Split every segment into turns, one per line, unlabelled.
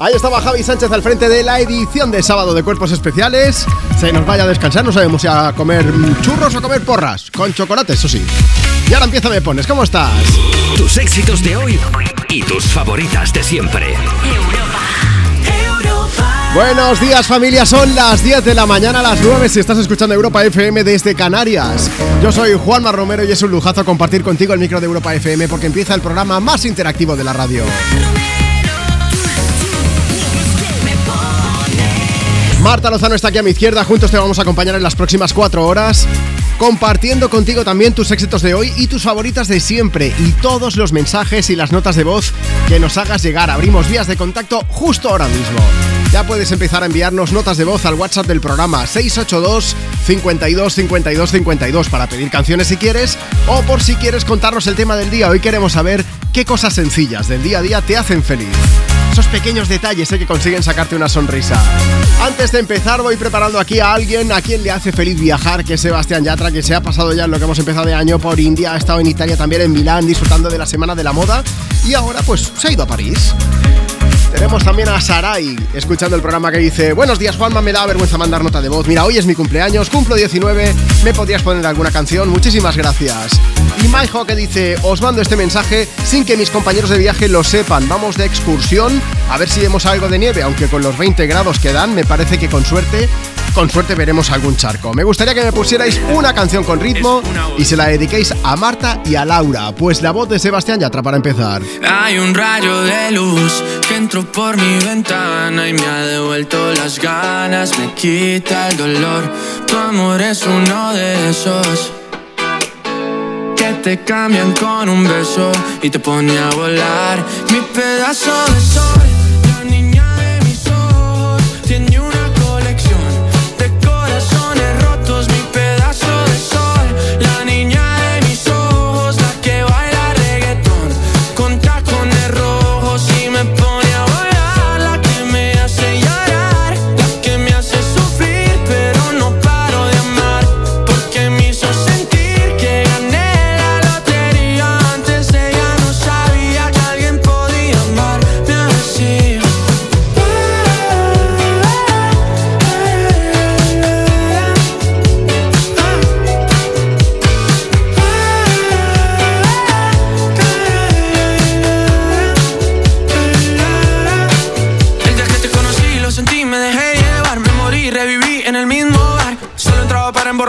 Ahí estaba Javi Sánchez al frente de la edición de sábado de Cuerpos Especiales. Se nos vaya a descansar, no sabemos si a comer churros o a comer porras. Con chocolate, eso sí. Y ahora empieza Me Pones, ¿cómo estás?
Tus éxitos de hoy y tus favoritas de siempre.
Buenos días familia, son las 10 de la mañana, las 9 si estás escuchando Europa FM desde Canarias. Yo soy Juanma Romero y es un lujazo compartir contigo el micro de Europa FM porque empieza el programa más interactivo de la radio. Marta Lozano está aquí a mi izquierda, juntos te vamos a acompañar en las próximas cuatro horas, compartiendo contigo también tus éxitos de hoy y tus favoritas de siempre y todos los mensajes y las notas de voz que nos hagas llegar. Abrimos vías de contacto justo ahora mismo. Ya puedes empezar a enviarnos notas de voz al WhatsApp del programa 682 52 52 52 para pedir canciones si quieres o por si quieres contarnos el tema del día. Hoy queremos saber qué cosas sencillas del día a día te hacen feliz esos pequeños detalles eh, que consiguen sacarte una sonrisa. Antes de empezar voy preparando aquí a alguien a quien le hace feliz viajar, que es Sebastián Yatra, que se ha pasado ya en lo que hemos empezado de año por India, ha estado en Italia también, en Milán, disfrutando de la Semana de la Moda y ahora pues se ha ido a París. Tenemos también a Sarai escuchando el programa que dice Buenos días Juanma, me da vergüenza mandar nota de voz. Mira, hoy es mi cumpleaños, cumplo 19 ¿Me podrías poner alguna canción? Muchísimas gracias. Y Maijo que dice Os mando este mensaje sin que mis compañeros de viaje lo sepan. Vamos de excursión A ver si vemos algo de nieve Aunque con los 20 grados que dan Me parece que con suerte con suerte veremos algún charco. Me gustaría que me pusierais una canción con ritmo y se la dediquéis a Marta y a Laura, pues la voz de Sebastián Yatra para empezar.
Hay un rayo de luz que entró por mi ventana y me ha devuelto las ganas, me quita el dolor. Tu amor es uno de esos que te cambian con un beso y te pone a volar. Mi pedazo de sol.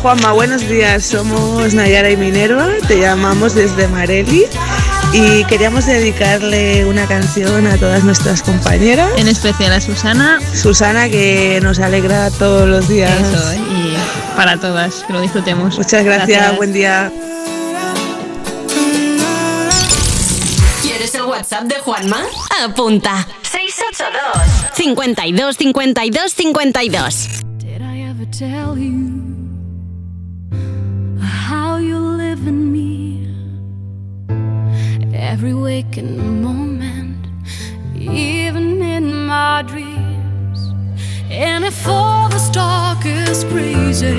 Juanma, buenos días. Somos Nayara y Minerva, te llamamos desde Mareli y queríamos dedicarle una canción a todas nuestras compañeras.
En especial a Susana.
Susana que nos alegra todos los días.
Eso, y para todas, que lo disfrutemos.
Muchas gracias, buen día.
¿Quieres el WhatsApp de Juanma? Apunta. 682 52 52 52 Did I ever tell you every waking moment, even in my dreams. And if all the dark is crazy,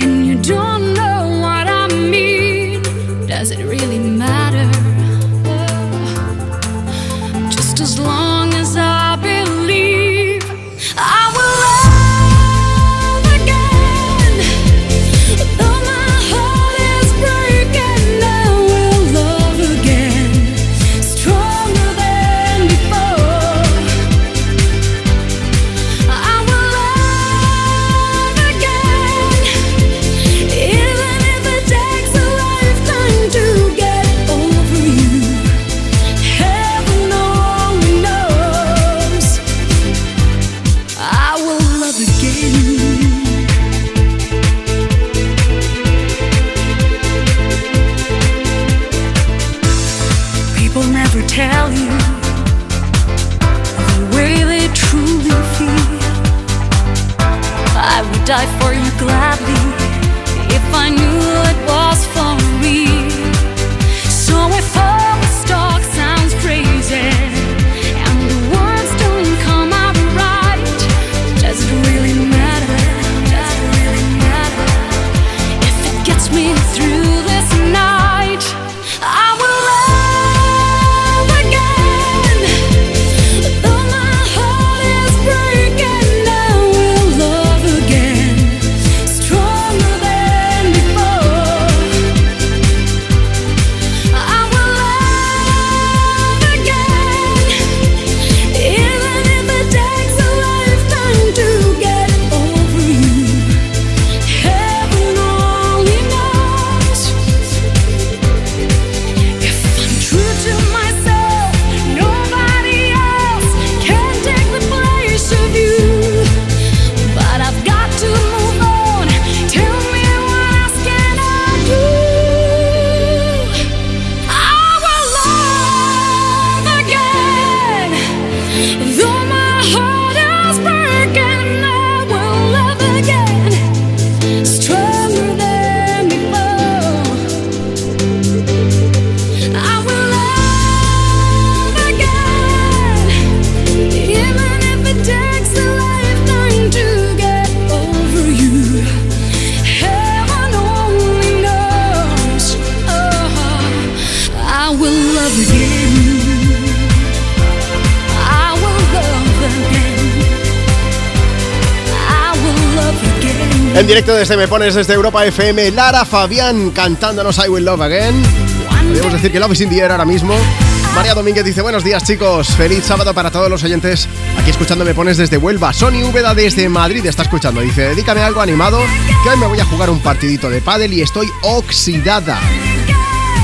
and you don't know what I mean, does it really?
En directo desde Me Pones desde Europa FM, Lara Fabián cantándonos I Will Love Again. Podríamos decir que Love is in the air ahora mismo. María Domínguez dice, buenos días chicos, feliz sábado para todos los oyentes. Aquí escuchando Me Pones desde Huelva. Sony Úbeda desde Madrid está escuchando. Dice, dedícame algo animado, que hoy me voy a jugar un partidito de pádel y estoy oxidada.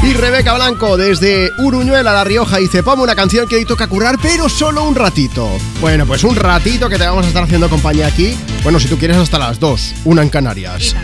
Y Rebeca Blanco desde Uruñuela, La Rioja, dice, ponme una canción que hoy toca currar, pero solo un ratito. Bueno, pues un ratito que te vamos a estar haciendo compañía aquí. Bueno, si tú quieres hasta las dos, una en Canarias.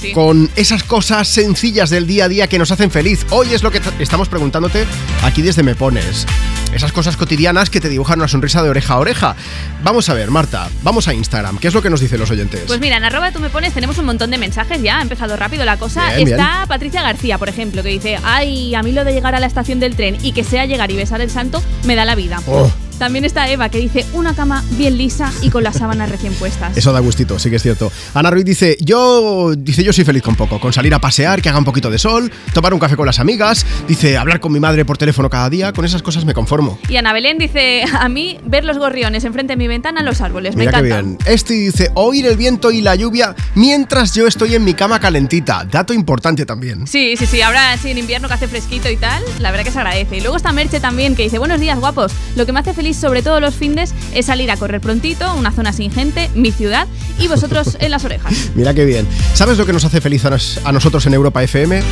Sí.
Con esas cosas sencillas del día a día que nos hacen feliz. Hoy es lo que estamos preguntándote aquí desde Me Pones. Esas cosas cotidianas que te dibujan una sonrisa de oreja a oreja. Vamos a ver, Marta, vamos a Instagram. ¿Qué es lo que nos dicen los oyentes?
Pues mira, en arroba tú me pones, tenemos un montón de mensajes ya, ha empezado rápido la cosa.
Bien,
Está Patricia García, por ejemplo, que dice, ay, a mí lo de llegar a la estación del tren y que sea llegar y besar el santo me da la vida.
Oh.
También está Eva, que dice, una cama bien lisa y con las sábanas recién puestas.
Eso da gustito, sí que es cierto. Ana Ruiz dice, yo dice yo soy feliz con poco, con salir a pasear, que haga un poquito de sol, tomar un café con las amigas, dice hablar con mi madre por teléfono cada día, con esas cosas me conformo.
Y Ana Belén dice, a mí ver los gorriones enfrente de mi ventana en los árboles,
Mira
me encanta.
bien. Este dice, oír el viento y la lluvia mientras yo estoy en mi cama calentita. Dato importante también.
Sí, sí, sí, ahora sí en invierno que hace fresquito y tal, la verdad que se agradece. Y luego está Merche también que dice, buenos días guapos, lo que me hace feliz sobre todo los findes es salir a correr prontito, una zona sin gente, mi ciudad y vosotros en las orejas.
Mira qué bien. ¿Sabes lo que nos hace feliz a, nos- a nosotros en Europa FM?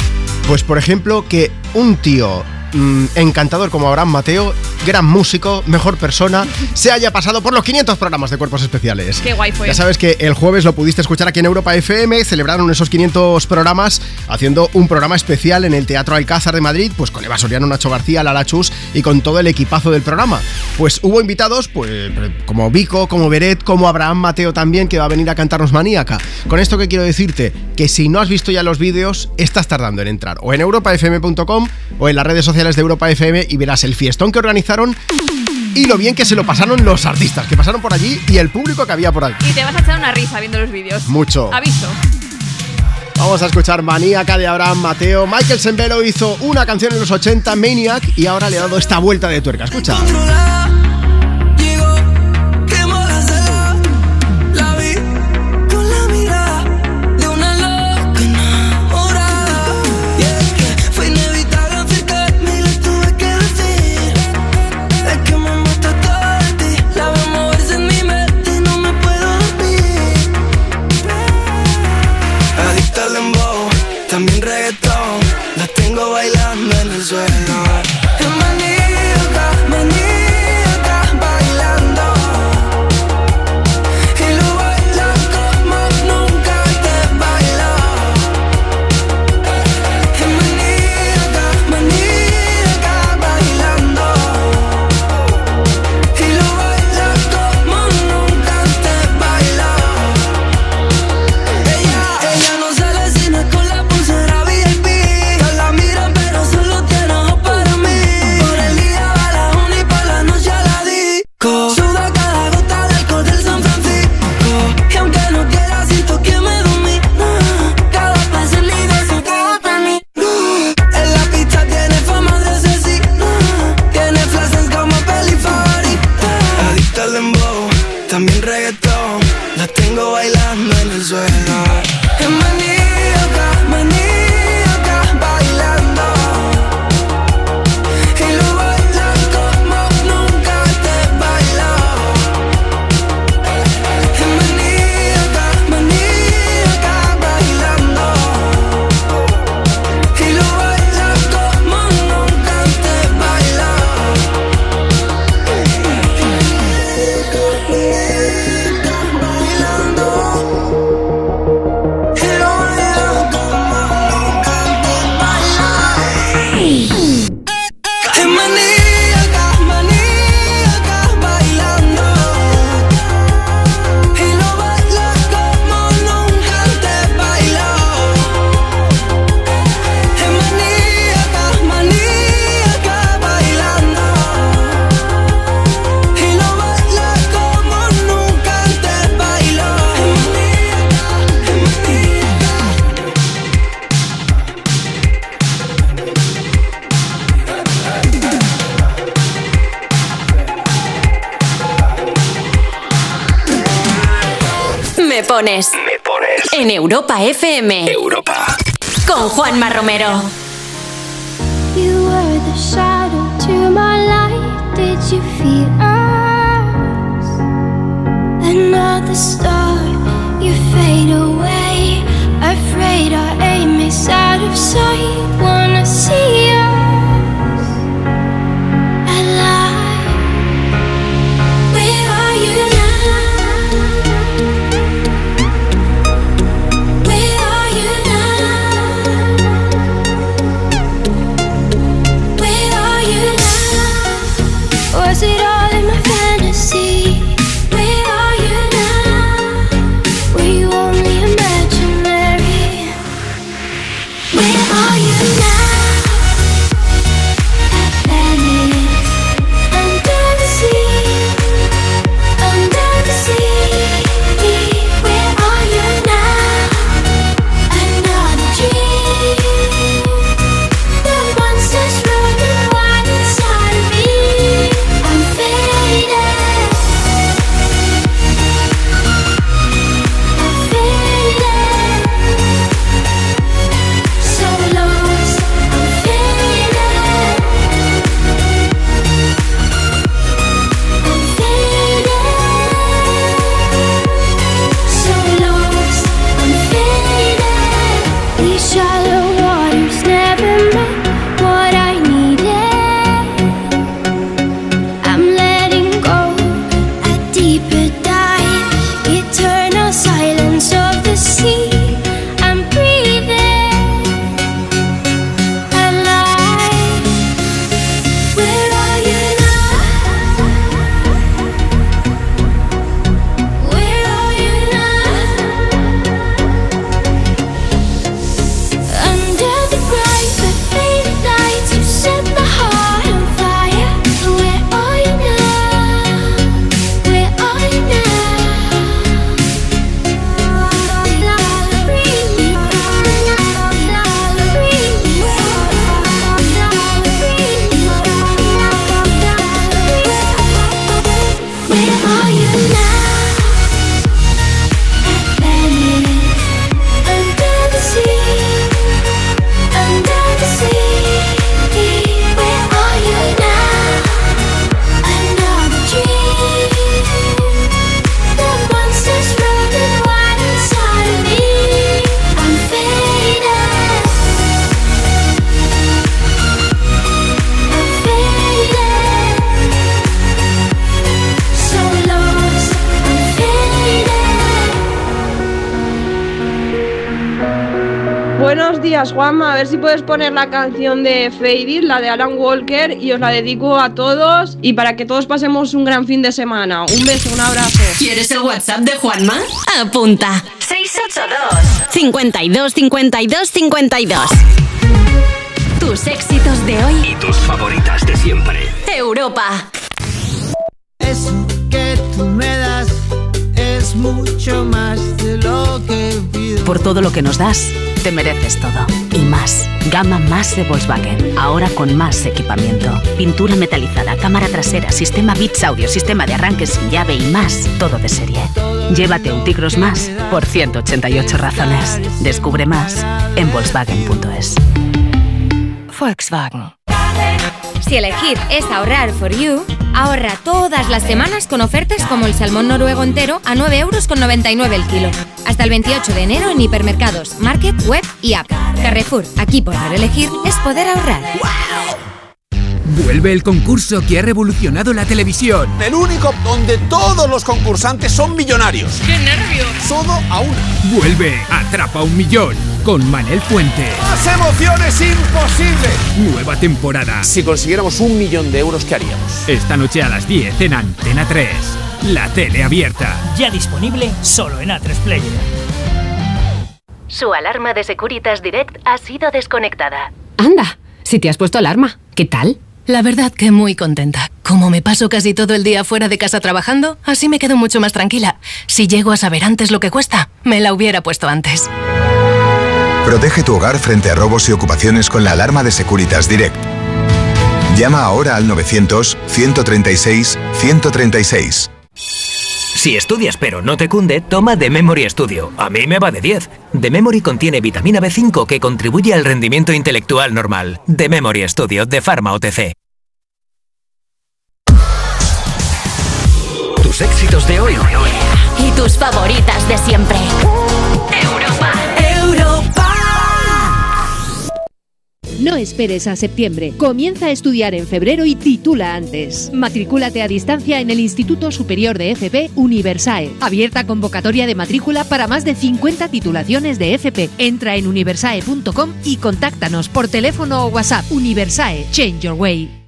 Pues por ejemplo que un tío mm, encantador como Abraham Mateo, gran músico, mejor persona, se haya pasado por los 500 programas de Cuerpos Especiales.
Qué guay fue.
Ya sabes que el jueves lo pudiste escuchar aquí en Europa FM, celebraron esos 500 programas haciendo un programa especial en el Teatro Alcázar de Madrid, pues con Eva Soriano, Nacho García, Lala Chus y con todo el equipazo del programa. Pues hubo invitados, pues como Vico, como Beret, como Abraham Mateo también, que va a venir a cantarnos Maníaca. Con esto que quiero decirte, que si no has visto ya los vídeos, estás tardando en entrar o en europafm.com o en las redes sociales de Europa FM y verás el fiestón que organizaron y lo bien que se lo pasaron los artistas que pasaron por allí y el público que había por allí.
Y te vas a echar una risa viendo los vídeos.
Mucho.
Aviso.
Vamos a escuchar Maníaca de Abraham Mateo. Michael Sembero hizo una canción en los 80, Maniac, y ahora le ha dado esta vuelta de tuerca. Escucha.
En
Europa FM.
Europa.
Con Juanma Romero.
You were the shadow to my light. Did you feel us? Another star, you fade away. Afraid our aim is out of sight. Wanna see us
Juanma. A ver si puedes poner la canción de Faded, la de Alan Walker, y os la dedico a todos y para que todos pasemos un gran fin de semana. Un beso, un abrazo.
¿Quieres el WhatsApp de Juanma? Apunta. 682 52 52 52. Tus éxitos de hoy.
Y tus favoritas de siempre.
Europa.
Eso que tú me das es mucho más
Por todo lo que nos das, te mereces todo. Y más. Gama más de Volkswagen. Ahora con más equipamiento. Pintura metalizada, cámara trasera, sistema Bits Audio, sistema de arranque sin llave y más. Todo de serie. Llévate un Tigros más por 188 razones. Descubre más en Volkswagen.es.
Volkswagen. Si elegir es ahorrar for you, ahorra todas las semanas con ofertas como el salmón noruego entero a 9,99 euros el kilo. Hasta el 28 de enero en hipermercados, market, web y app. Carrefour, aquí poder elegir es poder ahorrar.
Vuelve el concurso que ha revolucionado la televisión.
El único donde todos los concursantes son millonarios.
¡Qué nervios!
Todo a una.
Vuelve Atrapa un Millón con Manel Fuente.
¡Más emociones imposibles!
Nueva temporada.
Si consiguiéramos un millón de euros, ¿qué haríamos?
Esta noche a las 10 en Antena 3. La tele abierta.
Ya disponible solo en A3 Player.
Su alarma de Securitas Direct ha sido desconectada.
Anda, si te has puesto alarma, ¿qué tal?
La verdad que muy contenta. Como me paso casi todo el día fuera de casa trabajando, así me quedo mucho más tranquila. Si llego a saber antes lo que cuesta, me la hubiera puesto antes.
Protege tu hogar frente a robos y ocupaciones con la alarma de Securitas Direct. Llama ahora al 900-136-136.
Si estudias pero no te cunde, toma The Memory Studio. A mí me va de 10. The Memory contiene vitamina B5 que contribuye al rendimiento intelectual normal. The Memory Studio de Pharma OTC.
éxitos de hoy
y tus favoritas de siempre.
Europa, Europa.
No esperes a septiembre. Comienza a estudiar en febrero y titula antes. Matricúlate a distancia en el Instituto Superior de FP Universae. Abierta convocatoria de matrícula para más de 50 titulaciones de FP. Entra en universae.com y contáctanos por teléfono o WhatsApp. Universae, Change Your Way.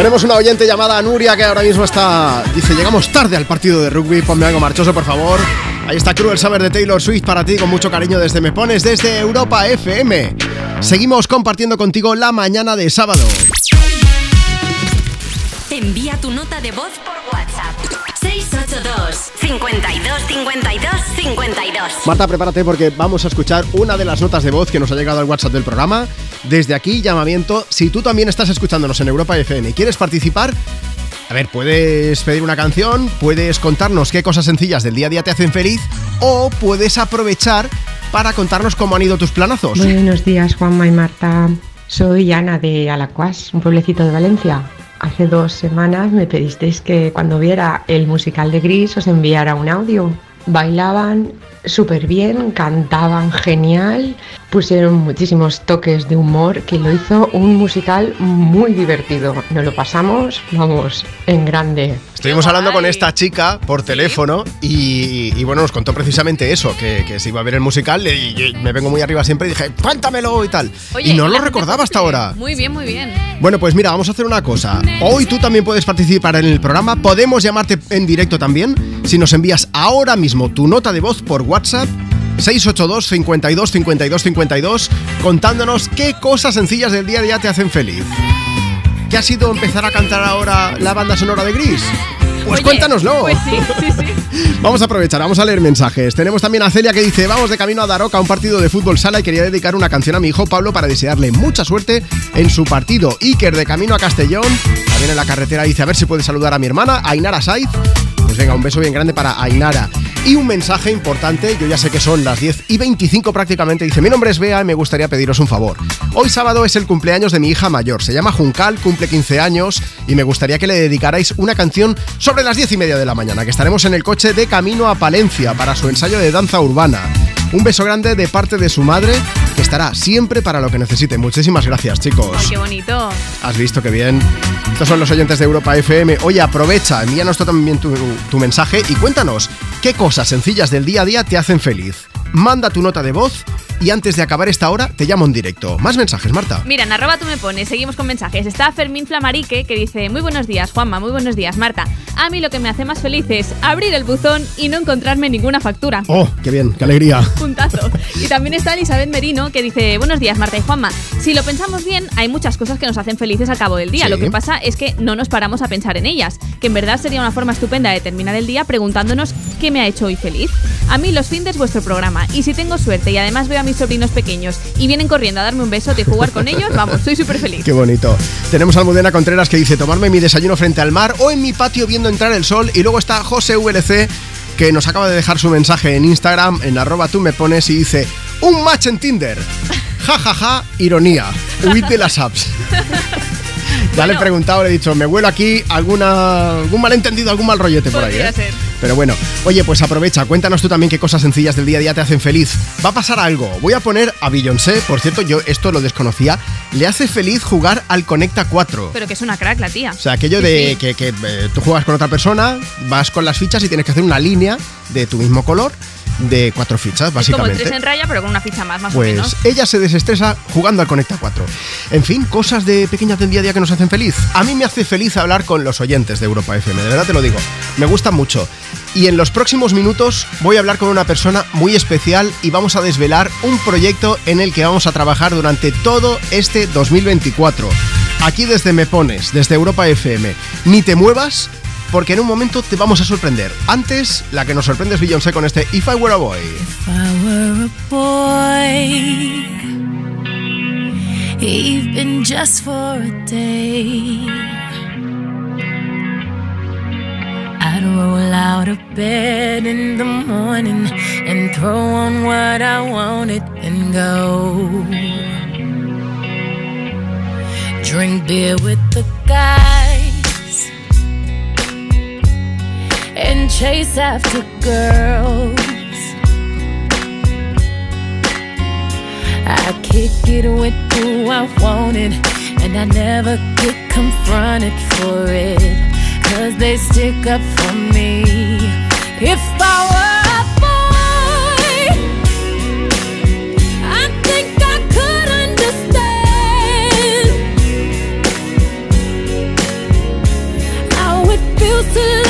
Tenemos una oyente llamada Nuria que ahora mismo está. Dice: Llegamos tarde al partido de rugby. Ponme algo marchoso, por favor. Ahí está Cruel Summer de Taylor Swift para ti, con mucho cariño desde Me Pones, desde Europa FM. Seguimos compartiendo contigo la mañana de sábado.
Envía tu nota de voz por WhatsApp. 682 52 52 52
Marta, prepárate porque vamos a escuchar una de las notas de voz que nos ha llegado al WhatsApp del programa. Desde aquí, llamamiento. Si tú también estás escuchándonos en Europa FM y quieres participar, a ver, puedes pedir una canción, puedes contarnos qué cosas sencillas del día a día te hacen feliz o puedes aprovechar para contarnos cómo han ido tus planazos.
Buenos días, Juanma y Marta. Soy Ana de Alacuas, un pueblecito de Valencia. Hace dos semanas me pedisteis que cuando viera el musical de Gris os enviara un audio. Bailaban súper bien, cantaban genial, pusieron muchísimos toques de humor que lo hizo un musical muy divertido. Nos lo pasamos, vamos, en grande.
Estuvimos hablando con esta chica por teléfono y, y, bueno, nos contó precisamente eso, que, que se iba a ver el musical y yo me vengo muy arriba siempre y dije, cuéntamelo y tal.
Oye,
y no lo recordaba hasta ahora.
Muy bien, muy bien.
Bueno, pues mira, vamos a hacer una cosa. Hoy tú también puedes participar en el programa. Podemos llamarte en directo también. Si nos envías ahora mismo tu nota de voz por WhatsApp. 682 52 52 52 contándonos qué cosas sencillas del día a día te hacen feliz. ¿Qué ha sido empezar a cantar ahora la banda sonora de Gris? Pues
Oye,
cuéntanoslo.
Pues sí, sí, sí.
Vamos a aprovechar, vamos a leer mensajes. Tenemos también a Celia que dice, vamos de camino a Daroca a un partido de fútbol sala y quería dedicar una canción a mi hijo Pablo para desearle mucha suerte en su partido. Iker de camino a Castellón, también en la carretera dice, a ver si puede saludar a mi hermana, Ainara Saiz. Pues venga, un beso bien grande para Ainara. Y un mensaje importante, yo ya sé que son las 10 y 25 prácticamente, dice, mi nombre es Bea y me gustaría pediros un favor. Hoy sábado es el cumpleaños de mi hija mayor, se llama Juncal, cumple 15 años y me gustaría que le dedicarais una canción sobre las 10 y media de la mañana, que estaremos en el coche de camino a Palencia para su ensayo de danza urbana. Un beso grande de parte de su madre, que estará siempre para lo que necesite. Muchísimas gracias, chicos.
Ay, qué bonito.
Has visto que bien. Estos son los oyentes de Europa FM. Oye, aprovecha, envíanos tú también tu, tu mensaje y cuéntanos qué cosas sencillas del día a día te hacen feliz. Manda tu nota de voz y antes de acabar esta hora te llamo en directo. Más mensajes, Marta.
Mira, en arroba tú me pones, seguimos con mensajes. Está Fermín Flamarique que dice, muy buenos días Juanma, muy buenos días Marta. A mí lo que me hace más feliz es abrir el buzón y no encontrarme ninguna factura.
Oh, qué bien, qué alegría.
Puntazo. Y también está Elizabeth Merino que dice, buenos días Marta y Juanma. Si lo pensamos bien, hay muchas cosas que nos hacen felices al cabo del día.
Sí.
Lo que pasa es que no nos paramos a pensar en ellas, que en verdad sería una forma estupenda de terminar el día preguntándonos qué me ha hecho hoy feliz. A mí los fines vuestro programa y si tengo suerte y además veo a mis sobrinos pequeños y vienen corriendo a darme un besote y jugar con ellos, vamos, soy súper feliz.
Qué bonito. Tenemos a Almudena Contreras que dice tomarme mi desayuno frente al mar o en mi patio viendo entrar el sol. Y luego está José VLC que nos acaba de dejar su mensaje en Instagram, en arroba tú me pones y dice un match en Tinder. Ja, ja, ja, ironía. Huid de las apps. Ya le he preguntado, le he dicho, me huelo aquí alguna, algún malentendido, algún mal rollete por ahí. ¿eh?
ser.
Pero bueno, oye, pues aprovecha, cuéntanos tú también qué cosas sencillas del día a día te hacen feliz. Va a pasar algo. Voy a poner a Beyoncé, por cierto, yo esto lo desconocía. Le hace feliz jugar al Conecta 4.
Pero que es una crack la tía.
O sea, aquello
Sí,
de
sí.
que, que, eh, tú juegas con otra persona, vas con las fichas y tienes que hacer una línea de tu mismo color de cuatro fichas,
Es como el
básicamente.
3 en raya, pero con una ficha más, más o
Pues
menos.
ella se desestresa jugando al Conecta 4. En fin, cosas de pequeñas del día a día que nos hacen feliz. A mí me hace feliz hablar con los oyentes de Europa FM, de verdad te lo digo. Me gusta mucho. Y en los próximos minutos voy a hablar con una persona muy especial y vamos a desvelar un proyecto en el que vamos a trabajar durante todo este 2024. Aquí desde Me Pones, desde Europa FM. Ni te muevas porque en un momento te vamos a sorprender. Antes, la que nos sorprende es Beyoncé con este If I Were a Boy.
If I were a boy, even just for a day, I'd roll out of bed in the morning and throw on what I wanted and go. Drink beer with the guys and chase after girls. I kick it with who I wanted, and I never get confronted for it. Cause they stick up for me. If I were a boy, I think I could understand taking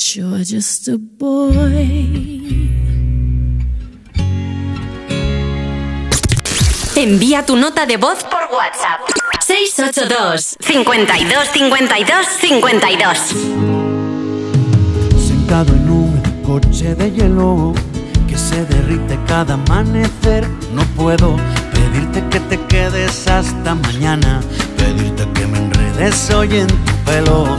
But you're just a boy.
Envía tu nota de voz por WhatsApp. 682 52 52 52
Sentado en un coche de hielo que se derrite cada amanecer. No puedo pedirte que te quedes hasta mañana, pedirte que me enredes hoy en tu pelo.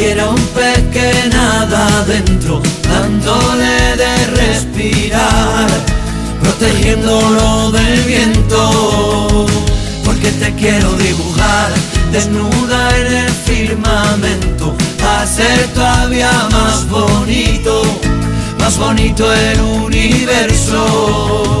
quiero un pez que nada adentro, dándole de respirar, protegiéndolo del viento. Porque te quiero dibujar desnuda en el firmamento, hacer todavía más bonito, más bonito el universo.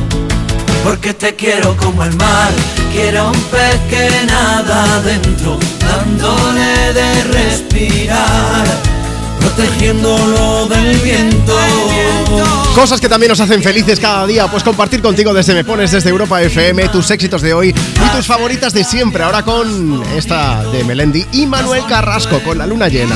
Porque te quiero como el mar, quiero un pez que nada adentro, dándole de respirar, protegiéndolo del viento.
Cosas que también nos hacen felices cada día, pues compartir contigo desde Me Pones, desde Europa FM, tus éxitos de hoy y tus favoritas de siempre. Ahora con esta de Melendi y Manuel Carrasco, con la luna llena.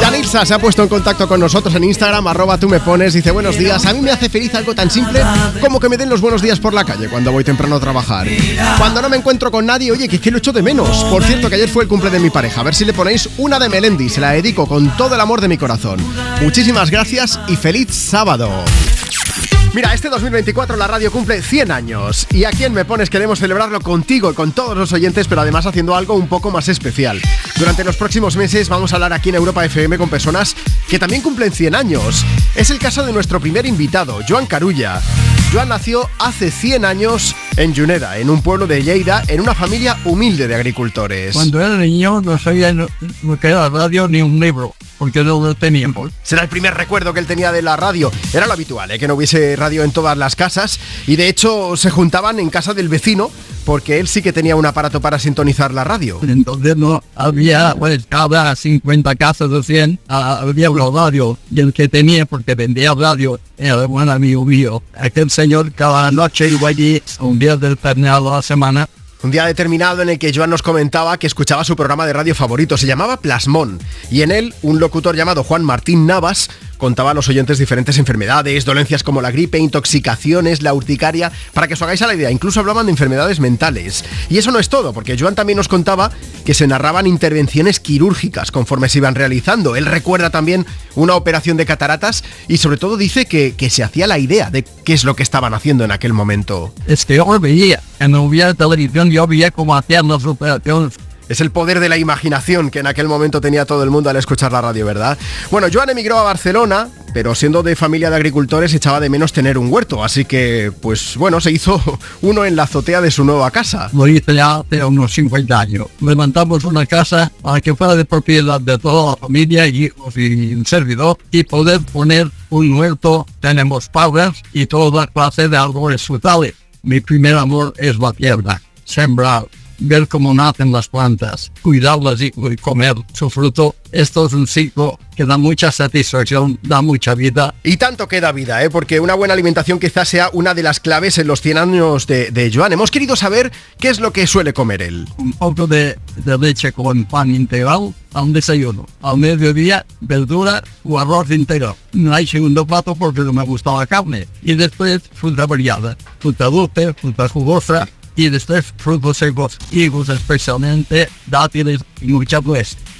Yanitza se ha puesto en contacto con nosotros en Instagram, arroba tú me pones, dice buenos días. A mí me hace feliz algo tan simple como que me den los buenos días por la calle cuando voy temprano a trabajar. Cuando no me encuentro con nadie, oye, que es que lo echo de menos. Por cierto, que ayer fue el cumple de mi pareja. A ver si le ponéis una de Melendi, se la dedico con todo el amor de mi corazón. Muchísimas gracias y feliz sábado. Mira, este 2024 la radio cumple 100 años y aquí en Me Pones queremos celebrarlo contigo y con todos los oyentes, pero además haciendo algo un poco más especial. Durante los próximos meses vamos a hablar aquí en Europa FM con personas que también cumplen 100 años. Es el caso de nuestro primer invitado, Joan Carulla. Joan nació hace 100 años en Juneda, en un pueblo de Lleida, en una familia humilde de agricultores.
Cuando era niño no sabía lo que era radio ni un libro, porque no lo teníamos.
Será el primer recuerdo que él tenía de la radio. Era lo habitual, ¿eh? que no hubiese radio en todas las casas y de hecho se juntaban en casa del vecino porque él sí que tenía un aparato para sintonizar la radio.
Entonces no había, pues cada 50 casas o 100 ah, había una radio y el que tenía, porque vendía radio, era un amigo mío. Aquel señor cada noche iba allí un día determinado a la semana
un día determinado en el que Joan nos comentaba que escuchaba su programa de radio favorito, se llamaba Plasmón, y en él un locutor llamado Juan Martín Navas contaba a los oyentes diferentes enfermedades, dolencias como la gripe, intoxicaciones, la urticaria, para que os hagáis a la idea, incluso hablaban de enfermedades mentales. Y eso no es todo, porque Joan también nos contaba que se narraban intervenciones quirúrgicas conforme se iban realizando. Él recuerda también una operación de cataratas y sobre todo dice que, que se hacía la idea de qué es lo que estaban haciendo en aquel momento.
Es que yo veía, en no hubiera televisión, yo veía cómo hacían las operaciones
es el poder de la imaginación que en aquel momento tenía todo el mundo al escuchar la radio, ¿verdad? Bueno, Joan emigró a Barcelona, pero siendo de familia de agricultores echaba de menos tener un huerto, así que, pues bueno, se hizo uno en la azotea de su nueva casa.
Lo ya hace unos 50 años. Levantamos una casa para que fuera de propiedad de toda la familia, hijos y un servidor, y poder poner un huerto. Tenemos paulas y toda clase de árboles frutales. Mi primer amor es la tierra, sembrar, ver cómo nacen las plantas, cuidarlas y, y comer su fruto. Esto es un ciclo que da mucha satisfacción, da mucha vida.
Y tanto que da vida, ¿eh? porque una buena alimentación quizás sea una de las claves en los 100 años de, de Joan. Hemos querido saber qué es lo que suele comer él.
Un poco de, de leche con pan integral a un desayuno. Al mediodía, verdura o arroz integral. No hay segundo plato porque no me gusta la carne. Y después, fruta variada. Fruta dulce, fruta jugosa, y después secos, higos especialmente, dátiles y muchas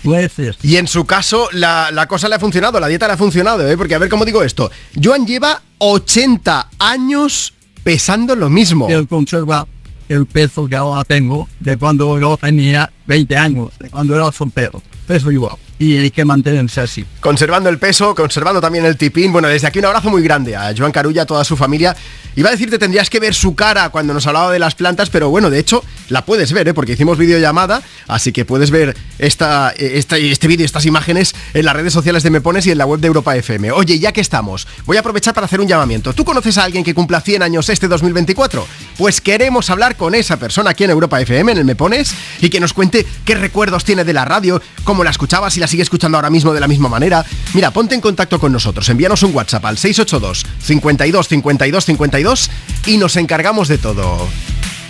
nueces.
Y en su caso, la, la, cosa le ha funcionado, la dieta le ha funcionado, ¿eh? porque a ver cómo digo esto. Joan lleva 80 años pesando lo mismo.
Él conserva el peso que ahora tengo de cuando yo tenía 20 años, de cuando era soltero. Peso igual y hay que mantenerse así.
Conservando el peso, conservando también el tipín. Bueno, desde aquí un abrazo muy grande a Joan Carulla, a toda su familia. Iba a decirte, tendrías que ver su cara cuando nos hablaba de las plantas, pero bueno, de hecho, la puedes ver, ¿eh? porque hicimos videollamada, así que puedes ver esta, esta, este vídeo, estas imágenes en las redes sociales de Me Pones y en la web de Europa FM. Oye, ya que estamos, voy a aprovechar para hacer un llamamiento. ¿Tú conoces a alguien que cumpla 100 años este 2024? Pues queremos hablar con esa persona aquí en Europa FM, en el Me Pones, y que nos cuente qué recuerdos tiene de la radio, cómo la escuchabas y la sigue escuchando ahora mismo de la misma manera, mira, ponte en contacto con nosotros, envíanos un WhatsApp al 682 52 52 52 y nos encargamos de todo.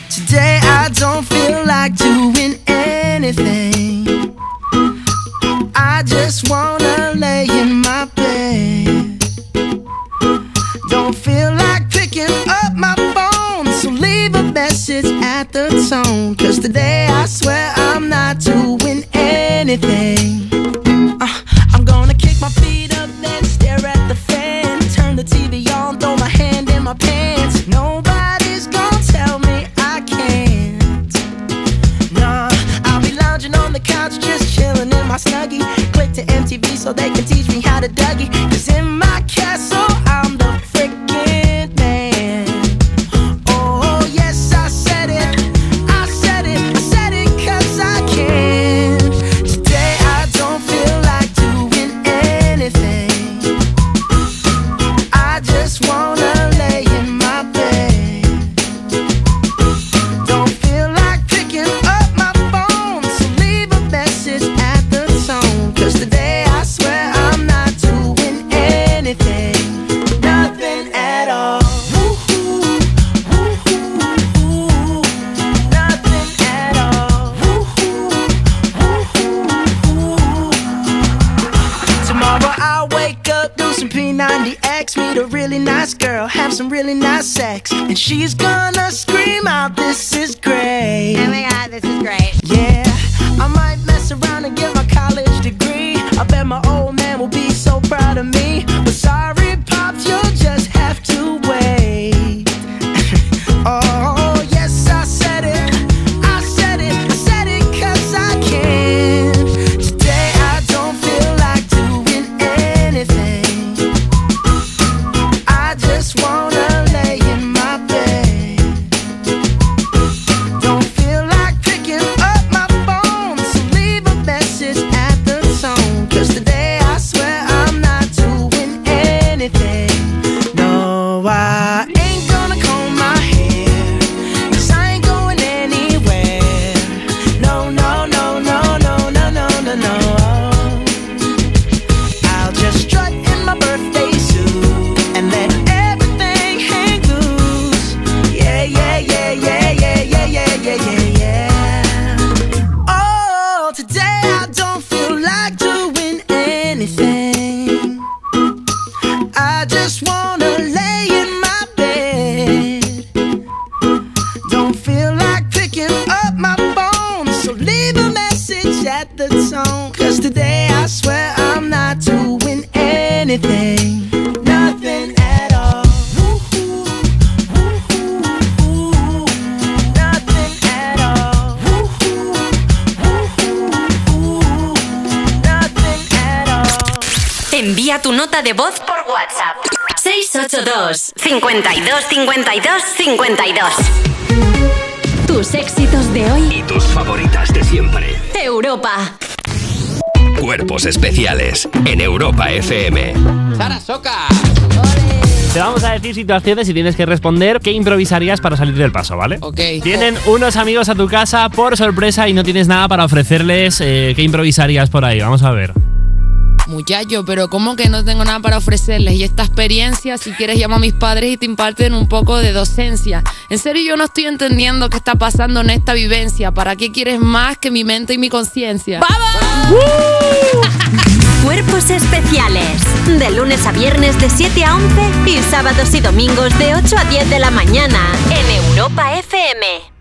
Today I don't feel like doing anything. I just wanna lay in my bed. Don't feel like picking up my phone, so leave a message at the tone. Cause today I swear I'm not doing anything. Uh, I'm gonna kick my feet up, then stare at the fan. Turn the TV on, throw my hand in my pants. Nobody's gonna tell me I can't. Nah, I'll be lounging on the couch, just chilling in my snuggie. Click to MTV so they can teach me how to Dougie. Cause in my castle,
52 52 Tus éxitos de hoy.
Y tus favoritas de siempre.
Europa.
Cuerpos especiales en Europa FM.
Sara Soca. Te vamos a decir situaciones y tienes que responder qué improvisarías para salir del paso, ¿vale?
Ok.
Tienen unos amigos a tu casa por sorpresa y no tienes nada para ofrecerles. eh, ¿Qué improvisarías por ahí? Vamos a ver.
Muchacho, pero ¿cómo que no tengo nada para ofrecerles? Y esta experiencia, si quieres, llama a mis padres y te imparten un poco de docencia. En serio, yo no estoy entendiendo qué está pasando en esta vivencia. ¿Para qué quieres más que mi mente y mi conciencia? ¡Vamos!
Cuerpos especiales. De lunes a viernes de 7 a 11 y sábados y domingos de 8 a 10 de la mañana en Europa FM.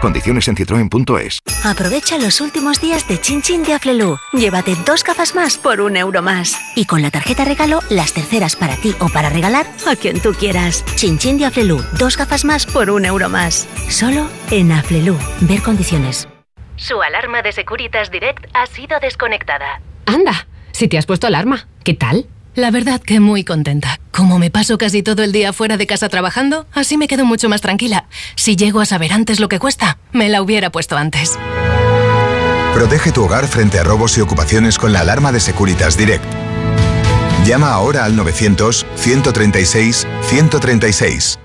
Condiciones en citroen.es.
Aprovecha los últimos días de Chin Chin de Aflelu. Llévate dos gafas más por un euro más. Y con la tarjeta regalo, las terceras para ti o para regalar a quien tú quieras. Chin Chin de Aflelu. Dos gafas más por un euro más. Solo en Aflelu. Ver condiciones.
Su alarma de Securitas Direct ha sido desconectada.
Anda, si te has puesto alarma, ¿qué tal?
La verdad que muy contenta. Como me paso casi todo el día fuera de casa trabajando, así me quedo mucho más tranquila. Si llego a saber antes lo que cuesta, me la hubiera puesto antes.
Protege tu hogar frente a robos y ocupaciones con la alarma de Securitas Direct. Llama ahora al 900-136-136.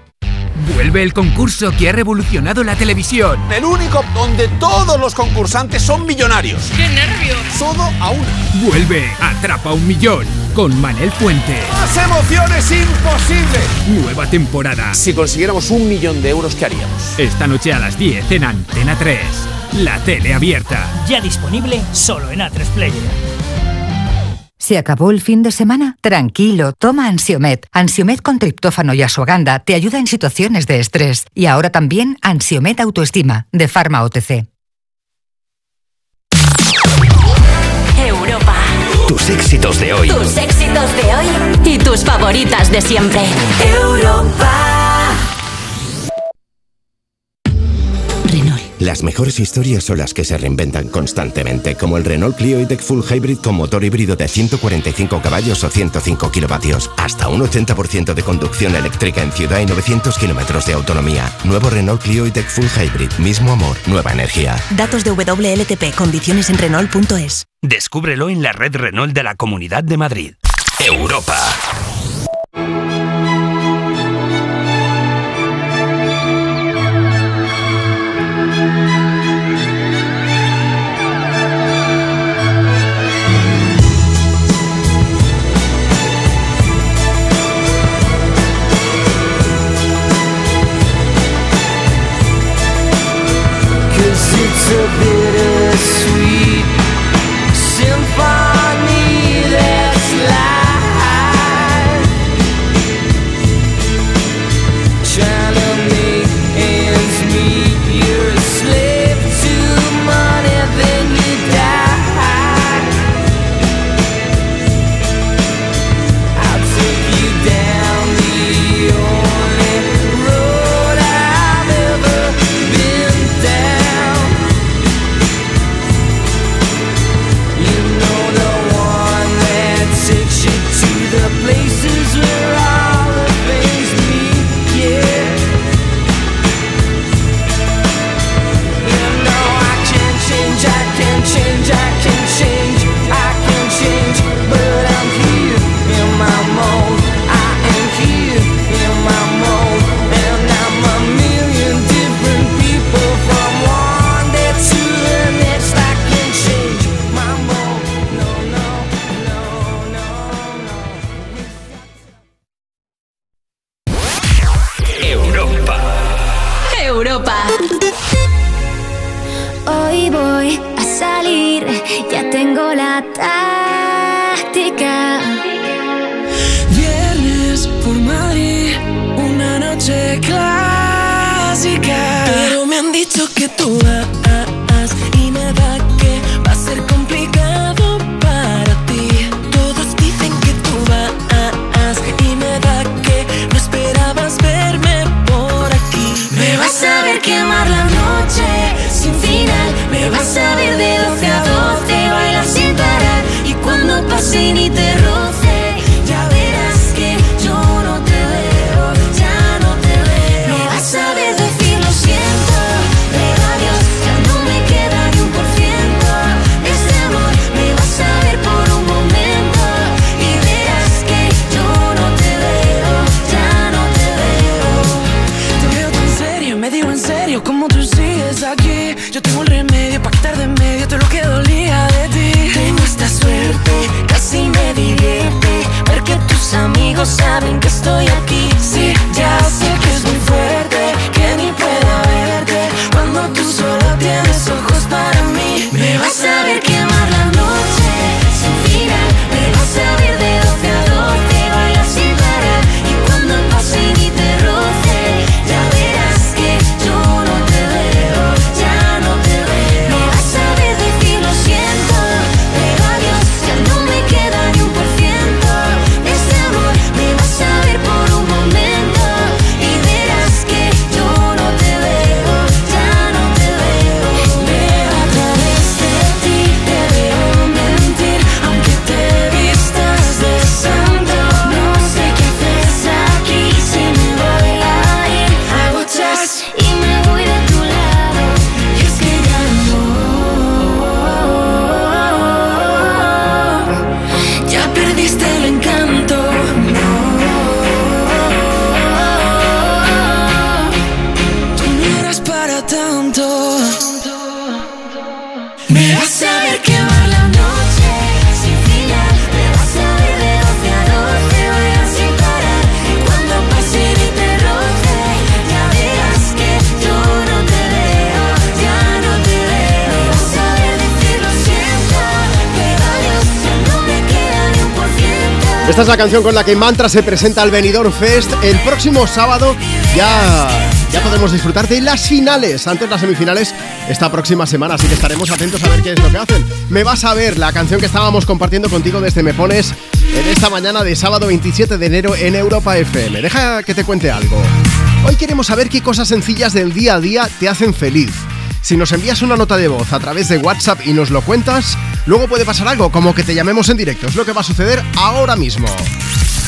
Vuelve el concurso que ha revolucionado la televisión.
El único donde todos los concursantes son millonarios.
¡Qué nervios!
Todo a una.
Vuelve Atrapa un Millón con Manel Fuente.
¡Más emociones imposible!
Nueva temporada.
Si consiguiéramos un millón de euros, ¿qué haríamos?
Esta noche a las 10 en Antena 3. La tele abierta.
Ya disponible solo en A3 Player.
¿Se acabó el fin de semana? Tranquilo, toma Ansiomet. Ansiomet con triptófano y asuaganda te ayuda en situaciones de estrés. Y ahora también Ansiomet Autoestima, de Pharma OTC.
Tus éxitos de hoy.
Tus éxitos de hoy y tus favoritas de siempre. Europa.
Las mejores historias son las que se reinventan constantemente, como el Renault Clio E-Tech Full Hybrid con motor híbrido de 145 caballos o 105 kilovatios. Hasta un 80% de conducción eléctrica en ciudad y 900 kilómetros de autonomía. Nuevo Renault Clio E-Tech Full Hybrid. Mismo amor, nueva energía.
Datos de WLTP. Condiciones en Renault.es.
Descúbrelo en la red Renault de la Comunidad de Madrid. Europa.
Cuando pase la
canción con la que Mantra se presenta al Benidorm Fest el próximo sábado. Ya, ya podremos disfrutar de las finales, antes las semifinales, esta próxima semana. Así que estaremos atentos a ver qué es lo que hacen. Me vas a ver la canción que estábamos compartiendo contigo desde Me Pones en esta mañana de sábado 27 de enero en Europa FM. Deja que te cuente algo. Hoy queremos saber qué cosas sencillas del día a día te hacen feliz. Si nos envías una nota de voz a través de WhatsApp y nos lo cuentas, luego puede pasar algo, como que te llamemos en directo. Es lo que va a suceder ahora mismo.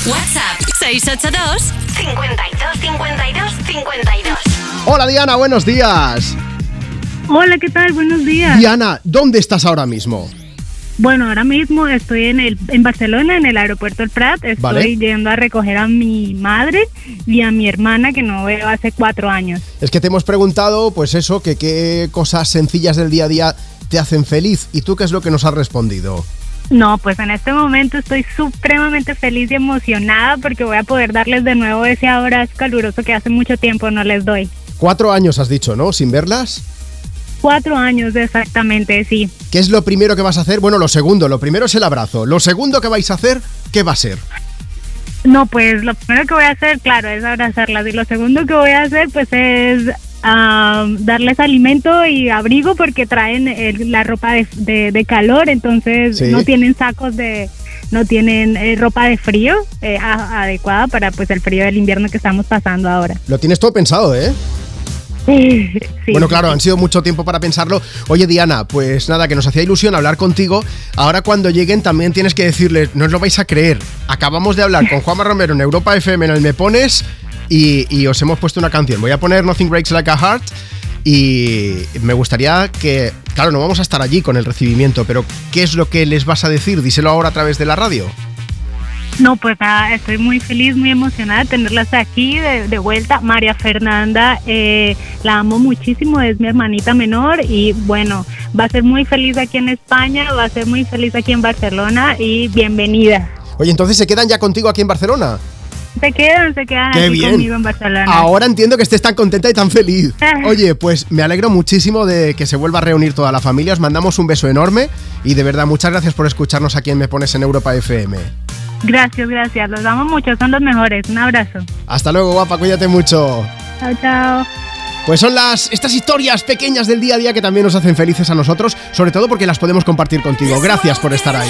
WhatsApp 682 52 52 52.
Hola Diana, buenos días.
Hola, ¿qué tal? Buenos días.
Diana, ¿dónde estás ahora mismo?
Bueno, ahora mismo estoy en el en Barcelona, en el aeropuerto El Prat. Estoy
Vale.
yendo a recoger a mi madre y a mi hermana que no veo hace cuatro años.
Es que te hemos preguntado, pues eso, que qué cosas sencillas del día a día te hacen feliz. ¿Y tú qué es lo que nos has respondido?
No, pues en este momento estoy supremamente feliz y emocionada porque voy a poder darles de nuevo ese abrazo caluroso que hace mucho tiempo no les doy.
Cuatro años has dicho, ¿no? Sin verlas.
Cuatro años exactamente, sí.
¿Qué es lo primero que vas a hacer? Bueno, lo segundo, lo primero es el abrazo. Lo segundo que vais a hacer, ¿qué va a ser?
No, pues lo primero que voy a hacer, claro, es abrazarlas. Y lo segundo que voy a hacer, pues es ah, darles alimento y abrigo porque traen el- la ropa de, de- de calor, entonces
Sí.
no tienen sacos de, no tienen eh, ropa de frío eh, a- adecuada para pues el frío del invierno que estamos pasando ahora.
Lo tienes todo pensado, ¿eh?
Sí.
Bueno, claro, han sido mucho tiempo para pensarlo. Oye, Diana, pues nada, que nos hacía ilusión hablar contigo. Ahora cuando lleguen también tienes que decirles, no os lo vais a creer. Acabamos de hablar con Juanma Romero en Europa FM en el Me Pones y, y os hemos puesto una canción. Voy a poner Nothing Breaks Like a Heart y me gustaría que, claro, no vamos a estar allí con el recibimiento, pero ¿qué es lo que les vas a decir? Díselo ahora a través de la radio.
No, pues nada, estoy muy feliz, muy emocionada de tenerlas aquí de, de vuelta. María Fernanda, eh, la amo muchísimo, es mi hermanita menor y bueno, va a ser muy feliz aquí en España, va a ser muy feliz aquí en Barcelona y bienvenida.
Oye, entonces se quedan ya contigo aquí en Barcelona.
Se quedan, se quedan
Qué
aquí
bien.
conmigo en Barcelona.
Ahora entiendo que estés tan contenta y tan feliz. Oye, pues me alegro muchísimo de que se vuelva a reunir toda la familia. Os mandamos un beso enorme y de verdad muchas gracias por escucharnos aquí en Me Pones en Europa FM.
Gracias, gracias, los amo mucho, son los mejores. Un abrazo.
Hasta luego, guapa, cuídate mucho.
Chao, chao.
Pues son las estas historias pequeñas del día a día que también nos hacen felices a nosotros, sobre todo porque las podemos compartir contigo. Gracias por estar ahí.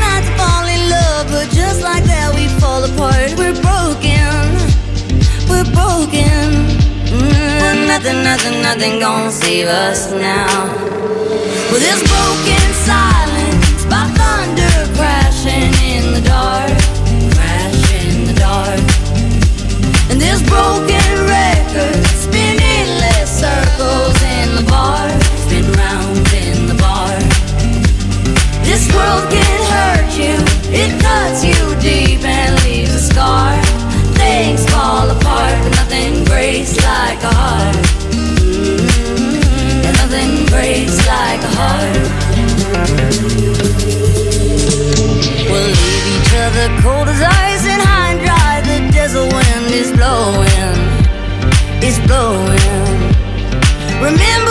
love, but just like that we fall apart. We're broken, we're broken. Mm, nothing, nothing, nothing gonna save us now. With this broken silence, by thunder crashing in the dark, crash in the dark. And this broken record spinning less circles in the bar, spin round in the bar. This world can it cuts you deep and leaves a scar. Things fall apart, but nothing breaks like a heart. Mm, and nothing breaks like a heart. We'll leave each other cold as ice and high and dry. The desert wind is blowing, it's blowing. Remember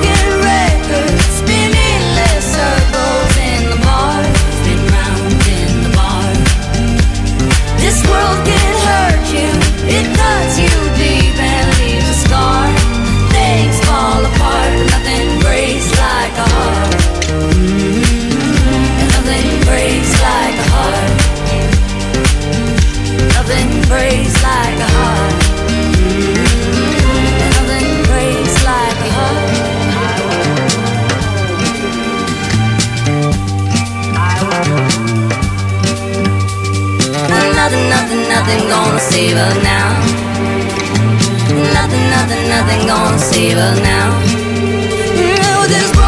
nothing, gonna save us now. Nothing, nothing, nothing gonna save us now. No, this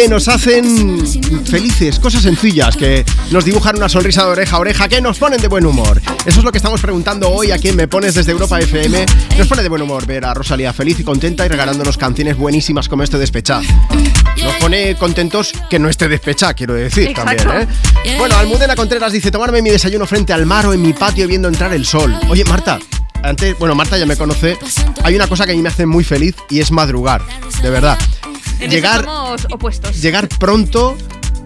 que
nos hacen felices, cosas sencillas que nos dibujan una sonrisa de oreja a oreja, que nos ponen de buen humor. Eso es lo que estamos preguntando hoy a quien me pones desde Europa FM. Nos pone de buen humor ver a Rosalía feliz y contenta y regalándonos canciones buenísimas como este despechá. Nos pone contentos que no esté despechá, quiero decir
Exacto.
también, ¿eh? Bueno, Almudena Contreras dice, tomarme mi desayuno frente al mar o en mi patio viendo entrar el sol. Oye, Marta, antes, bueno, Marta ya me conoce, hay una cosa que a mí me hace muy feliz y es madrugar, de verdad. Llegar,
opuestos.
llegar pronto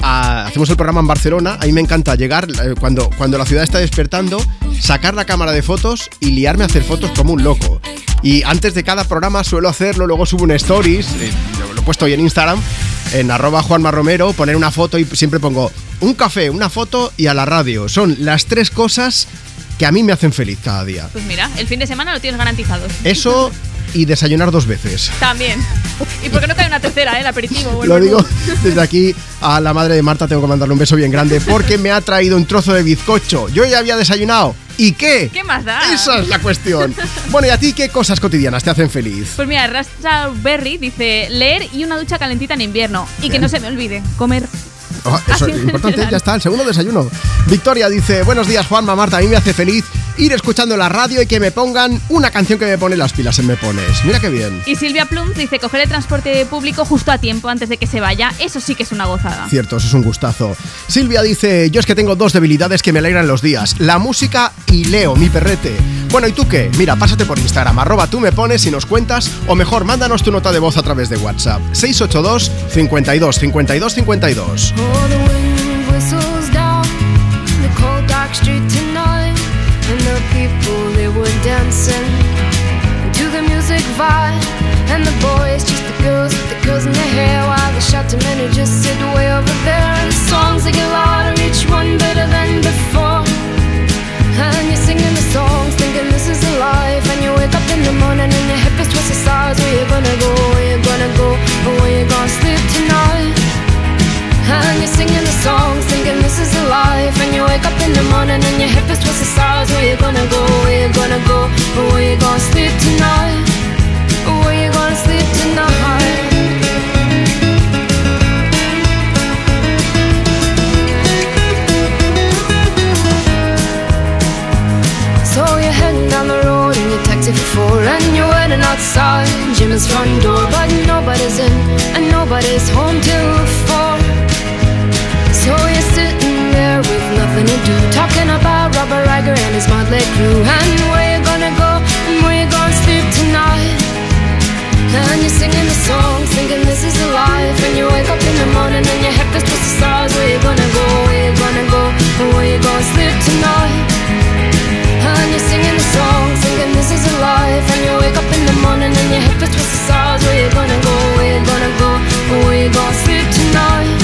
a- hacemos el programa en Barcelona a mí me encanta llegar eh, cuando, cuando la ciudad está despertando sacar la cámara de fotos y liarme a hacer fotos como un loco y antes de cada programa suelo hacerlo luego subo un stories eh, lo, lo he puesto hoy en Instagram en arroba Juanma Romero poner una foto y siempre pongo un café, una foto y a la radio son las tres cosas que a mí me hacen feliz cada día
Pues mira, el fin de semana lo tienes garantizado.
eso y desayunar dos veces
También. Y por qué no cae una tercera, ¿eh? El aperitivo.
Lo digo desde aquí a la madre de Marta, tengo que mandarle un beso bien grande porque me ha traído un trozo de bizcocho. Yo ya había desayunado. ¿Y qué?
¿Qué más da?
Esa es la cuestión. Bueno, ¿y a ti qué cosas cotidianas te hacen feliz?
Pues mira, Rasta Berry dice leer y una ducha calentita en invierno. Y que no se me olvide, comer.
Oh, eso
Así
es importante, ya está, el segundo desayuno. Victoria dice, buenos días Juanma, Marta, a mí me hace feliz ir escuchando la radio y que me pongan una canción que me pone las pilas en Me Pones. Mira qué bien.
Y Silvia Plum dice coger el transporte público justo a tiempo antes de que se vaya. Eso sí que es una gozada.
Cierto, eso es un gustazo. Silvia dice, yo es que tengo dos debilidades que me alegran los días, la música y Leo, mi perrete. Bueno, ¿y tú qué? Mira, pásate por Instagram, arroba tú me pones y nos cuentas, o mejor, mándanos tu nota de voz a través de WhatsApp. 682 52 52 52.
People they were dancing to the music vibe, and the boys just the girls with the girls in their hair, while the shouting men just sit way over there, and the songs they get louder, each one better than before. And you're singing the songs, thinking this is a life. And you wake up in the morning and your hip is twisted sides. Where you gonna go? Where you gonna go? Or where you gonna sleep tonight? And you're singing the songs, thinking this is a life. And you wake up in the morning and your hip is twisted sides. Where you gonna go? Where you gonna go? Where you gonna sleep tonight? Where you gonna sleep tonight? So you're heading down the road in your taxi for And you're waiting outside Jim's front door But nobody's in and nobody's home till four nothing to do. Talking about Robert Riger and his motley crew. And where you gonna go? And where you gonna sleep tonight? And you're singing the songs thinking this is a life. And you wake up in the morning and your head feels twisted stars. Where you gonna go, where you gonna go? And where you gonna sleep tonight? And you're singing the song, thinking this is a life. And you wake up in the morning and your hip is twisted stars. Where you gonna go, where you gonna go? Or where you gonna sleep tonight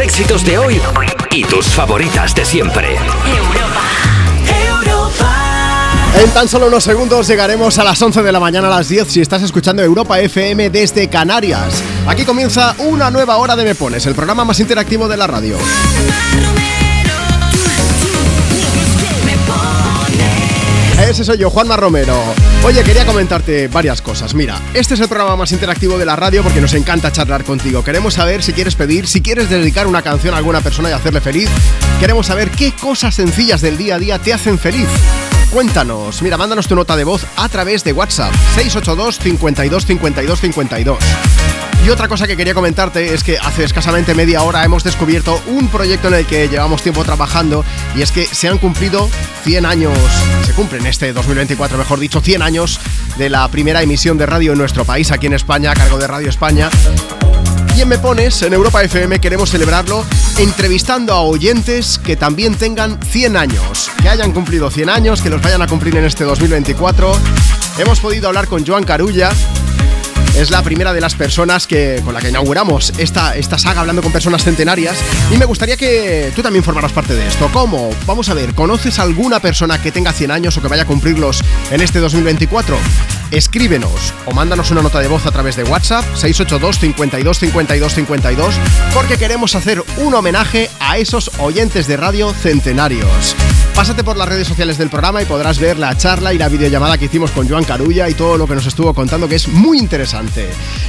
Éxitos de hoy y tus favoritas de siempre.
En tan solo unos segundos llegaremos a las 11 de la mañana a las 10 si estás escuchando Europa FM desde Canarias. Aquí comienza una nueva hora de Me Pones, el programa más interactivo de la radio. Ese soy yo, Juanma Romero. Oye, quería comentarte varias cosas. Mira, este es el programa más interactivo de la radio porque nos encanta charlar contigo. Queremos saber si quieres pedir, si quieres dedicar una canción a alguna persona y hacerle feliz. Queremos saber qué cosas sencillas del día a día te hacen feliz. Cuéntanos, mira, mándanos tu nota de voz a través de WhatsApp 682 52 52 52. Y otra cosa que quería comentarte es que hace escasamente media hora hemos descubierto un proyecto en el que llevamos tiempo trabajando y es que se han cumplido 100 años, se cumplen este 2024, mejor dicho, 100 años de la primera emisión de radio en nuestro país, aquí en España, a cargo de Radio España. Y Me Pones, en Europa FM, queremos celebrarlo entrevistando a oyentes que también tengan 100 años, que hayan cumplido 100 años, que los vayan a cumplir en este 2024. Hemos podido hablar con Joan Carulla, es la primera de las personas que, con la que inauguramos esta, esta saga hablando con personas centenarias y me gustaría que tú también formaras parte de esto. ¿Cómo? Vamos a ver, ¿conoces alguna persona que tenga 100 años o que vaya a cumplirlos en este 2024? Escríbenos o mándanos una nota de voz a través de WhatsApp 682 52 52 52 porque queremos hacer un homenaje a esos oyentes de radio centenarios. Pásate por las redes sociales del programa y podrás ver la charla y la videollamada que hicimos con Joan Carulla y todo lo que nos estuvo contando que es muy interesante.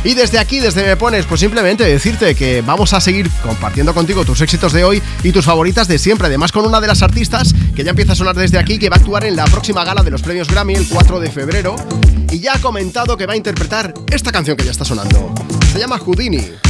Y desde aquí, desde Me Pones, pues simplemente decirte que vamos a seguir compartiendo contigo tus éxitos de hoy y tus favoritas de siempre. Además con una de las artistas que ya empieza a sonar desde aquí, que va a actuar en la próxima gala de los premios Grammy el 4 de febrero y ya ha comentado que va a interpretar esta canción que ya está sonando. Se llama Houdini.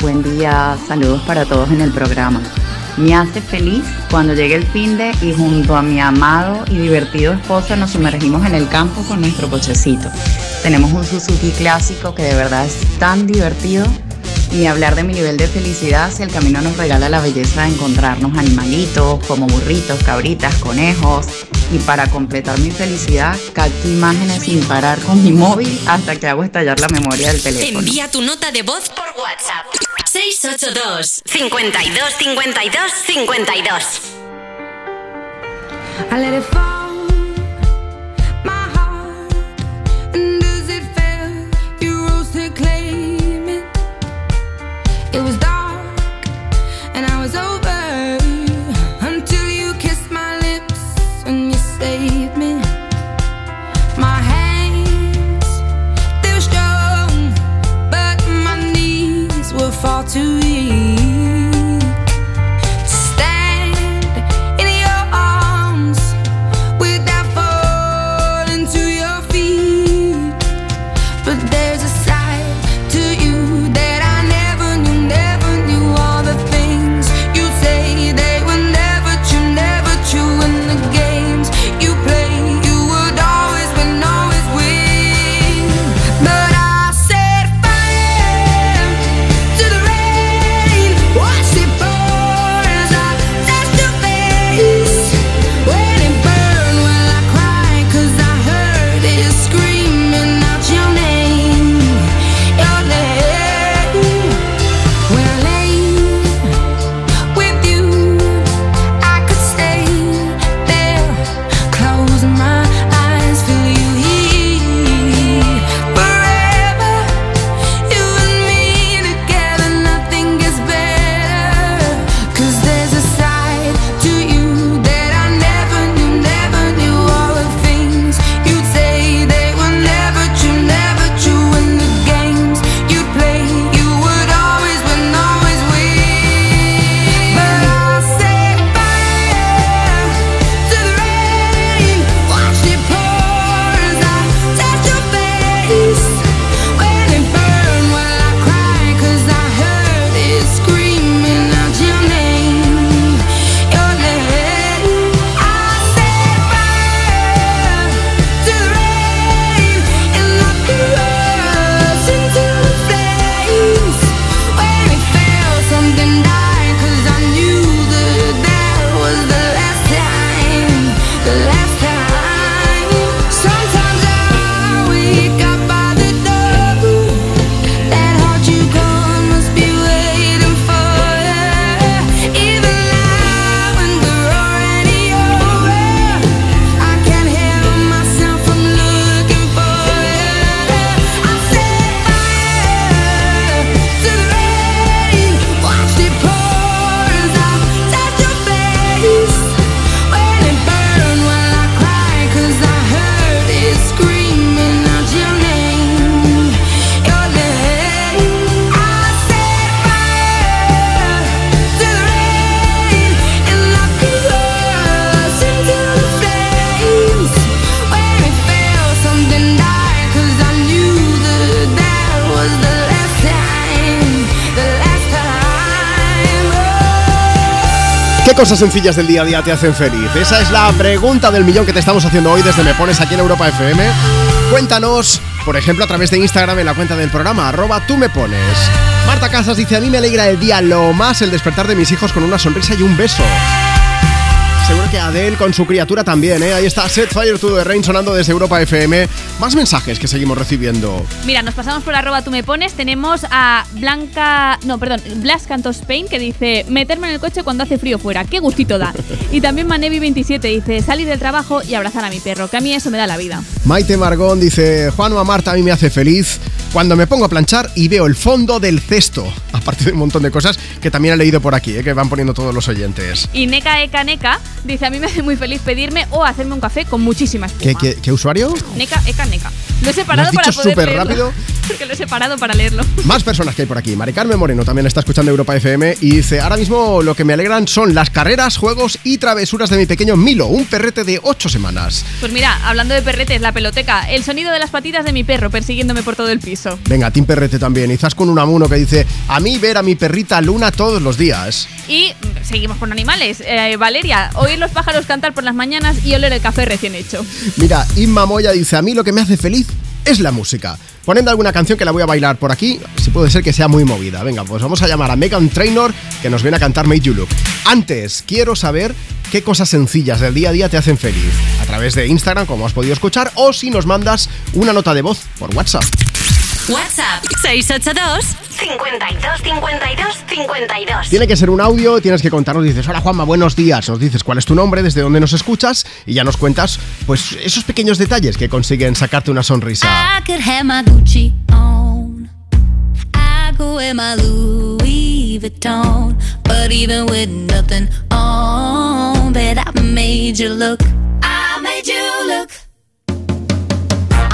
Buen día, saludos para todos en el programa. Me hace feliz cuando llegue el fin de y junto a mi amado y divertido esposo nos sumergimos en el campo con nuestro cochecito. Tenemos un Suzuki clásico que de verdad es tan divertido y hablar de mi nivel de felicidad si el camino nos regala la belleza de encontrarnos animalitos como burritos, cabritas, conejos y para completar mi felicidad capto imágenes sin parar con mi móvil hasta que hago estallar la memoria del teléfono.
Envía tu nota de voz por. 682 52 52 52
I let it fall.
Cosas sencillas del día a día te hacen feliz? Esa es la pregunta del millón que te estamos haciendo hoy desde Me Pones aquí en Europa FM. Cuéntanos, por ejemplo, a través de Instagram en la cuenta del programa, arroba tú me pones. Marta Casas dice, a mí me alegra el día lo más el despertar de mis hijos con una sonrisa y un beso. Seguro que Adele con su criatura también, ¿eh? Ahí está Set Fire to the Rain sonando desde Europa FM. Más mensajes que seguimos recibiendo.
Mira, nos pasamos por arroba tú me pones. Tenemos a Blanca. No, perdón, Blas Cantos Spain que dice: Meterme en el coche cuando hace frío fuera. ¡Qué gustito da! y también Manevi27 dice: Salir del trabajo y abrazar a mi perro, que a mí eso me da la vida.
Maite Margón dice, Juan o Marta a mí me hace feliz cuando me pongo a planchar y veo el fondo del cesto. Aparte de un montón de cosas que también he leído por aquí, ¿eh? que van poniendo todos los oyentes.
Y Neka Eka Neka dice: A mí me hace muy feliz pedirme o hacerme un café con muchísima espuma.
¿Qué, qué, qué usuario?
Neka Eka Neka. Lo he separado
¿Lo has
para
dicho
poder
súper
leerlo.
rápido?
Porque lo he separado para leerlo.
Más personas que hay por aquí. Mari Carmen Moreno también está escuchando Europa FM y dice, ahora mismo lo que me alegran son las carreras, juegos y travesuras de mi pequeño Milo, un perrete de 8 semanas.
Pues mira, hablando de perretes, la peloteca, el sonido de las patitas de mi perro persiguiéndome por todo el piso.
Venga, Tim Perrete también. Y con un amuno que dice, a mí ver a mi perrita Luna todos los días.
Y seguimos con animales. Eh, Valeria, oír los pájaros cantar por las mañanas y oler el café recién hecho.
Mira, Inma Moya dice, a mí lo que me hace feliz es la música. Poniendo alguna canción que la voy a bailar por aquí, si puede ser que sea muy movida. Venga, pues vamos a llamar a Megan Trainor, que nos viene a cantar Made You Look. Antes, quiero saber qué cosas sencillas del día a día te hacen feliz. A través de Instagram, como has podido escuchar, o si nos mandas una nota de voz por WhatsApp.
WhatsApp 682 52 52 52.
Tiene que ser un audio, tienes que contarnos, dices, hola Juanma, buenos días, nos dices cuál es tu nombre, desde dónde nos escuchas y ya nos cuentas pues esos pequeños detalles que consiguen sacarte una sonrisa.
I could have my Gucci on. I could wear my Louis Vuitton. But even with nothing on, bet I made you look.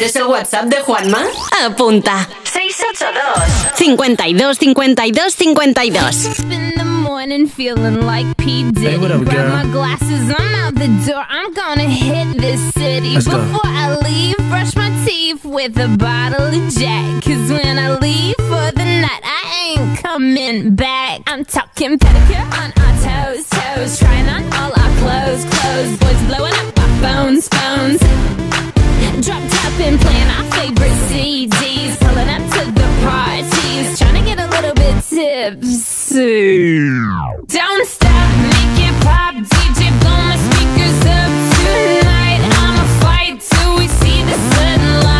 ¿Quieres el WhatsApp de Juanma? Apunta. 682 52 52 52.
morning feeling like P. Diddy.
Hey, what up,
Grab
girl?
my glasses, I'm out the door. I'm gonna hit this city.
Let's go.
I leave, brush my teeth with a bottle of Jack. Cause when I leave for the night, I ain't coming back. I'm talking pedicure on our toes, toes. Trying on all our clothes, clothes. Boys blowing up our phones, phones. Drop top and playing our favorite CDs. Pulling up to the parties. Trying to get a little bit tipsy. Don't stop, make it pop. DJ, blow my speakers up tonight. I'ma fight till we see the sunlight.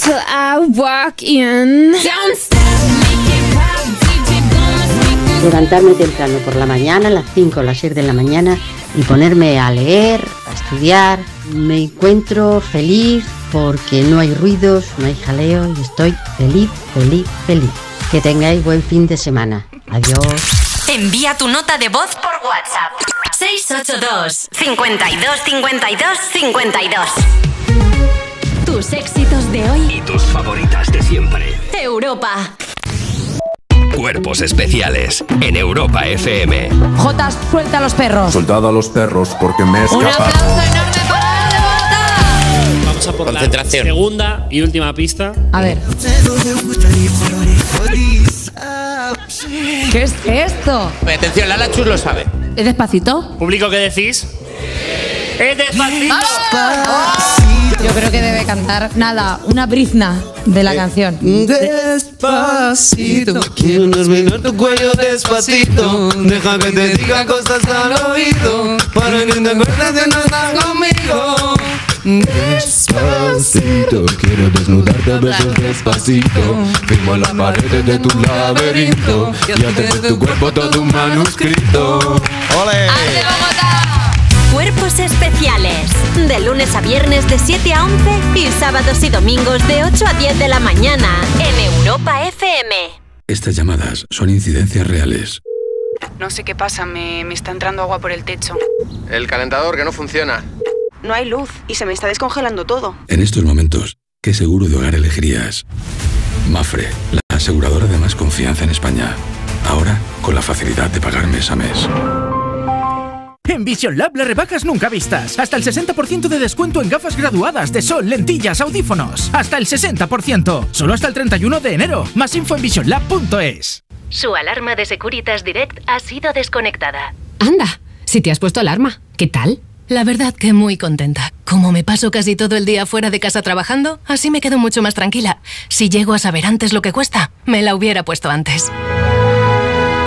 Till I walk in. Don't stop, make it pop, DJ blow my speakers.
Levantarme temprano por la mañana, a las 5 o las 6 de la mañana, y ponerme a leer, a estudiar. Me encuentro feliz porque no hay ruidos, no hay jaleo y estoy feliz, feliz, feliz. Que tengáis buen fin de semana. Adiós.
Envía tu nota de voz por WhatsApp. 682 52 52 52. Tus éxitos de hoy.
Y tus favoritas de siempre.
Europa.
Cuerpos especiales en Europa FM.
Jotas, suelta a los perros.
Soldado a los perros porque me he
Un aplauso enorme para
Vamos a por
Concentración.
la segunda y última pista.
A ver. ¿Qué es esto?
Atención, Lala Chus lo sabe.
¿Es despacito?
¿Público qué decís? ¡Es despacito!
Yo creo que debe cantar, nada, una brizna de la canción.
Despacito, quiero terminar tu cuello despacito. Deja que te diga cosas al oído. Para que te acuerdes de no estar conmigo. Despacito, quiero desnudarte a besos despacito. Firmo las paredes de tu laberinto. Y hacer de tu cuerpo todo un manuscrito. ¡Ole!
Especiales. De lunes a viernes de 7 a 11 y sábados y domingos de 8 a 10 de la mañana en Europa FM.
Estas llamadas son incidencias reales.
No sé qué pasa, me, me está entrando agua por el techo.
El calentador que no funciona.
No hay luz y se me está descongelando todo.
En estos momentos, ¿qué seguro de hogar elegirías? Mafre, la aseguradora de más confianza en España. Ahora, con la facilidad de pagar mes a mes.
En Vision Lab las rebajas nunca vistas. Hasta el 60% de descuento en gafas graduadas de sol, lentillas, audífonos. Hasta el 60%. Solo hasta el 31 de enero. Más info en visionlab.es.
Su alarma de Securitas Direct ha sido desconectada.
Anda, si te has puesto alarma, ¿qué tal? La verdad que muy contenta. Como me paso casi todo el día fuera de casa trabajando, así me quedo mucho más tranquila. Si llego a saber antes lo que cuesta, me la hubiera puesto antes.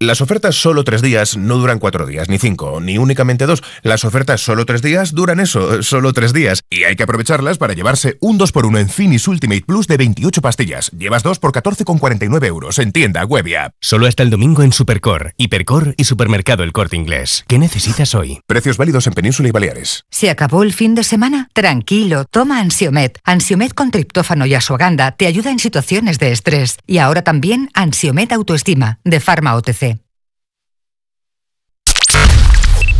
Las ofertas solo tres días no duran cuatro días, ni cinco, ni únicamente dos. Las ofertas solo tres días duran eso, solo tres días. Y hay que aprovecharlas para llevarse un 2x1 en Finis Ultimate Plus de 28 pastillas. Llevas dos por 14,49 euros en tienda web y app.
Solo hasta el domingo en Supercor, Hipercor y Supermercado El Corte Inglés. ¿Qué necesitas hoy?
Precios válidos en Península y Baleares.
¿Se acabó el fin de semana? Tranquilo, toma Ansiomet. Ansiomet con triptófano y asuaganda te ayuda en situaciones de estrés. Y ahora también Ansiomet Autoestima, de Pharma OTC.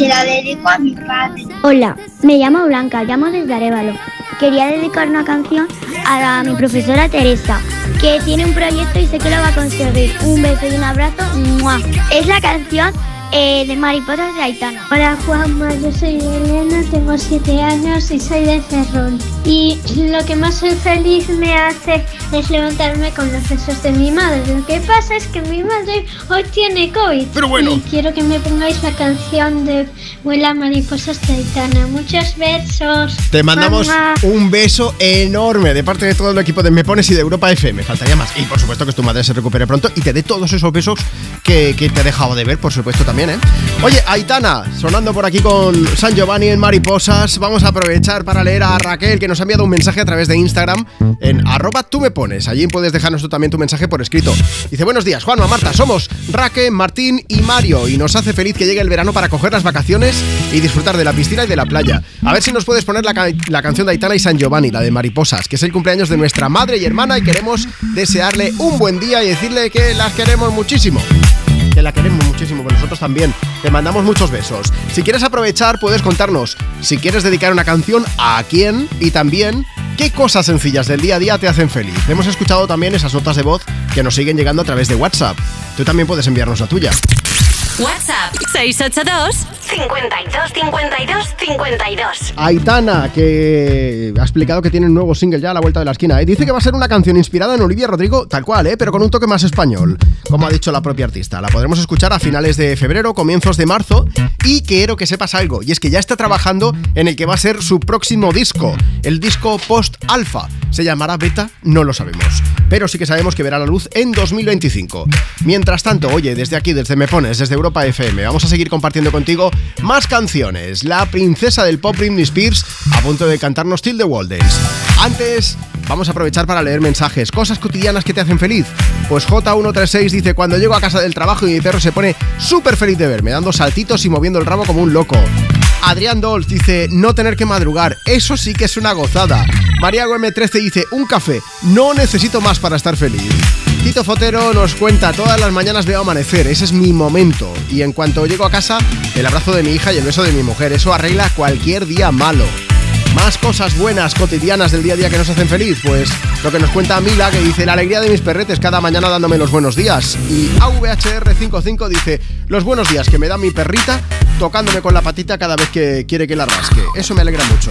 se la
dedico a mi padre.
Hola, me llamo Blanca, llamo desde Arevalo. Quería dedicar una canción a la- mi profesora Teresa, que tiene un proyecto y sé que lo va a conseguir. Un beso y un abrazo. ¡mua! Es la canción eh, de Mariposas de Aitana.
Hola Juanma, yo soy Elena, tengo 7 años y soy de Ferrol. Y lo que más soy feliz me hace es levantarme con los besos de mi madre. Lo que pasa es que mi madre hoy tiene COVID.
Pero bueno.
Y quiero que me pongáis la canción de Vuela Mariposas de Aitana. Muchos besos.
Te mandamos un beso enorme de parte de todo el equipo de Me Pones y de Europa FM. Faltaría más. Y por supuesto que tu madre se recupere pronto y te dé todos esos besos que, que te he dejado de ver, por supuesto también, ¿eh? Oye, Aitana, sonando por aquí con San Giovanni en Mariposas. Vamos a aprovechar para leer a Raquel que nos ha enviado un mensaje a través de Instagram en arroba tú me pones. Allí puedes dejarnos tú también tu mensaje por escrito. Dice, buenos días, Juanma, Marta, somos Raque, Martín y Mario y nos hace feliz que llegue el verano para coger las vacaciones y disfrutar de la piscina y de la playa. A ver si nos puedes poner la, la canción de Aitana y San Giovanni, la de Mariposas, que es el cumpleaños de nuestra madre y hermana y queremos desearle un buen día y decirle que las queremos muchísimo. Que la queremos muchísimo, pues nosotros también. Te mandamos muchos besos. Si quieres aprovechar, puedes contarnos si quieres dedicar una canción a quién y también qué cosas sencillas del día a día te hacen feliz. Hemos escuchado también esas notas de voz que nos siguen llegando a través de WhatsApp. Tú también puedes enviarnos la tuya.
WhatsApp 682 52 52 52.
Aitana, que ha explicado que tiene un nuevo single ya a la vuelta de la esquina. ¿eh? Dice que va a ser una canción inspirada en Olivia Rodrigo, tal cual, ¿eh? pero con un toque más español, como ha dicho la propia artista. La podremos escuchar a finales de febrero, comienzos de marzo, y quiero que sepas algo, y es que ya está trabajando en el que va a ser su próximo disco, el disco post-alfa. ¿Se llamará Beta? No lo sabemos, pero sí que sabemos que verá la luz en 2025. Mientras tanto, oye, desde aquí, desde Me Pones, desde Europa FM, vamos a seguir compartiendo contigo más canciones. La princesa del pop Britney Spears a punto de cantarnos Till the Wall Dance. Antes, vamos a aprovechar para leer mensajes, cosas cotidianas que te hacen feliz. Pues J136 dice, cuando llego a casa del trabajo y mi perro se pone súper feliz de verme, dando saltitos y moviendo el rabo como un loco. Adrián Dolz dice, no tener que madrugar, eso sí que es una gozada. María M13 dice, un café, no necesito más para estar feliz. Tito Fotero nos cuenta, todas las mañanas veo amanecer, ese es mi momento. Y en cuanto llego a casa, el abrazo de mi hija y el beso de mi mujer, eso arregla cualquier día malo. Más cosas buenas, cotidianas del día a día que nos hacen feliz, pues lo que nos cuenta Mila, que dice la alegría de mis perretes cada mañana dándome los buenos días. Y AVHR55 dice los buenos días que me da mi perrita tocándome con la patita cada vez que quiere que la rasque. Eso me alegra mucho.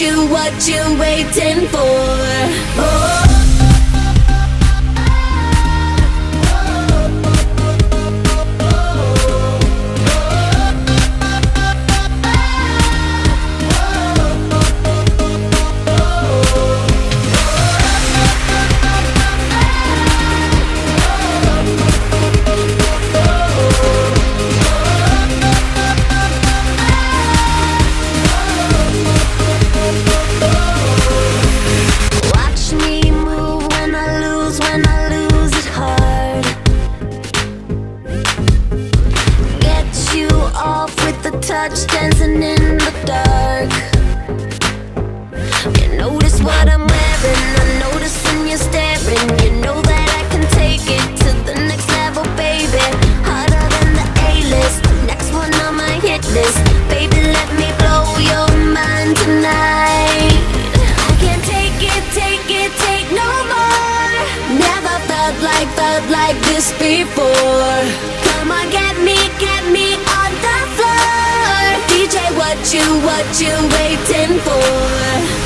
you, what you waiting for? Oh. Dark. You notice what I'm wearing, I notice when you're staring. You know that I can take it to the next level, baby. Harder than the A-list, next one on my hit list. Baby, let me blow your mind tonight. I can't take it, take it, take no more. Never felt like, felt like this before. You, what you waiting for?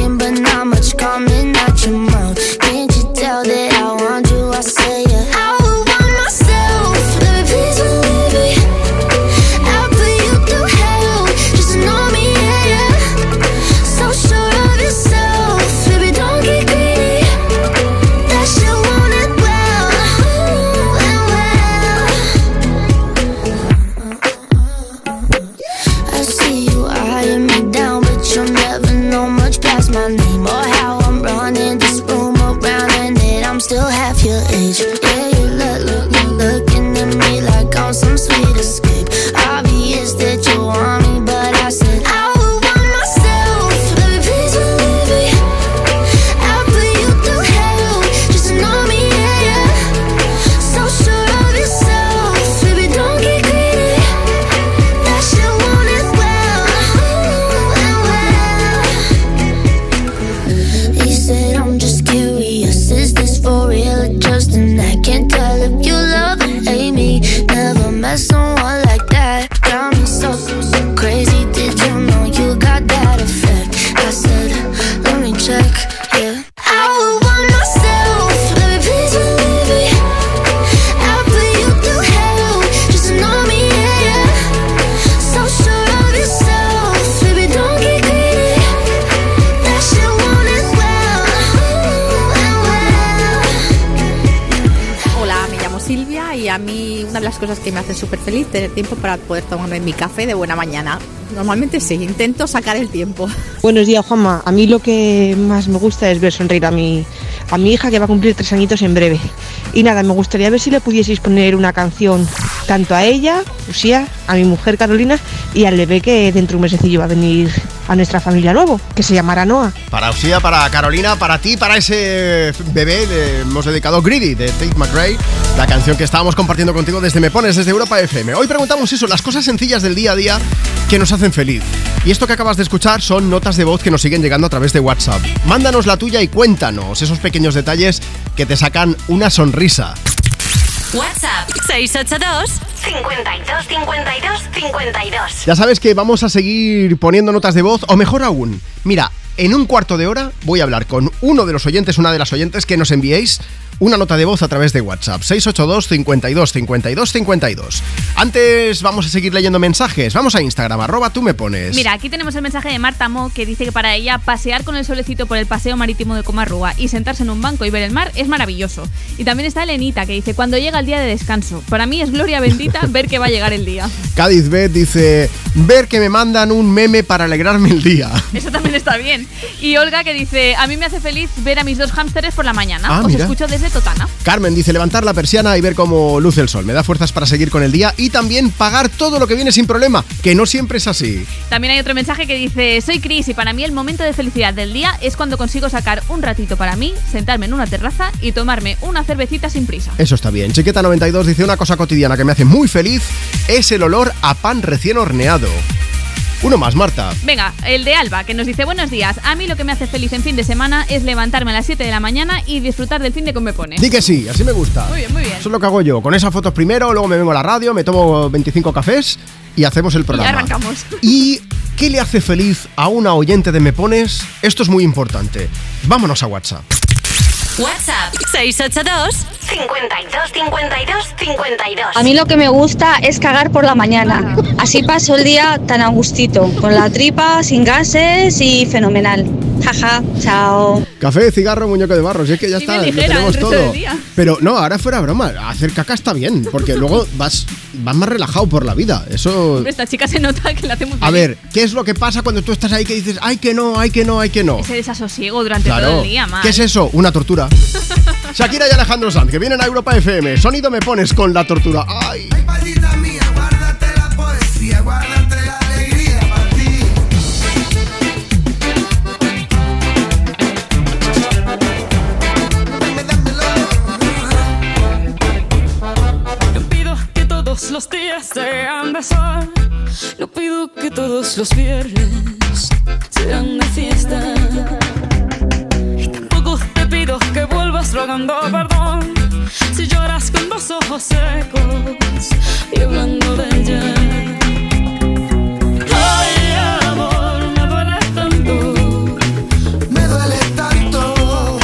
que me hace súper feliz tener tiempo para poder tomarme mi café de buena mañana. Normalmente sí, intento sacar el tiempo.
Buenos días, Juanma. A mí lo que más me gusta es ver sonreír a mi, a mi hija que va a cumplir tres añitos en breve. Y nada, me gustaría ver si le pudieseis poner una canción tanto a ella, Lucía, a mi mujer Carolina y al bebé que dentro de un mesecillo va a venir
a nuestra familia nuevo, que se llamará Noah.
Para Osía, para Carolina, para ti, para ese bebé, le hemos dedicado Greedy de Tate McRae, la canción que estábamos compartiendo contigo desde Me Pones, desde Europa FM. Hoy preguntamos eso, las cosas sencillas del día a día que nos hacen feliz. Y esto que acabas de escuchar son notas de voz que nos siguen llegando a través de WhatsApp. Mándanos la tuya y cuéntanos esos pequeños detalles que te sacan una sonrisa.
WhatsApp 682 52 52 52.
Ya sabes que vamos a seguir poniendo notas de voz, o mejor aún, mira, en un cuarto de hora voy a hablar con uno de los oyentes, una de las oyentes que nos enviéis una nota de voz a través de WhatsApp 682 52 52 52. Antes vamos a seguir leyendo mensajes. Vamos a Instagram, arroba tú me pones.
Mira, aquí tenemos el mensaje de Marta Mo que dice que para ella pasear con el solecito por el paseo marítimo de Comarrúa y sentarse en un banco y ver el mar es maravilloso. Y también está Elenita que dice cuando llega el día de descanso. Para mí es gloria bendita ver que va a llegar el día.
Cádiz Bet dice, ver que me mandan un meme para alegrarme el día.
Eso también está bien. Y Olga que dice, a mí me hace feliz ver a mis dos hámsteres por la mañana.
Ah,
Os
mira.
escucho desde Totana.
Carmen dice levantar la persiana y ver cómo luce el sol. Me da fuerzas para seguir con el día y también pagar todo lo que viene sin problema, que no siempre es así.
También hay otro mensaje que dice, soy Cris y para mí el momento de felicidad del día es cuando consigo sacar un ratito para mí, sentarme en una terraza y tomarme una cervecita sin prisa.
Eso está bien. Chiqueta 92 dice una cosa cotidiana que me hace muy feliz es el olor a pan recién horneado. Uno más, Marta.
Venga, el de Alba, que nos dice buenos días. A mí lo que me hace feliz en fin de semana es levantarme a las 7 de la mañana y disfrutar del fin de que me pone.
Di que sí, así me gusta.
Muy bien, muy bien.
Eso es lo que hago yo. Con esas fotos primero, luego me vengo a la radio, me tomo 25 cafés y hacemos el
Y
programa.
arrancamos.
¿Y qué le hace feliz a una oyente de Me Pones? Esto es muy importante. Vámonos a WhatsApp.
WhatsApp 682 52 52 52.
A mí lo que me gusta es cagar por la mañana. Así paso el día tan a gustito, con la tripa, sin gases y fenomenal. Jaja, chao.
Café, cigarro, muñeco de barro. Si es que ya
Sí,
está, lo tenemos todo. Pero no, ahora fuera broma. Hacer caca está bien, porque luego vas, vas más relajado por la vida. Eso.
Hombre, esta chica se nota que la hace muy
A ver, ¿qué es lo que pasa cuando tú estás ahí que dices, ay que no, ay que no, ay que no?
Ese desasosiego durante todo el día, man.
¿Qué es eso? Una tortura. Shakira y Alejandro Sanz, que vienen a Europa FM. Sonido me pones con la tortura. ¡Ay!
poesía,
todos los días sean de sol. No pido que todos los viernes sean de fiesta. Y tampoco te pido que vuelvas rogando perdón. Si lloras con dos ojos secos y hablando de ella. Ay, amor, me duele tanto.
Me duele tanto.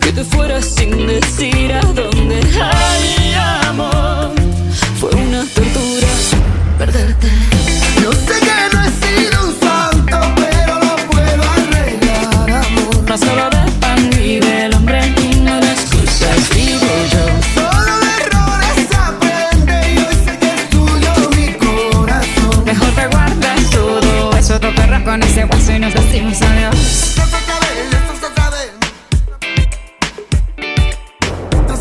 que te fueras sin decir a dónde. Ay,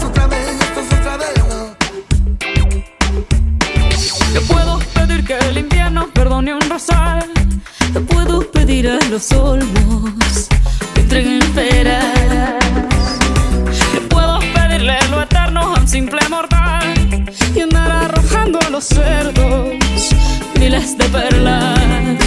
otra vez.
Yo puedo pedir que el invierno perdone un rosal. Yo puedo pedir a los olmos que entreguen peras. Yo puedo pedirle lo eterno a un simple mortal y andar arrojando a los cerdos miles de perlas.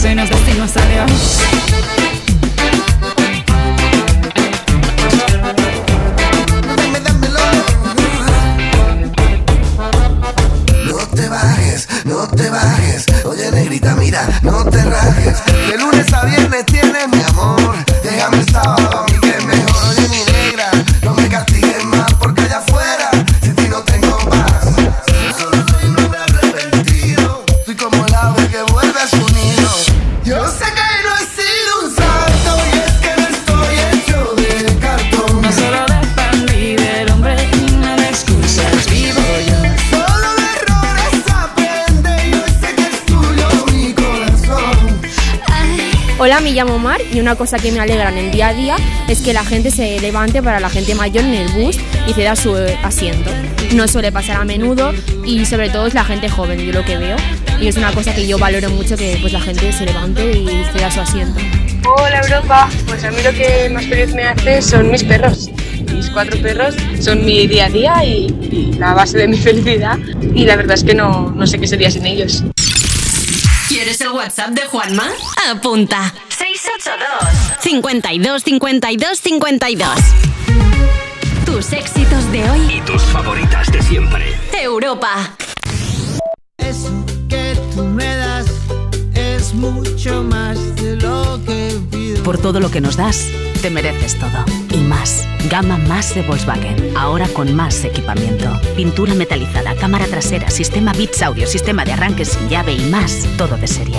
Con ese guaso y nos decimos adiós.
No te bajes, no te bajes. Oye, negrita, mira, no te rajes. De lunes a viernes tienes
llamo Mar y una cosa que me alegra en el día a día es que la gente se levante para la gente mayor en el bus y ceda su eh, asiento. No suele pasar a menudo y sobre todo es la gente joven, yo lo que veo. Y es una cosa que yo valoro mucho que pues la gente se levante y ceda su asiento.
Hola Europa, pues a mí lo que más feliz me hace son mis perros. Mis cuatro perros son mi día a día y, y la base de mi felicidad y la verdad es que no, no sé qué sería sin ellos.
¿Quieres el WhatsApp de Juanma? Apunta. 682 52 52 52. Tus éxitos de hoy.
Y tus favoritas de siempre.
Europa.
Eso que tú me das es mucho más de lo que pido.
Por todo lo que nos das, te mereces todo. Y más. Gama más de Volkswagen. Ahora con más equipamiento. Pintura metalizada, cámara trasera, sistema Bits Audio, sistema de arranque sin llave y más. Todo de serie.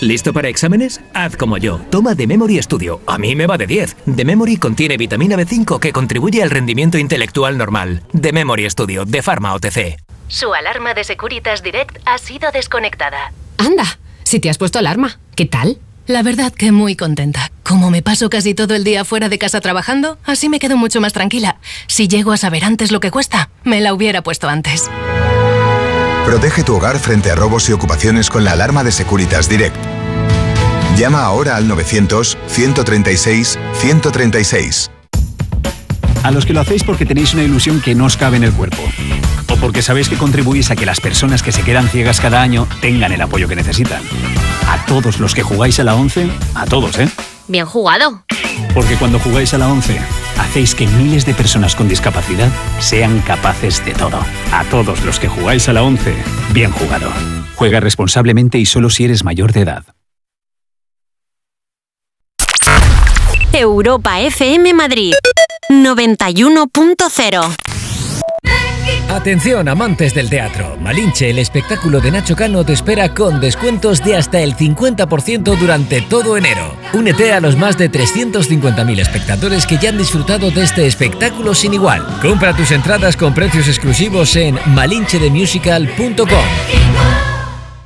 ¿Listo para exámenes? Haz como yo. Toma The Memory Studio. A mí me va de 10. The Memory contiene vitamina B5 que contribuye al rendimiento intelectual normal. The Memory Studio de Pharma OTC.
Su alarma de Securitas Direct ha sido desconectada.
Anda, si te has puesto alarma, ¿qué tal? La verdad que muy contenta. Como me paso casi todo el día fuera de casa trabajando, así me quedo mucho más tranquila. Si llego a saber antes lo que cuesta, me la hubiera puesto antes.
Protege tu hogar frente a robos y ocupaciones con la alarma de Securitas Direct. Llama ahora al 900-136-136.
A los que lo hacéis porque tenéis una ilusión que no os cabe en el cuerpo. O porque sabéis que contribuís a que las personas que se quedan ciegas cada año tengan el apoyo que necesitan. A todos los que jugáis a la 11, a todos, ¿eh?
Bien jugado.
Porque cuando jugáis a la 11, hacéis que miles de personas con discapacidad sean capaces de todo. A todos los que jugáis a la 11, bien jugado. Juega responsablemente y solo si eres mayor de edad.
Europa FM Madrid 91.0
Atención amantes del teatro. Malinche, el espectáculo de Nacho Cano te espera con descuentos de hasta el 50% durante todo enero. Únete a los más de 350.000 espectadores que ya han disfrutado de este espectáculo sin igual. Compra tus entradas con precios exclusivos en malinchedemusical.com.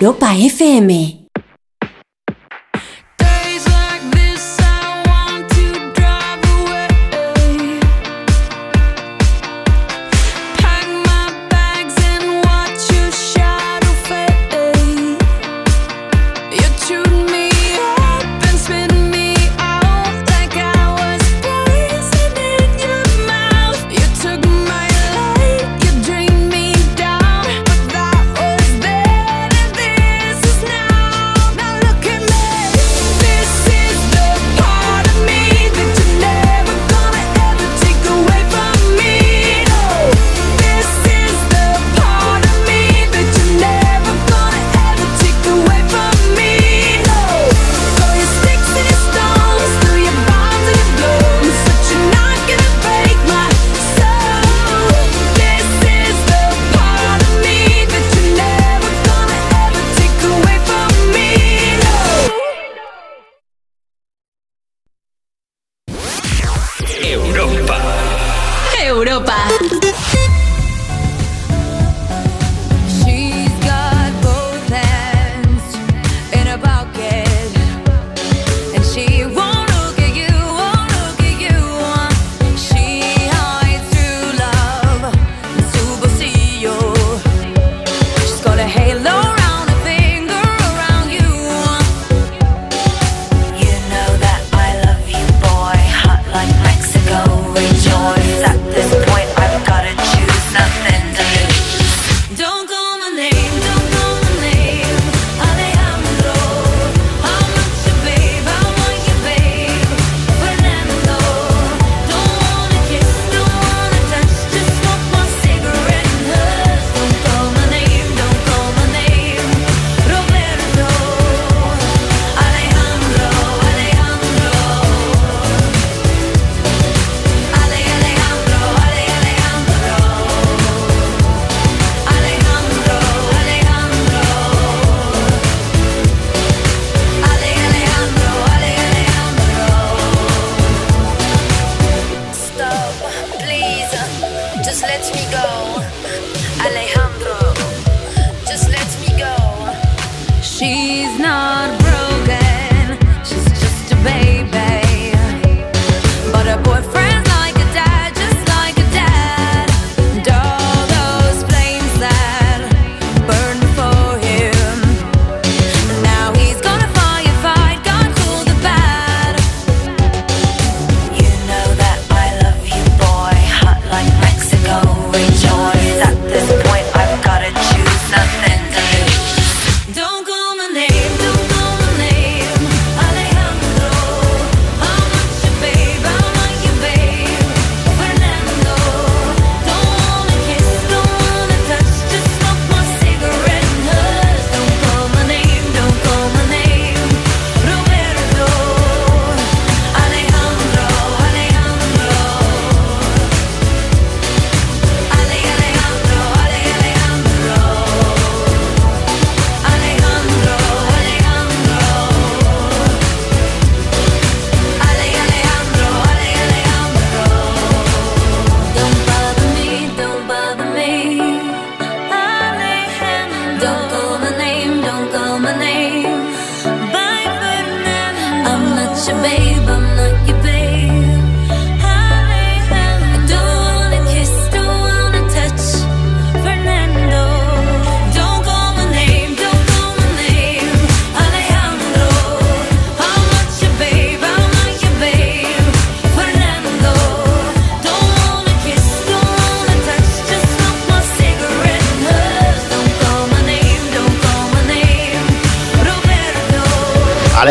Europa FM.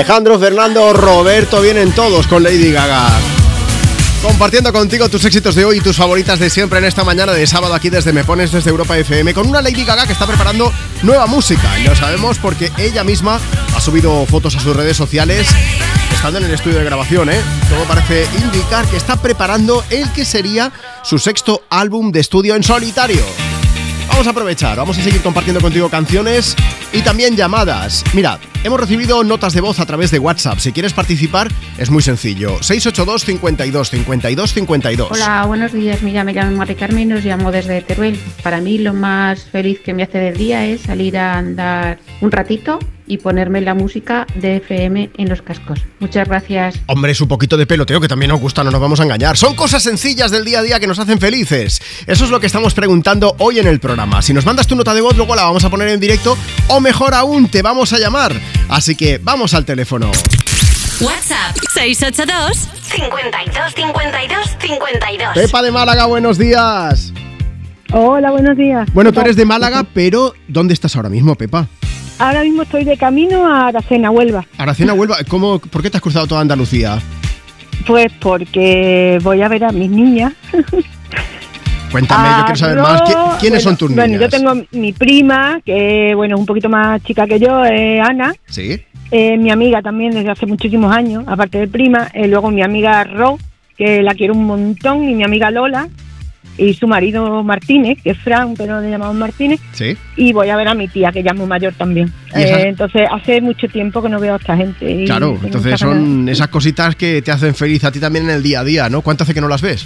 Alejandro, Fernando, Roberto, vienen todos con Lady Gaga. Compartiendo contigo tus éxitos de hoy y tus favoritas de siempre en esta mañana de sábado aquí desde Me Pones desde Europa FM con una Lady Gaga que está preparando nueva música. Y lo sabemos porque ella misma ha subido fotos a sus redes sociales estando en el estudio de grabación, ¿eh? Todo parece indicar que está preparando el que sería su sexto álbum de estudio en solitario. Vamos a aprovechar, vamos a seguir compartiendo contigo canciones y también llamadas. Mira, hemos recibido notas de voz a través de WhatsApp. Si quieres participar, es muy sencillo. 682 52 52 52.
Hola, buenos días. Mira, me llamo Mari Carmen y os llamo desde Teruel. Para mí lo más feliz que me hace del día es salir a andar un ratito y ponerme la música de FM en los cascos. Muchas gracias.
Hombre, es un poquito de peloteo que también nos gusta, no nos vamos a engañar. Son cosas sencillas del día a día que nos hacen felices. Eso es lo que estamos preguntando hoy en el programa. Si nos mandas tu nota de voz, luego la vamos a poner en directo o mejor aún, te vamos a llamar. Así que vamos al teléfono.
WhatsApp 682 52 52 52.
Pepa de Málaga, buenos días.
Hola, buenos días.
Bueno, tú eres de Málaga, pero ¿dónde estás ahora mismo, Pepa?
Ahora mismo estoy de camino a Aracena, Huelva.
Aracena, Huelva, ¿cómo, ¿por qué te has cruzado toda Andalucía?
Pues porque voy a ver a mis niñas.
Cuéntame, yo quiero saber más. ¿Qui- ¿Quiénes son tus niñas?
Bueno, yo tengo mi prima, que bueno, es un poquito más chica que yo, eh, Ana.
Sí.
Eh, mi amiga también desde hace muchísimos años, aparte de prima. Eh, luego mi amiga Ro, que la quiero un montón, y mi amiga Lola. Y su marido Martínez, que es Fran, pero le llamamos Martínez.
Sí.
Y voy a ver a mi tía, que ya es muy mayor también.
¿Y esa-
Eh, entonces, hace mucho tiempo que no veo a esta gente. y
Claro, entonces
ganas.
son esas cositas que te hacen feliz a ti también en el día a día, ¿no? ¿Cuánto hace que no las ves?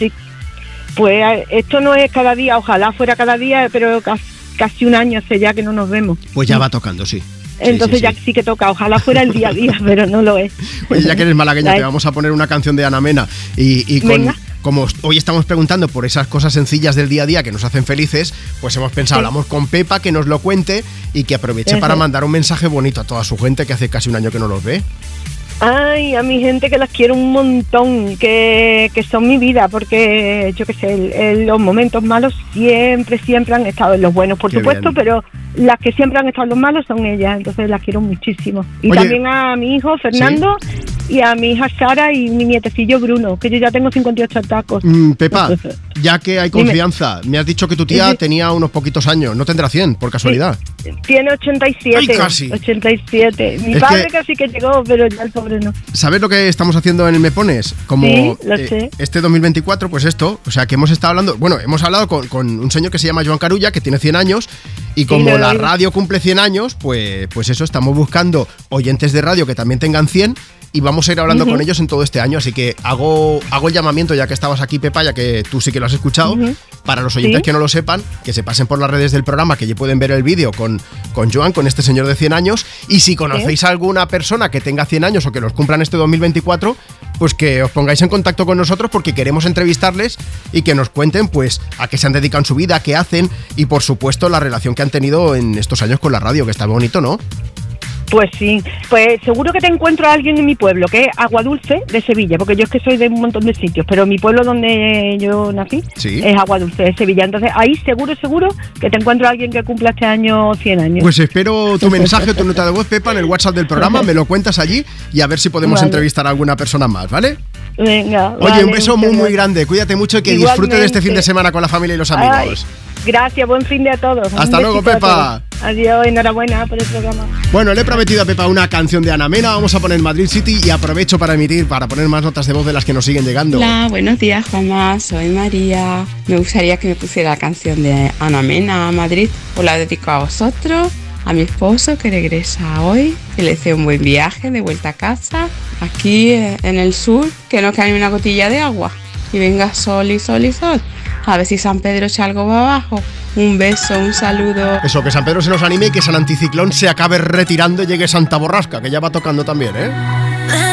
Pues esto no es cada día, ojalá fuera cada día, pero cas- casi un año hace ya que no nos vemos.
Pues ya va tocando, sí.
Entonces ya sí que toca, ojalá fuera el día a día, pero no lo es.
Oye, ya que eres malagueña, te vamos a poner una canción de Ana Mena. Y, y con,
Venga.
como hoy estamos preguntando por esas cosas sencillas del día a día que nos hacen felices, pues hemos pensado, hablamos con Pepa, que nos lo cuente y que aproveche
Eso
para mandar un mensaje bonito a toda su gente que hace casi un año que no los ve.
Ay, a mi gente que las quiero un montón, que, que son mi vida, porque yo qué sé, el- el- los momentos malos siempre, siempre han estado en los buenos, por
Qué
supuesto,
bien.
pero las que siempre han estado en los malos son ellas, entonces las quiero muchísimo. Y
Oye.
también a mi hijo Fernando y a mi hija Sara y mi nietecillo Bruno, que yo ya tengo 58 tacos.
Mm, Pepa, ya que hay
Dime.
confianza, me has dicho que tu tía
Sí.
tenía unos poquitos años, no tendrá 100, por casualidad.
Tiene 87.
Ay, casi.
87. Mi
Es
padre
que-
casi que llegó, pero ya el pobre no.
¿Sabes lo que estamos haciendo en el Me Pones? Como
Sí, lo
eh,
sé.
este 2024, pues esto, o sea, que hemos estado hablando, bueno, hemos hablado con, con un señor que se llama Joan Carulla, que tiene 100 años, y como la radio cumple 100 años, pues, pues eso, estamos buscando oyentes de radio que también tengan 100 y vamos a ir hablando con ellos en todo este año, así que hago, hago el llamamiento, ya que estabas aquí, Pepa, ya que tú sí que lo has escuchado, para los oyentes
Sí.
que no lo sepan, que se pasen por las redes del programa, que ya pueden ver el vídeo con, con Joan, con este señor de 100 años, y si conocéis a alguna persona que tenga 100 años o que los cumplan este 2024, pues que os pongáis en contacto con nosotros porque queremos entrevistarles y que nos cuenten pues a qué se han dedicado en su vida, qué hacen y por supuesto la relación que han tenido en estos años con la radio, que está bonito, ¿no?
Pues sí, pues seguro que te encuentro a alguien en mi pueblo, que es Agua Dulce de Sevilla, porque yo es que soy de un montón de sitios, pero mi pueblo donde yo nací
Sí.
es Agua Dulce de Sevilla. Entonces ahí seguro, seguro que te encuentro a alguien que cumpla este año 100 años.
Pues espero tu mensaje tu nota de voz, Pepa, en el WhatsApp del programa, me lo cuentas allí y a ver si podemos
Vale.
entrevistar a alguna persona más, ¿vale?
Venga.
Oye,
vale,
un beso muy, muy grande, cuídate mucho y que disfrutes de este fin de
Igualmente.
semana con la familia y los amigos.
Ay, gracias, buen fin de a todos.
Hasta luego, Pepa.
Adiós, enhorabuena por el programa.
Bueno, le he prometido a Pepa una canción de Ana Mena, vamos a poner Madrid City y aprovecho para emitir, para poner más notas de voz de las que nos siguen llegando.
Hola, buenos días, Juanma. Soy María. Me gustaría que me pusiera la canción de Ana Mena, Madrid. Os la dedico a vosotros, a mi esposo que regresa hoy. Que le deseo un buen viaje de vuelta a casa. Aquí eh, en el sur, que no cae ni una gotilla de agua. Y venga sol y sol y sol. A ver si San Pedro echa algo para abajo. Un beso, un saludo.
Eso, que San Pedro se nos anime y que San Anticiclón se acabe retirando y llegue Santa Borrasca, que ya va tocando también, ¿eh?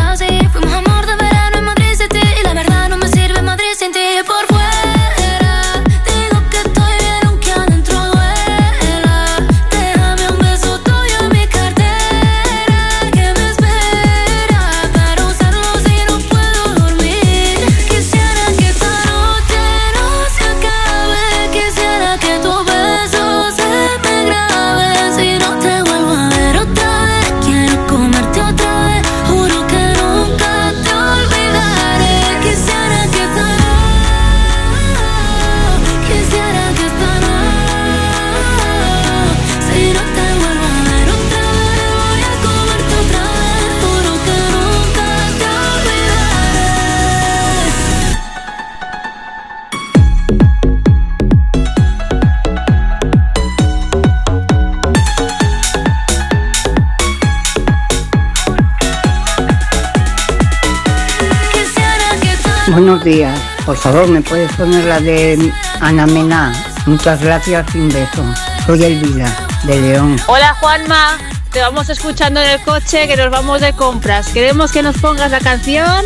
buenos días. Por favor, ¿me puedes poner la de Ana Mena? Muchas gracias y un beso. Soy Elvira, de León.
Hola Juanma, te vamos escuchando en el coche que nos vamos de compras. Queremos que nos pongas la canción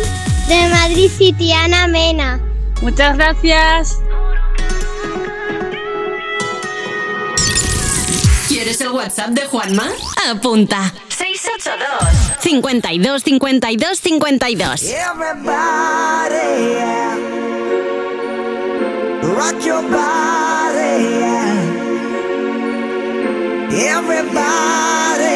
De Madrid City, Ana Mena.
Muchas gracias.
¿Quieres el WhatsApp de Juanma? Apunta. 682 52 52 52.
Everybody, yeah. rock your body. Everybody,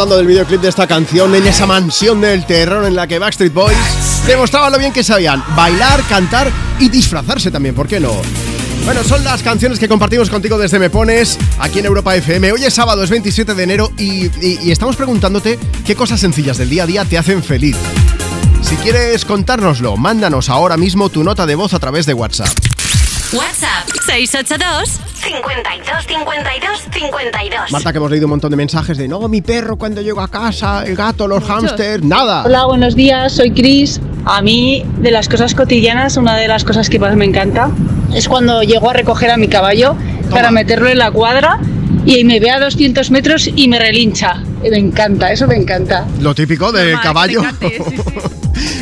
Del videoclip de esta canción en esa mansión del terror en la que Backstreet Boys demostraban lo bien que sabían bailar, cantar y disfrazarse también, ¿por qué no? Bueno, son las canciones que compartimos contigo desde Me Pones aquí en Europa FM. Hoy es sábado, es 27 de enero y estamos preguntándote qué cosas sencillas del día a día te hacen feliz. Si quieres contárnoslo, mándanos ahora mismo tu nota de voz a través de WhatsApp.
WhatsApp 682 52 52 52.
Marta, que hemos leído un montón de mensajes de no, mi perro cuando llego a casa, el gato, los hámsters, nada.
Hola, buenos días, soy Cris. A mí, de las cosas cotidianas, una de las cosas que más me encanta es cuando llego a recoger a mi caballo para meterlo en la cuadra y me ve a 200 metros y me relincha. Me encanta, eso me encanta.
Lo típico del caballo.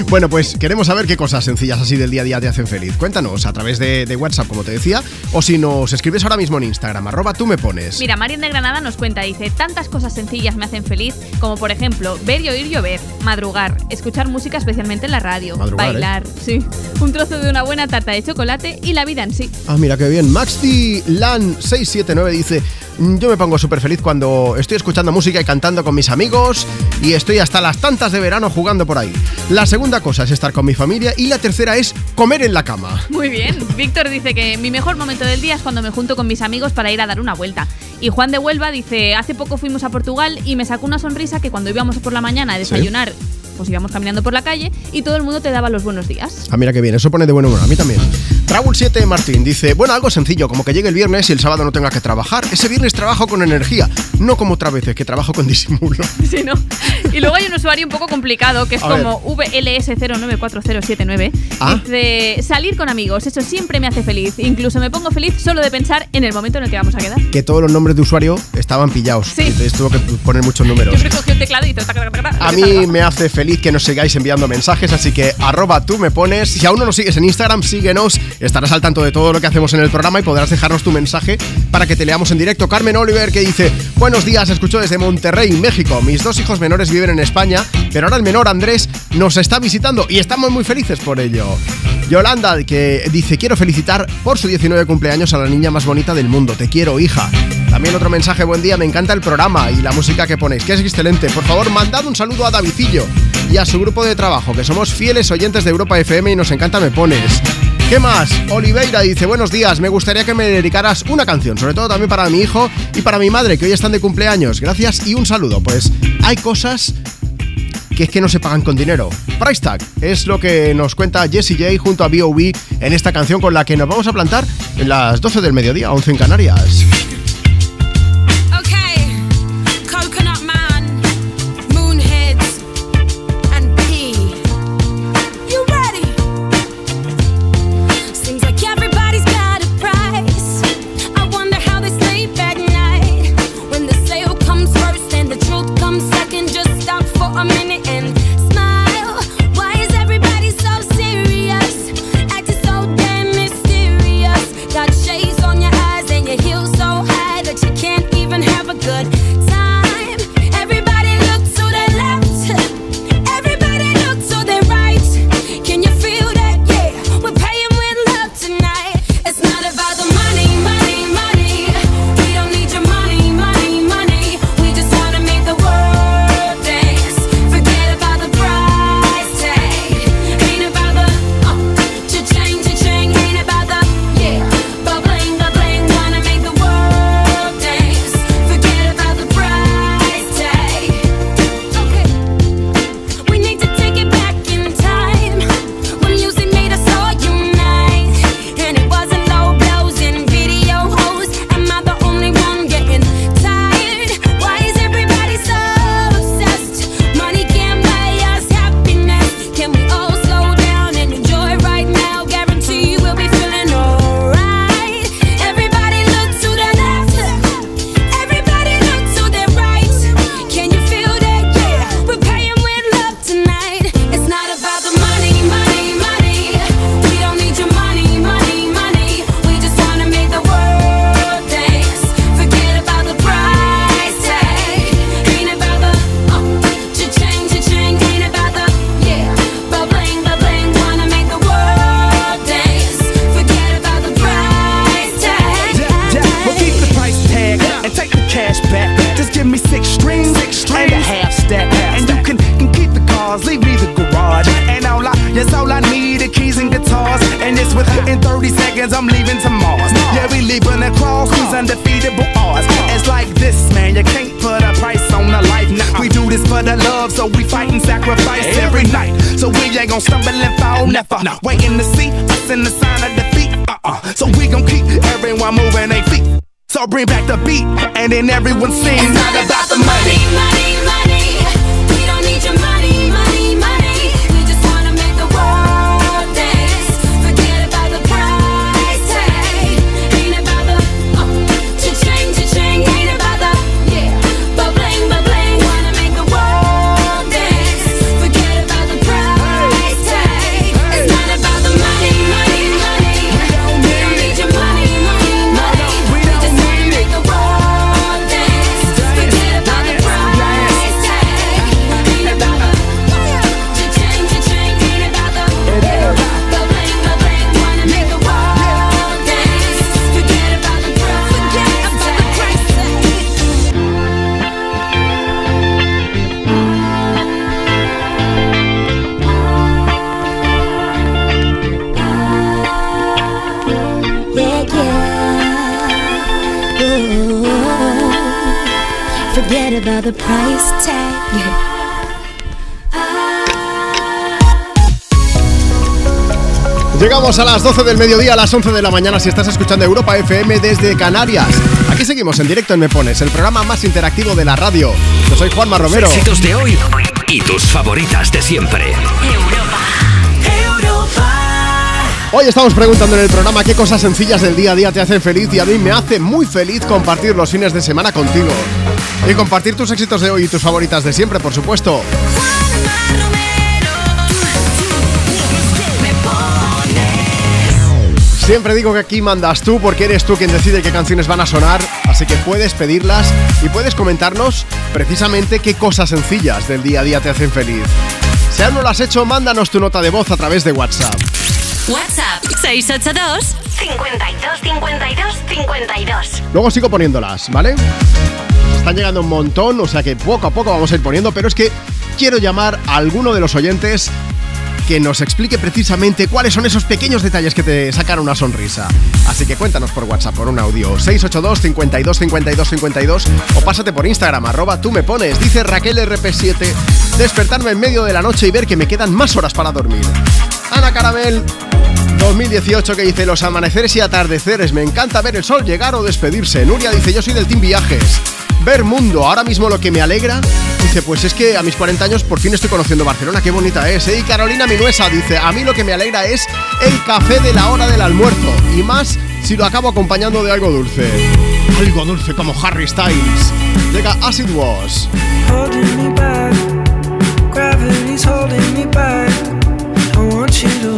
Bueno, pues queremos saber qué cosas sencillas así del día a día te hacen feliz. Cuéntanos a través de, de WhatsApp, como te decía, o si nos escribes ahora mismo en Instagram, arroba tú me pones.
Mira, Marian de Granada nos cuenta, dice, tantas cosas sencillas me hacen feliz, como por ejemplo, ver y oír llover, madrugar, escuchar música especialmente en la radio,
Madrugar, ¿eh?
bailar, sí, un trozo de una buena tarta de chocolate y la vida en sí.
Ah, mira qué bien. Maxi Lan679 dice: "Mm, Yo me pongo súper feliz cuando estoy escuchando música y cantando con mis amigos y estoy hasta las tantas de verano jugando por ahí. La segunda cosa es estar con mi familia y la tercera es comer en la cama.
Muy bien. Víctor dice que mi mejor momento del día es cuando me junto con mis amigos para ir a dar una vuelta. Y Juan de Huelva dice, hace poco fuimos a Portugal y me sacó una sonrisa que cuando íbamos por la mañana a desayunar, pues íbamos caminando por la calle y todo el mundo te daba los buenos días.
Ah, mira qué bien, eso pone de buen humor, a mí también. Raúl 7 Martín dice, bueno, algo sencillo, como que llegue el viernes y el sábado no tenga que trabajar. Ese viernes trabajo con energía, no como otras veces, que trabajo con disimulo.
Sí, ¿no? Y luego hay un usuario un poco complicado que es
A
como VLS094079.
Ah.
Dice, salir con amigos, eso siempre me hace feliz. Incluso me pongo feliz solo de pensar en el momento en el que vamos a quedar.
Que todos los nombres de usuario estaban pillados.
Sí.
Entonces tuvo que poner muchos números.
Siempre cogí el teclado y taca,
A mí me hace feliz que nos sigáis enviando mensajes, así que arroba tú me pones. Si aún no nos sigues en Instagram, síguenos. Estarás al tanto de todo lo que hacemos en el programa y podrás dejarnos tu mensaje para que te leamos en directo. Carmen Oliver que dice, buenos días, escucho desde Monterrey, México. Mis dos hijos menores viven en España, pero ahora el menor Andrés nos está visitando y estamos muy felices por ello. Yolanda que dice, quiero felicitar por su 19 cumpleaños a la niña más bonita del mundo. Te quiero, hija. También otro mensaje, buen día, me encanta el programa y la música que ponéis, que es excelente. Por favor, mandad un saludo a Davidillo y a su grupo de trabajo, que somos fieles oyentes de Europa FM y nos encanta Me Pones. ¿Qué más? Oliveira dice, buenos días, me gustaría que me dedicaras una canción, sobre todo también para mi hijo y para mi madre, que hoy están de cumpleaños. Gracias y un saludo. Pues hay cosas que es que no se pagan con dinero. Price tag es lo que nos cuenta Jessie J junto a B.O.B. en esta canción con la que nos vamos a plantar en las 12 del mediodía, 11 en Canarias.
Llegamos a las 12 del mediodía, a las 11 de la mañana si estás escuchando Europa FM desde Canarias. Aquí seguimos en directo en Me Pones, el programa más interactivo de la radio. Yo soy Juanma Romero.
Éxitos de hoy y tus favoritas de siempre.
Hoy estamos preguntando en el programa qué cosas sencillas del día a día te hacen feliz y a mí me hace muy feliz compartir los fines de semana contigo. Y compartir tus éxitos de hoy y tus favoritas de siempre, por supuesto. Siempre digo que aquí mandas tú porque eres tú quien decide qué canciones van a sonar, así que puedes pedirlas y puedes comentarnos precisamente qué cosas sencillas del día a día te hacen feliz. Si aún no lo has hecho, mándanos tu nota de voz a través de WhatsApp.
WhatsApp 682 52 52 52.
Luego sigo poniéndolas, ¿vale? Están llegando un montón, o sea que poco a poco vamos a ir poniendo, pero es que quiero llamar a alguno de los oyentes que nos explique precisamente cuáles son esos pequeños detalles que te sacan una sonrisa. Así que cuéntanos por WhatsApp, por un audio 682 52 52 52 o pásate por Instagram, arroba tú me pones. Dice Raquel RP7, despertarme en medio de la noche y ver que me quedan más horas para dormir. Ana Caramel 2018 que dice los amaneceres y atardeceres, me encanta ver el sol llegar o despedirse. Nuria dice yo soy del Team Viajes. Ver mundo, ahora mismo lo que me alegra, dice pues es que a mis 40 años por fin estoy conociendo Barcelona, qué bonita es. ¿eh? Y Carolina Minuesa dice a mí lo que me alegra es el café de la hora del almuerzo y más si lo acabo acompañando de algo dulce. Algo dulce como Harry Styles. Llega As It Was.
holding me back. Gravity's holding me back. I want you to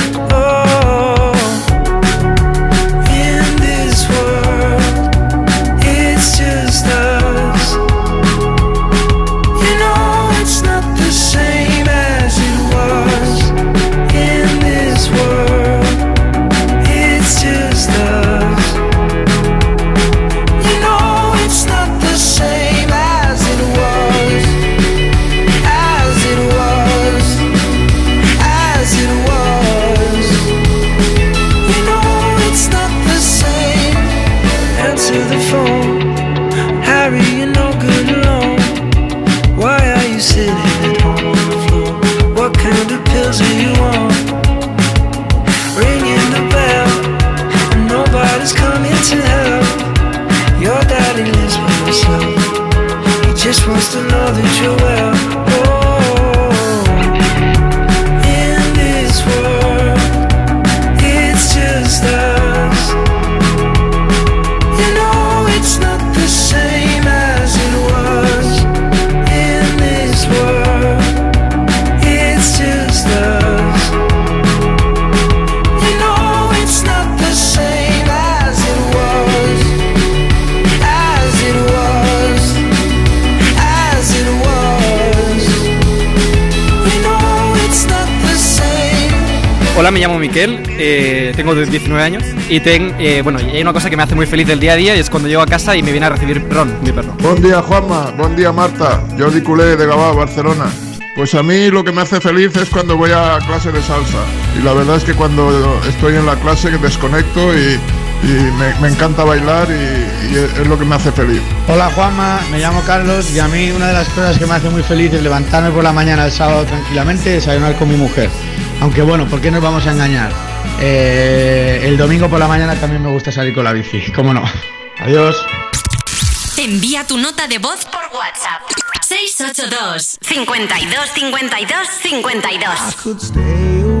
Miquel, eh, tengo 19 años y ten, eh, bueno, hay una cosa que me hace muy feliz del día a día y es cuando llego a casa y me viene a recibir Ron, mi perro.
Buen día Juanma, buen día Marta, Jordi Culé de Gabá, Barcelona. Pues a mí lo que me hace feliz es cuando voy a clase de salsa. Y la verdad es que cuando estoy en la clase desconecto y, y me, me encanta bailar y, y es lo que me hace feliz.
Hola Juanma, me llamo Carlos y a mí una de las cosas que me hace muy feliz es levantarme por la mañana el sábado tranquilamente y desayunar con mi mujer. Aunque bueno, ¿por qué nos vamos a engañar? Eh, el domingo por la mañana también me gusta salir con la bici, ¿cómo no? Adiós.
Envía tu nota de voz por WhatsApp 682 52 52 52.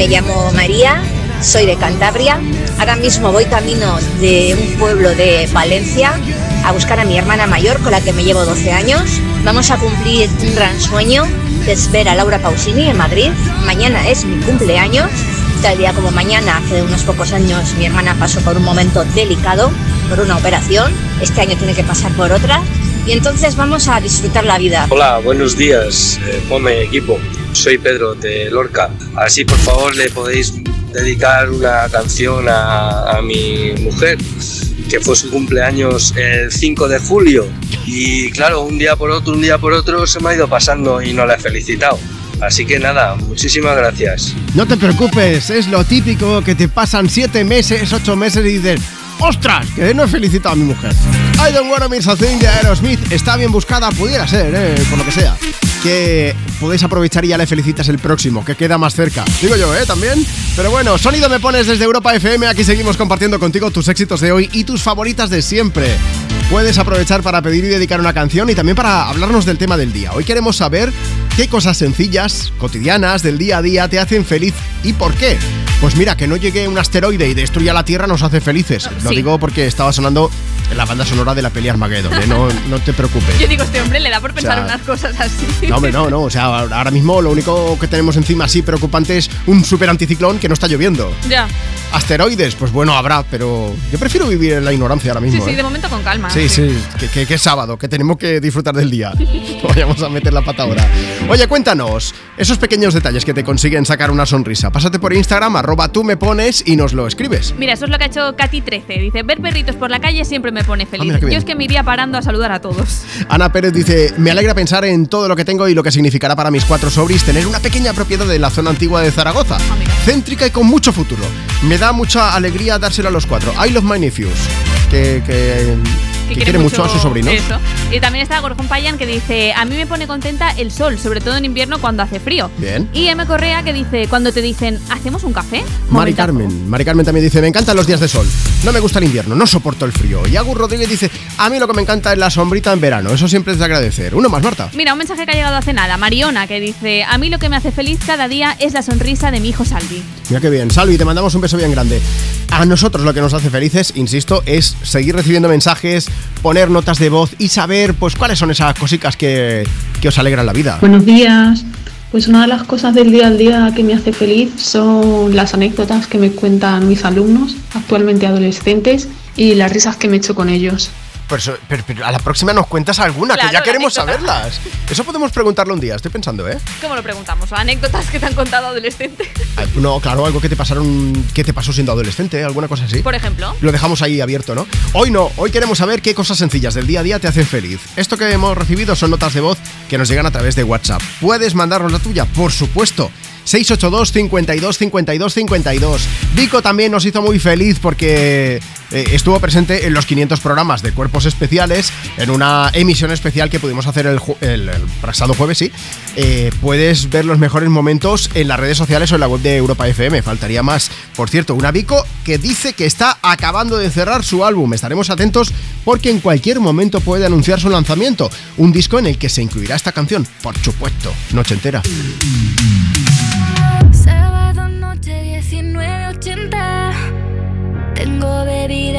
me
llamo María, soy de Cantabria. Ahora mismo voy camino de un pueblo de Valencia a buscar a mi hermana mayor con la que me llevo 12 años. Vamos a cumplir un gran sueño, que es ver a Laura Pausini en Madrid. Mañana es mi cumpleaños. Tal día como mañana, hace unos pocos años, mi hermana pasó por un momento delicado, por una operación. Este año tiene que pasar por otra. Y entonces vamos a disfrutar la vida.
Hola, buenos días, eh, Pome equipo. Soy Pedro de Lorca. Así por favor le podéis dedicar una canción a, mi mujer, que fue su cumpleaños el 5 de julio. Y claro, un día por otro, un día por otro se me ha ido pasando y no la he felicitado. Así que nada, muchísimas gracias.
No te preocupes, es lo típico que te pasan 7 meses, 8 meses y dices, ¡ostras! Que no he felicitado a mi mujer. I don't wanna miss a thing de Aerosmith está bien buscada, pudiera ser, eh, por lo que sea. Que podéis aprovechar y ya le felicitas el próximo, que queda más cerca. Digo yo, ¿eh? También. Pero bueno, sonido me pones desde Europa FM. Aquí seguimos compartiendo contigo tus éxitos de hoy y tus favoritas de siempre. Puedes aprovechar para pedir y dedicar una canción y también para hablarnos del tema del día. Hoy queremos saber qué cosas sencillas, cotidianas, del día a día te hacen feliz y por qué. Pues mira, que no llegue un asteroide y destruya la Tierra nos hace felices. Lo
Sí.
digo porque estaba sonando la banda sonora de la peli Armageddon. ¿eh? No, no te preocupes.
Yo digo, este hombre le da por pensar
sea,
unas cosas así.
No, hombre, no, no. O sea, ahora mismo lo único que tenemos encima así preocupante es un super anticiclón que no está lloviendo.
Ya.
Asteroides, pues bueno, habrá, pero yo prefiero vivir en la ignorancia ahora
Sí,
mismo.
sí,
¿eh?
de momento con calma.
Sí, sí, que, que- es sábado, que tenemos que disfrutar del día. Vayamos a meter la pata ahora. Oye, cuéntanos, esos pequeños detalles que te consiguen sacar una sonrisa. Pásate por Instagram, arroba tú me pones y nos lo escribes.
Mira, eso es lo que ha hecho Katy13. Dice, ver perritos por la calle siempre me pone feliz.
Ah, bien.
Yo es que me iría parando a saludar a todos.
Ana Pérez dice, me alegra pensar en todo lo que tengo y lo que significará para mis cuatro sobris tener una pequeña propiedad en la zona antigua de Zaragoza. Céntrica y con mucho futuro. Me da mucha alegría dárselo a los cuatro. I love my nephews. Que, que, que quiere mucho, a sus sobrinos.
Eso. Y también está Gorjón Payan que dice, a mí me pone contenta el sol, sobre todo en invierno cuando hace frío.
Bien.
Y M. Correa que dice, cuando te dicen, ¿hacemos un café?
Mari Carmen. Mari Carmen también dice, me encantan los días de sol. No me gusta el invierno, no soporto el frío. Y Agus Rodríguez dice, a mí lo que me encanta es la sombrita en verano. Eso siempre es de agradecer. Uno más, Marta.
Mira, un mensaje que ha llegado hace nada. Mariona que dice, a mí lo que me hace feliz cada día es la sonrisa de mi hijo Salvi.
Mira qué bien. Salvi, te mandamos un beso bien grande. A nosotros lo que nos hace felices, insisto, es seguir recibiendo mensajes, poner notas de voz y saber pues cuáles son esas cositas que, que os alegran la vida.
Buenos días. Pues una de las cosas del día al día que me hace feliz son las anécdotas que me cuentan mis alumnos, actualmente adolescentes, y las risas que me echo con ellos.
Pero, pero a la próxima nos cuentas alguna,
Claro,
que ya queremos saberlas. Eso podemos preguntarlo un día, estoy pensando, ¿eh?
¿Cómo lo preguntamos? ¿Anécdotas que te han contado adolescentes?
Ah, No, claro, algo que te pasaron, que te pasó siendo adolescente, alguna cosa así.
Por ejemplo.
Lo dejamos ahí abierto, ¿no? Hoy no, hoy queremos saber qué cosas sencillas del día a día te hacen feliz. Esto que hemos recibido son notas de voz que nos llegan a través de WhatsApp. ¿Puedes mandarnos la tuya? Por supuesto. 682 52 52 52. Vico también nos hizo muy feliz porque eh, estuvo presente en los 500 programas de Cuerpos Especiales, en una emisión especial que pudimos hacer el, pasado jueves, sí. Eh, puedes ver los mejores momentos en las redes sociales o en la web de Europa FM, faltaría más. Por cierto, una Vico que dice que está acabando de cerrar su álbum. Estaremos atentos porque en cualquier momento puede anunciar su lanzamiento, un disco en el que se incluirá esta canción, por supuesto, noche entera.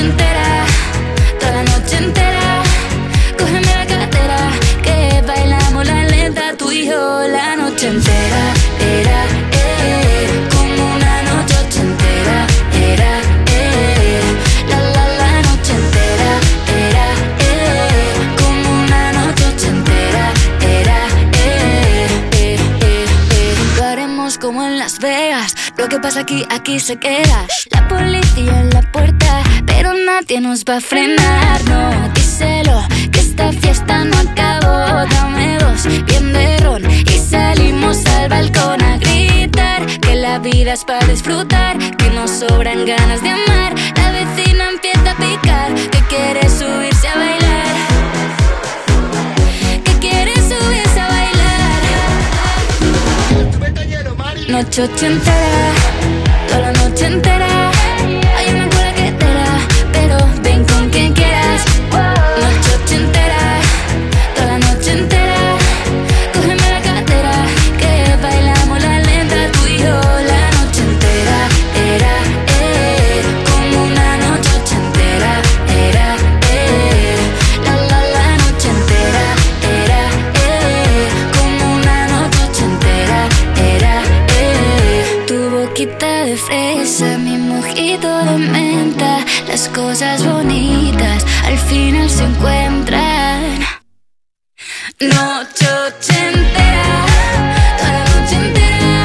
Noche ochentera, toda la noche entera. Cógeme la cartera, que bailamos la lenta Tú y yo la noche entera. Era, eh, como una noche ochentera. Era, eh, la la la noche entera. Era, eh, como una noche ochentera. Era, eh, eh, eh, eh. Lo haremos como en Las Vegas. Lo que pasa aquí, aquí se queda. La policía en la puerta Pero nadie nos va a frenar No, díselo Que esta fiesta no acabó. Dame dos, bien de ron Y salimos al balcón a gritar Que la vida es para disfrutar Que nos sobran ganas de amar. La vecina empieza a picar Que quiere subirse a bailar. Que quiere subirse a bailar. Noche ochentera, toda la noche entera. Noche ochentera, toda la noche entera.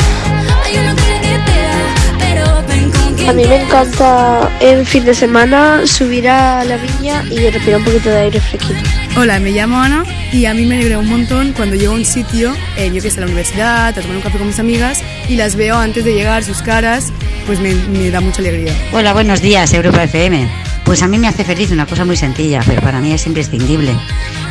Hay una cola que te da, pero ven con quien
A mí me encanta en fin de semana subir a la viña y respirar un poquito de aire fresquito.
Hola, me llamo Ana y a mí me alegra un montón cuando llego a un sitio, eh, yo que sé, a la universidad, a tomar un café con mis amigas y las veo antes de llegar, sus caras, pues me, me da mucha alegría.
Hola, buenos días, Europa FM. Pues a mí me hace feliz una cosa muy sencilla, pero para mí es imprescindible.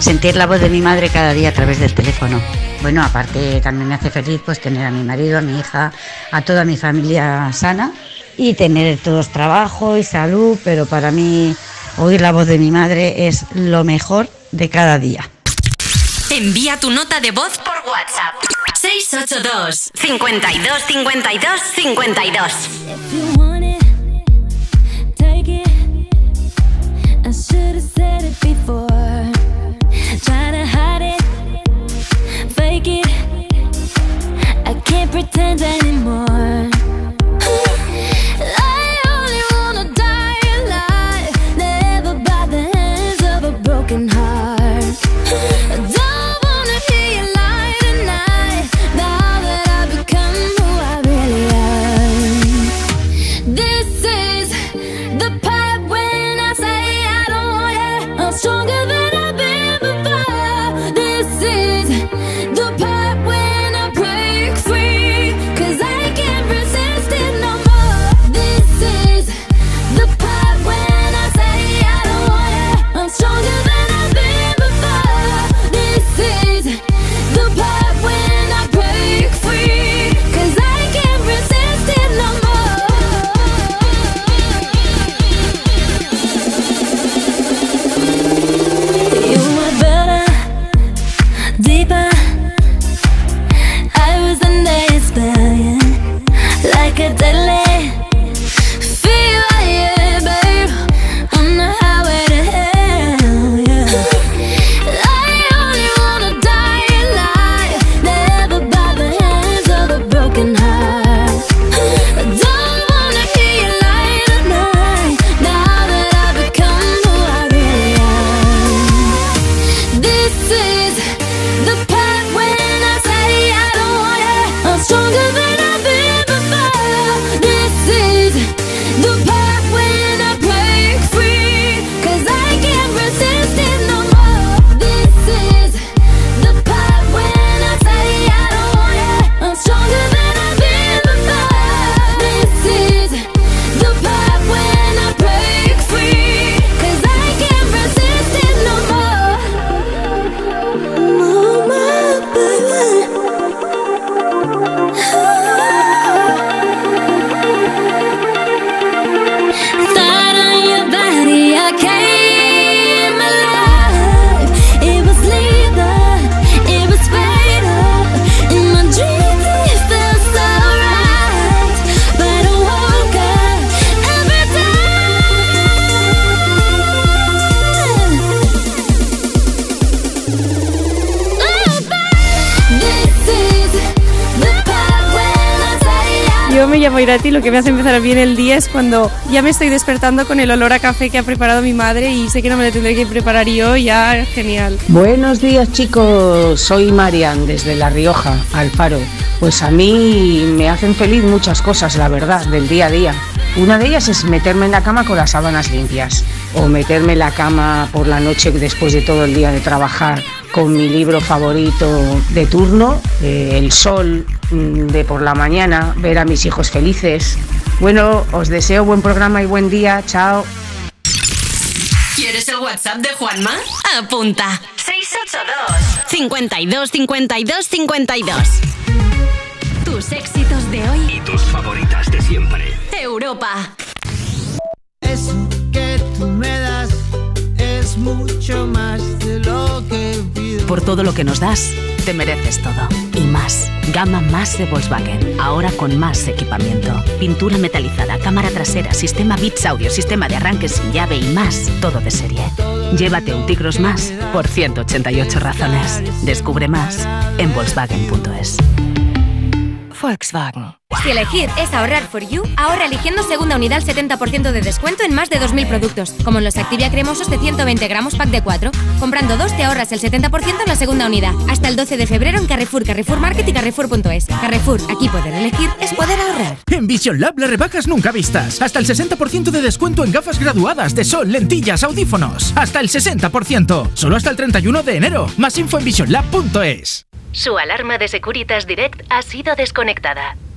Sentir la voz de mi madre cada día a través del teléfono. Bueno, aparte también me hace feliz pues tener a mi marido, a mi hija, a toda mi familia sana y tener todos trabajo y salud, pero para mí oír la voz de mi madre es lo mejor de cada día.
Envía tu nota de voz por WhatsApp. 682 52 52 52.
Can't pretend anymore.
Llamo Irati, lo que me hace empezar bien el día es cuando ya me estoy despertando con el olor a café que ha preparado mi madre y sé que no me lo tendré que preparar yo, ya genial.
Buenos días chicos, soy Marian desde La Rioja, Alfaro. Pues a mí me hacen feliz muchas cosas, la verdad, del día a día. Una de ellas es meterme en la cama con las sábanas limpias o meterme en la cama por la noche después de todo el día de trabajar con mi libro favorito de turno, eh, El Sol de por la mañana, ver a mis hijos felices. Bueno, os deseo buen programa y buen día. Chao.
¿Quieres el WhatsApp de Juanma? Apunta. 682 52 52 52. Tus éxitos de hoy.
Y tus favoritas de siempre.
Europa.
Eso que tú me das es mucho más de lo que pido.
Por todo lo que nos das, te mereces todo. Y más. Gama más de Volkswagen. Ahora con más equipamiento. Pintura metalizada, cámara trasera, sistema Beats Audio, sistema de arranque sin llave y más. Todo de serie. Llévate un Tigros más por 188 razones. Descubre más en Volkswagen.es. Volkswagen.
Si elegir es ahorrar for you, ahorra eligiendo segunda unidad al 70% de descuento en más de 2.000 productos, como en los Activia cremosos de 120 gramos pack de 4. Comprando dos te ahorras el 70% en la segunda unidad. Hasta el 12 de febrero en Carrefour, Carrefour Market y Carrefour.es. Carrefour, aquí poder elegir es poder ahorrar.
En Vision Lab las rebajas nunca vistas. Hasta el 60% de descuento en gafas graduadas de sol, lentillas, audífonos. Hasta el 60%. Solo hasta el 31 de enero. Más info en visionlab.es.
Su alarma de Securitas Direct ha sido desconectada.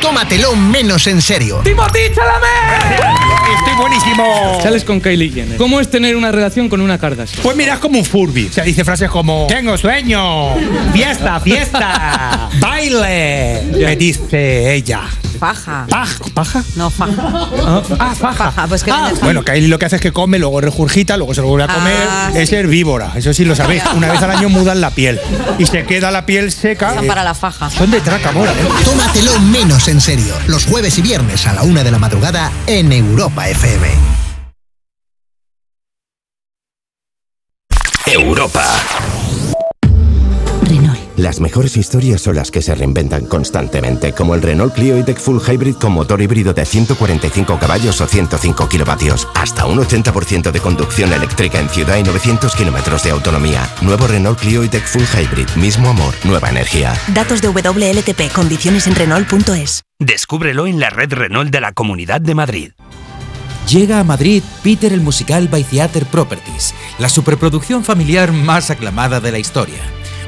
Tómatelo menos en serio.
¡Timothy Chalamet!
Estoy buenísimo.
Sales con Kylie Jenner. ¿Cómo es tener una relación con una Kardashian?
Pues mira, es como un Furby. O sea, dice frases como Tengo sueño. Fiesta, fiesta. Baile. Me dice ella.
Faja.
¿Paja? ¿Paja?
No, faja.
Ah, ah, faja.
Faja, pues que
Ah, bueno, Kylie lo que hace es que come, luego regurgita, luego se lo vuelve a comer.
Ah,
es herbívora, eso sí lo sabéis. Una vez al año mudan la piel. Y se queda la piel seca.
Son
Eh,
para la faja.
Son de traca, mola, ¿eh? Tómatelo menos en serio. Los jueves y viernes a la una de la madrugada en Europa FM.
Europa. Las mejores historias son las que se reinventan constantemente, como el Renault Clio E-Tech Full Hybrid con motor híbrido de 145 caballos o 105 kilovatios. Hasta un 80% de conducción eléctrica en ciudad y 900 kilómetros de autonomía. Nuevo Renault Clio E-Tech Full Hybrid. Mismo amor, nueva energía.
Datos de WLTP, condiciones en Renault.es.
Descúbrelo en la red Renault de la Comunidad de Madrid.
Llega a Madrid Peter el musical by Theater Properties, la superproducción familiar más aclamada de la historia.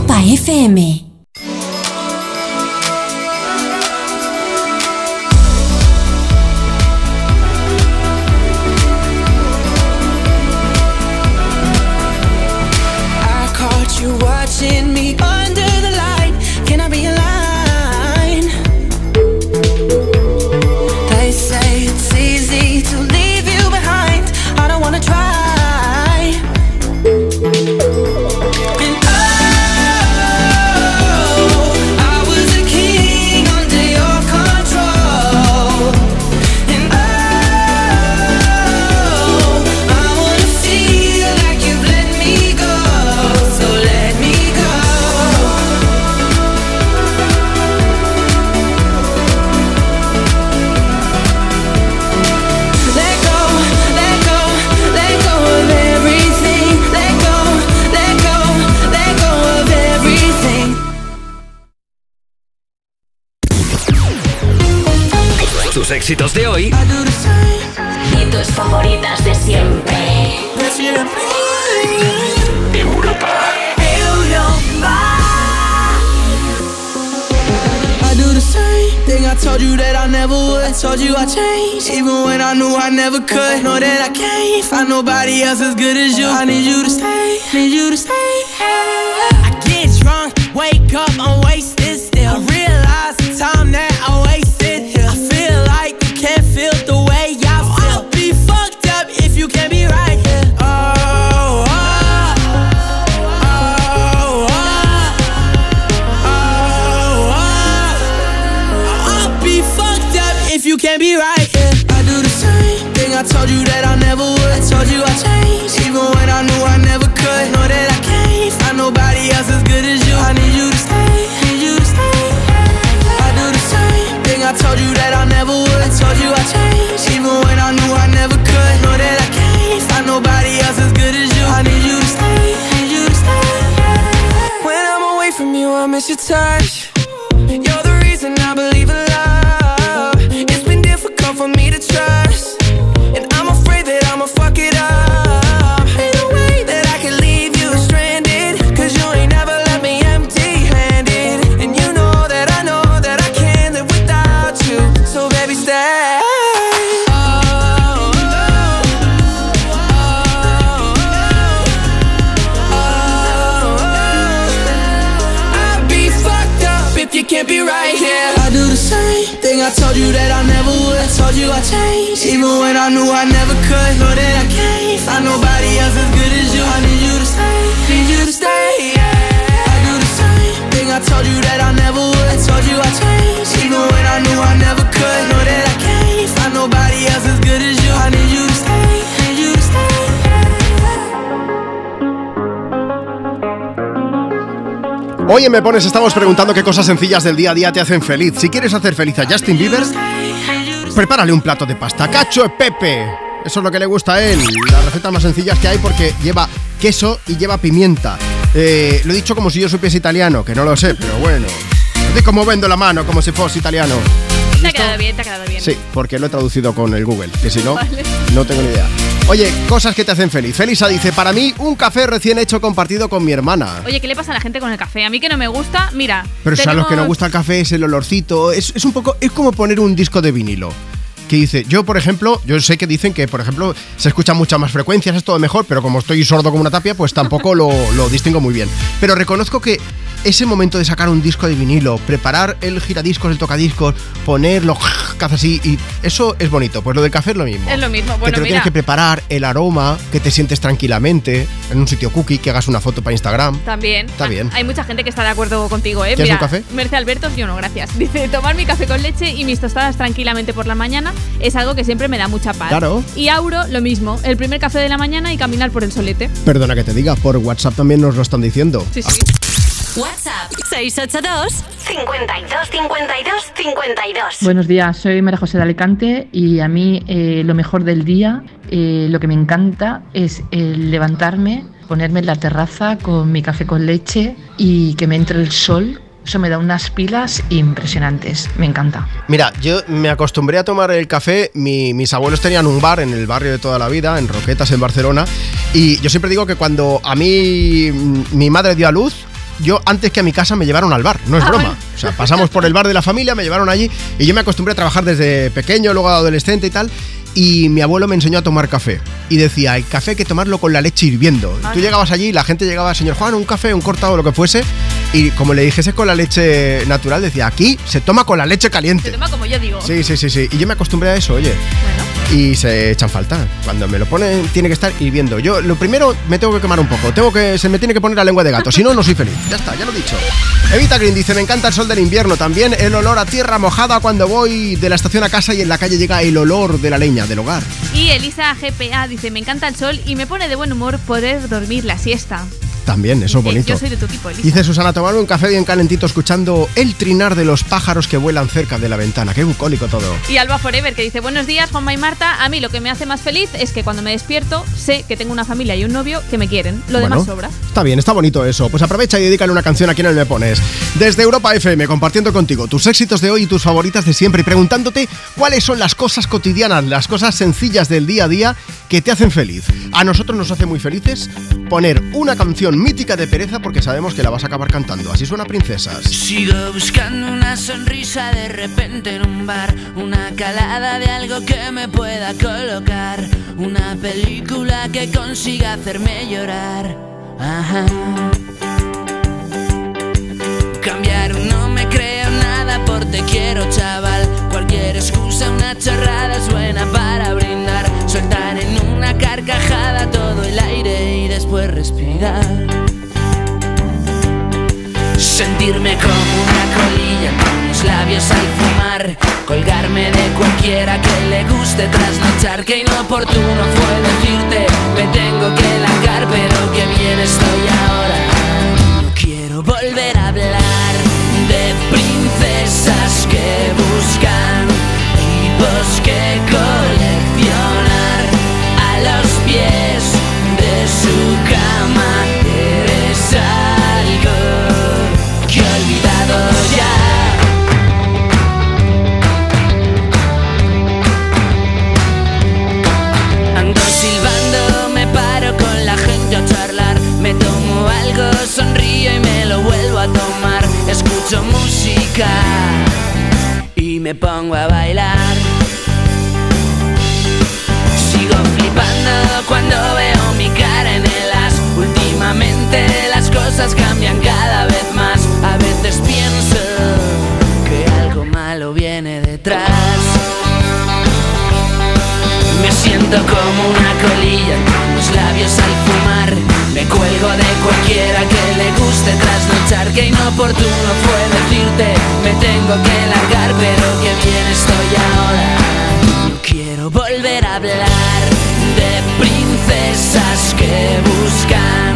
Europa FM.
Tus éxitos de hoy
Y tus favoritas de siempre.
De siempre. I do the same thing I told you that I never would. I told you I changed, even when I knew I never could. Know that I can't find nobody else as good as you. I need you to stay, need you to stay. I get drunk, wake up, I'm wasted
en Me Pones estamos preguntando qué cosas sencillas del día a día te hacen feliz. Si quieres hacer feliz a Justin Bieber, prepárale un plato de pasta. Cacho pepe. Eso es lo que le gusta a él. Las recetas más sencillas que hay porque lleva queso y lleva pimienta. Eh, lo he dicho como si yo supiese italiano, que no lo sé, pero bueno. De cómo vendo la mano, como si fuese italiano.
Te ha quedado bien, te ha quedado bien.
Sí, porque lo he traducido con el Google, que si no,
Vale.
no tengo ni idea. Oye, cosas que te hacen feliz. Felisa dice, para mí, un café recién hecho compartido con mi hermana.
Oye, ¿qué le pasa a la gente con el café? A mí que no me gusta, mira.
Pero si a los que nos
tenemos-
gusta el café es el olorcito, es, es un poco, es como poner un disco de vinilo. Que dice, yo por ejemplo, yo sé que dicen que por ejemplo se escuchan muchas más frecuencias, es todo mejor, pero como estoy sordo como una tapia, pues tampoco lo, lo distingo muy bien. Pero reconozco que ese momento de sacar un disco de vinilo, preparar el giradiscos, el tocadiscos, ponerlo, que hace así, y eso es bonito. Pues lo del café es lo mismo.
Es lo mismo.
que
Bueno,
te lo
mira.
tienes que preparar, el aroma, que te sientes tranquilamente, en un sitio cookie, que hagas una foto para Instagram.
También.
Está bien.
Hay mucha gente que está de acuerdo contigo, ¿eh?
¿Quieres
Mira,
un café?
Merce Albertos, yo no, gracias. Dice, tomar mi café con leche y mis tostadas tranquilamente por la mañana es algo que siempre me da mucha paz.
Claro.
Y Auro, lo mismo. El primer café de la mañana y caminar por el solete.
Perdona que te diga, por WhatsApp también nos lo están diciendo.
Sí, sí.
WhatsApp 682 52 52 52.
Buenos días, soy María José de Alicante y a mí eh, lo mejor del día, eh, lo que me encanta es el levantarme, ponerme en la terraza con mi café con leche y que me entre el sol. Eso me da unas pilas impresionantes, me encanta.
Mira, yo me acostumbré a tomar el café. mi- mis abuelos tenían un bar en el barrio de toda la vida, en Roquetas, en Barcelona. Y yo siempre digo que cuando a mí mi madre dio a luz, yo antes que a mi casa me llevaron al bar, no es
Ah,
broma.
bueno.
O sea, pasamos por el bar de la familia, me llevaron allí y yo me acostumbré a trabajar desde pequeño, luego adolescente y tal. Y mi abuelo me enseñó a tomar café. Y decía, el café hay que tomarlo con la leche hirviendo.
Ah.
Tú llegabas allí y la gente llegaba, señor Juan, un café, un cortado, lo que fuese. Y como le dijese con la leche natural, decía, aquí se toma con la leche caliente.
Se toma como yo digo.
Sí, sí, sí, sí. Y yo me acostumbré a eso, oye. Y se echan falta. Cuando me lo ponen, tiene que estar hirviendo. Yo, lo primero, me tengo que quemar un poco. Tengo que, se me tiene que poner la lengua de gato. Si no, no soy feliz. Ya está, ya lo he dicho. Evita Green dice: Me encanta el sol del invierno. También el olor a tierra mojada cuando voy de la estación a casa y en la calle llega el olor de la leña del hogar.
Y Elisa GPA dice, me encanta el sol y me pone de buen humor poder dormir la siesta.
También, eso es bonito.
Yo soy de tu equipo, Elisa.
Dice Susana, tomarme un café bien calentito escuchando el trinar de los pájaros que vuelan cerca de la ventana. Qué bucólico todo.
Y Alba Forever que dice, buenos días Juanma y Marta, a mí lo que me hace más feliz es que cuando me despierto sé que tengo una familia y un novio que me quieren. Lo
Bueno,
demás sobra.
Está bien, está bonito eso. Pues aprovecha y dedícale una canción a quien Me Pones. Desde Europa FM, compartiendo contigo tus éxitos de hoy y tus favoritas de siempre y preguntándote cuáles son las cosas cotidianas, las cosas sencillas del día a día que te hacen feliz. A nosotros nos hace muy felices poner una canción mítica de pereza porque sabemos que la vas a acabar cantando. Así suena Princesas.
Sigo buscando una sonrisa de repente en un bar, una calada de algo que me pueda colocar, una película que consiga hacerme llorar. Ajá. Cambiar no me creo nada por te quiero chaval, cualquier excusa, una chorrada es buena para brindar, respirar. Sentirme como una colilla con los labios al fumar Colgarme de cualquiera que le guste trasnochar Que inoportuno fue decirte me tengo que largar Pero que bien estoy ahora No quiero volver a hablar de princesas que buscan Tipos que me pongo a bailar. Sigo flipando cuando veo mi cara en el as. Últimamente las cosas cambian cada vez más. A veces pienso que algo malo viene detrás. Me siento como una colilla con los labios al fumar. Me cuelgo de cualquiera que le guste trasnochar. Que inoportuno fue decirte me tengo que largar, pero que bien estoy ahora. No quiero volver a hablar de princesas que buscan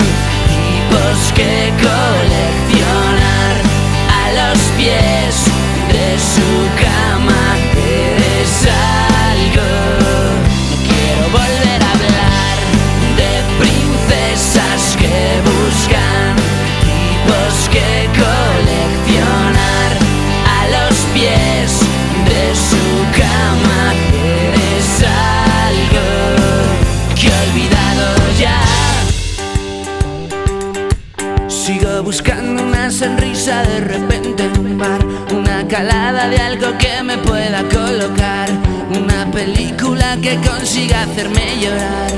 tipos que coleccionar a los pies de su cama. Calada de algo que me pueda colocar, una película que consiga hacerme llorar.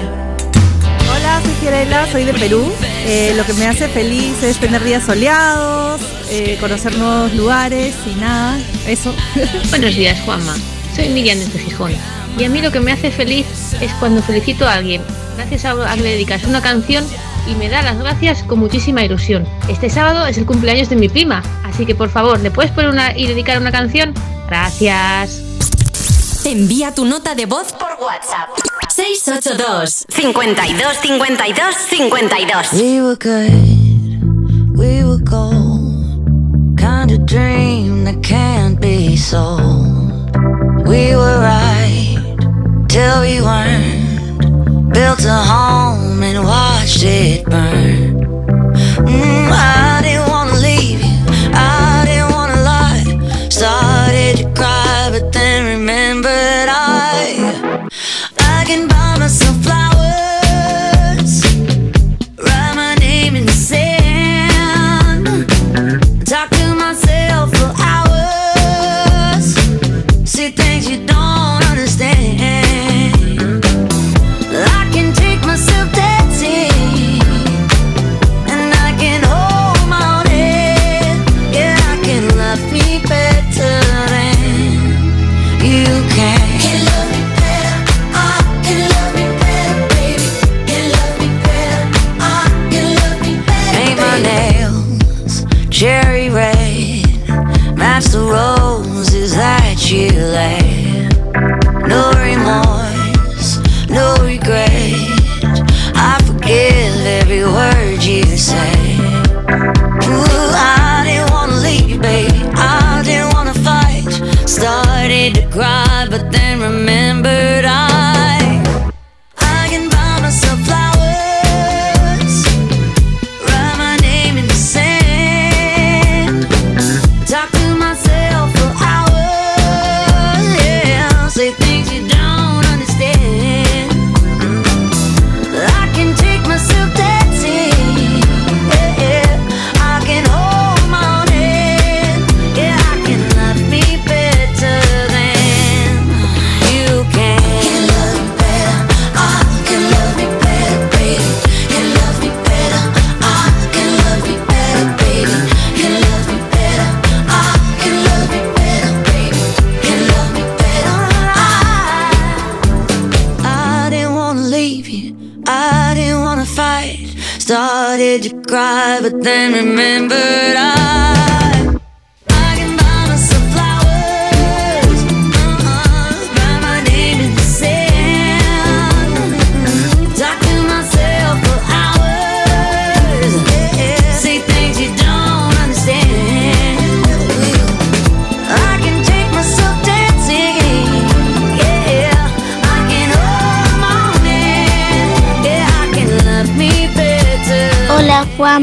Hola, soy Fiorella, soy de Perú. Eh, lo que me hace feliz es tener días soleados, eh, conocer nuevos lugares y nada, eso.
Buenos días, Juanma. Soy Miriam desde Gijón. Y a mí lo que me hace feliz es cuando felicito a alguien, gracias a, a que le dedicas una canción y me da las gracias con muchísima ilusión. Este sábado es el cumpleaños de mi prima, así que por favor, ¿le puedes poner una y dedicar una canción? Gracias.
Envía tu nota de voz por WhatsApp. 682 52 52 52
We were good, we were gold. Kind of dream that can't be sold. We were right till we weren't. Built a home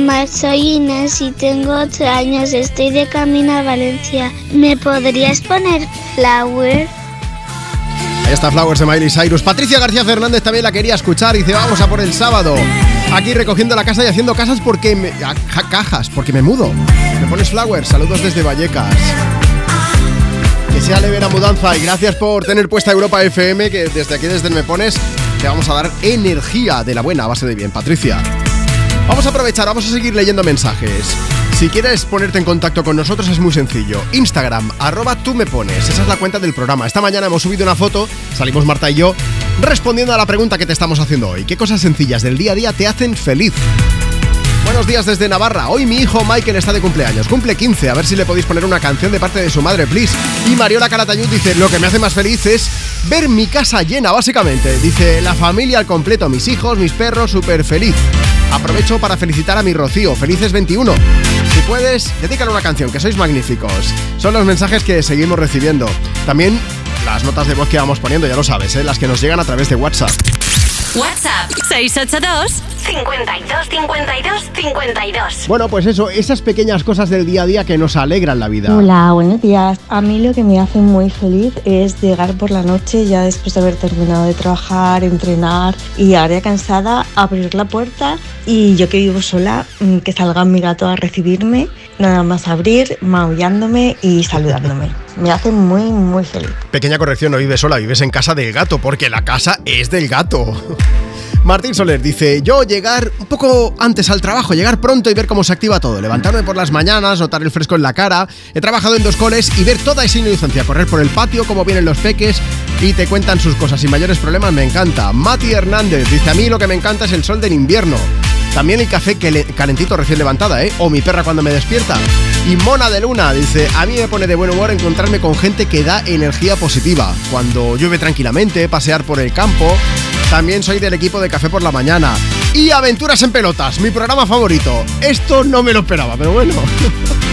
Juanma, soy Inés y tengo 8 años, estoy de camino a Valencia. ¿Me podrías poner Flower?
Ahí está Flowers de Miley Cyrus. Patricia García Fernández también la quería escuchar y dice, vamos a por el sábado. Aquí recogiendo la casa y haciendo casas porque me, cajas, porque me mudo. Me pones Flowers, saludos desde Vallecas. Que sea leve la mudanza y gracias por tener puesta Europa FM, que desde aquí, desde Me Pones, te vamos a dar energía de la buena a base de bien. Patricia. Vamos a aprovechar, vamos a seguir leyendo mensajes. Si quieres ponerte en contacto con nosotros es muy sencillo. Instagram, arroba tú me pones. Esa es la cuenta del programa. Esta mañana hemos subido una foto, salimos Marta y yo, respondiendo a la pregunta que te estamos haciendo hoy. ¿Qué cosas sencillas del día a día te hacen feliz? Buenos días desde Navarra. Hoy mi hijo Michael está de cumpleaños. Cumple 15. A ver si le podéis poner una canción de parte de su madre, please. Y Mariola Calatayud dice, lo que me hace más feliz es ver mi casa llena, básicamente. Dice, la familia al completo, mis hijos, mis perros, súper feliz. Aprovecho para felicitar a mi Rocío. Felices 21. Si puedes, dedícale una canción, que sois magníficos. Son los mensajes que seguimos recibiendo. También las notas de voz que vamos poniendo, ya lo sabes, ¿eh? las que nos llegan a través de WhatsApp.
WhatsApp 682 52 52 52.
Bueno, pues eso, esas pequeñas cosas del día a día que nos alegran la vida.
Hola, buenos días. A mí lo que me hace muy feliz es llegar por la noche ya después de haber terminado de trabajar, entrenar y ahora ya cansada, abrir la puerta y yo que vivo sola, mm, que salga mi gato a recibirme, nada más abrir, maullándome y saludándome. Me hace muy, muy feliz.
Pequeña corrección, no vives sola, vives en casa del gato, porque la casa es del gato. Martín Soler dice, yo llegar un poco antes al trabajo, llegar pronto y ver cómo se activa todo, levantarme por las mañanas, notar el fresco en la cara, he trabajado en dos coles y ver toda esa inocencia, correr por el patio, cómo vienen los peques y te cuentan sus cosas sin mayores problemas, me encanta. Mati Hernández dice, a mí lo que me encanta es el sol del invierno. También el café calentito recién levantada, ¿eh? O mi perra cuando me despierta. Y Mona de Luna dice, a mí me pone de buen humor encontrarme con gente que da energía positiva. Cuando llueve tranquilamente, pasear por el campo. También soy del equipo de Café por la Mañana. Y Aventuras en Pelotas, mi programa favorito. Esto no me lo esperaba, pero bueno.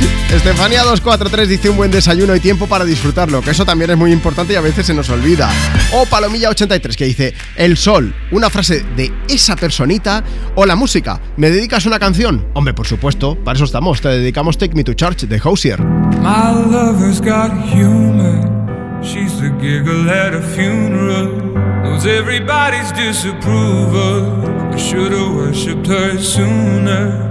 Estefanía 243 dice un buen desayuno y tiempo para disfrutarlo, que eso también es muy importante y a veces se nos olvida. O Palomilla 83 que dice, el sol, una frase de esa personita o la música, ¿me dedicas una canción? Hombre, por supuesto, para eso estamos, te dedicamos Take Me to Church de Hosier.
Humor. Funeral. Everybody's disapproval. I should've worshipped her sooner.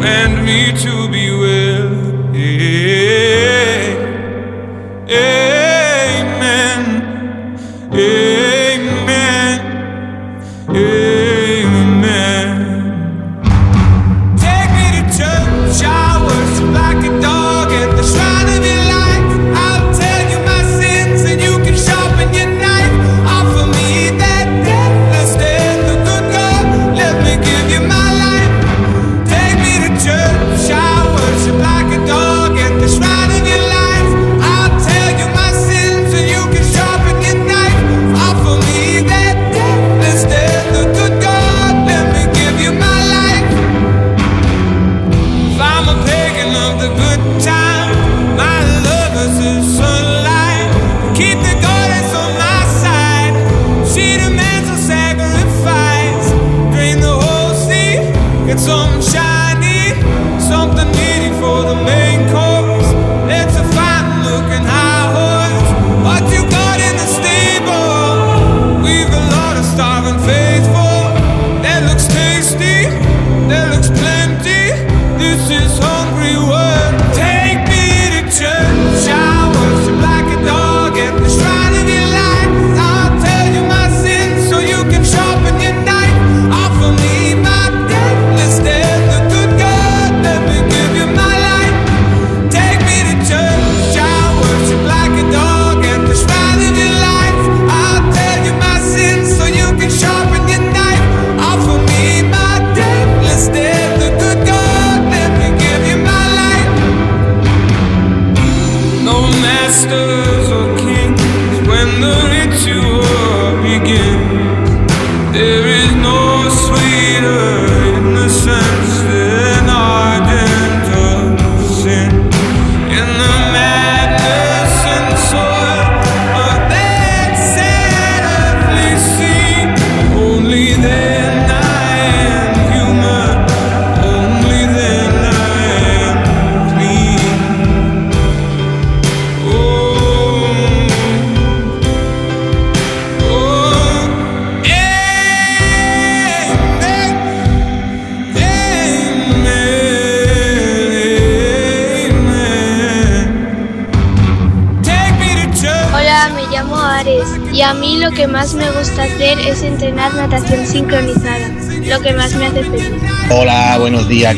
Command me to be well. Amen. Amen.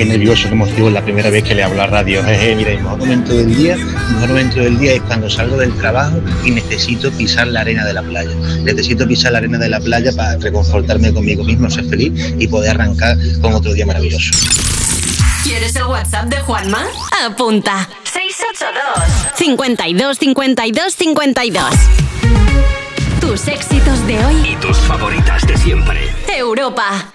Qué nervioso, qué emoción, la primera vez que le hablo a radio. Jeje, mira, el mejor momento del día, el mejor momento del día es cuando salgo del trabajo y necesito pisar la arena de la playa. Necesito pisar la arena de la playa para reconfortarme conmigo mismo, ser feliz y poder arrancar con otro día maravilloso.
¿Quieres el WhatsApp de Juanma? Apunta. 682 52 52 52. Tus éxitos de hoy.
Y tus favoritas de siempre.
Europa.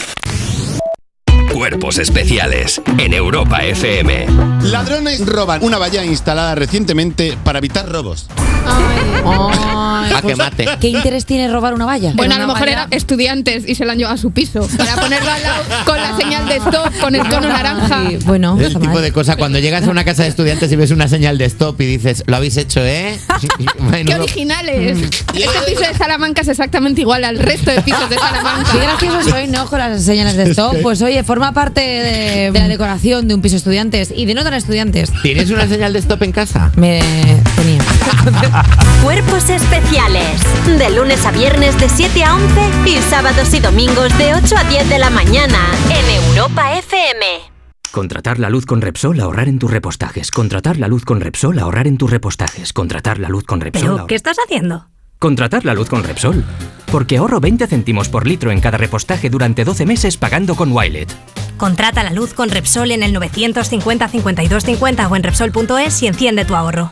Cuerpos especiales en Europa FM.
Ladrones roban una valla instalada recientemente para evitar robos.
A
que mate.
¿Qué interés tiene robar una valla?
Bueno, a lo mejor
valla-
eran estudiantes y se la han llevado a su piso para ponerlo al lado con señal de stop, con el cono naranja.
bueno,
el tipo de cosa cuando llegas a una casa de estudiantes y ves una señal de stop y dices, lo habéis hecho, ¿eh?
¡Qué originales! Este piso de Salamanca es exactamente igual al resto de pisos de Salamanca.
Qué gracioso soy, ¿no? Con las señales de stop. Pues oye, forma parte de, de la decoración de un piso de estudiantes y de no tan estudiantes.
¿Tienes una señal de stop en casa?
Me
Cuerpos especiales. De lunes a viernes de 7 a 11 y sábados y domingos de 8 a 10 de la mañana en Europa FM.
Contratar la luz con Repsol, ahorrar en tus repostajes. Contratar la luz con Repsol, ahorrar en tus repostajes. Contratar la luz con Repsol.
¿Pero
ahor-
qué estás haciendo?
Contratar la luz con Repsol. Porque ahorro 20 céntimos por litro en cada repostaje durante 12 meses pagando con Wilet.
Contrata la luz con Repsol en el 950 52 50 o en Repsol.es y enciende tu ahorro.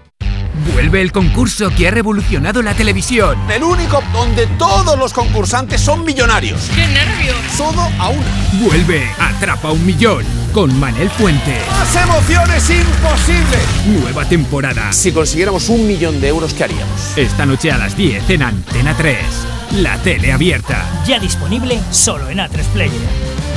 Vuelve el concurso que ha revolucionado la televisión.
El único donde todos los concursantes son millonarios.
¡Qué nervios!
Todo a una.
Vuelve Atrapa un Millón con Manel Fuente.
¡Más emociones imposible!
Nueva temporada.
Si consiguiéramos un millón de euros, ¿qué haríamos?
Esta noche a las 10 en Antena 3. La tele abierta.
Ya disponible solo en A3 Player.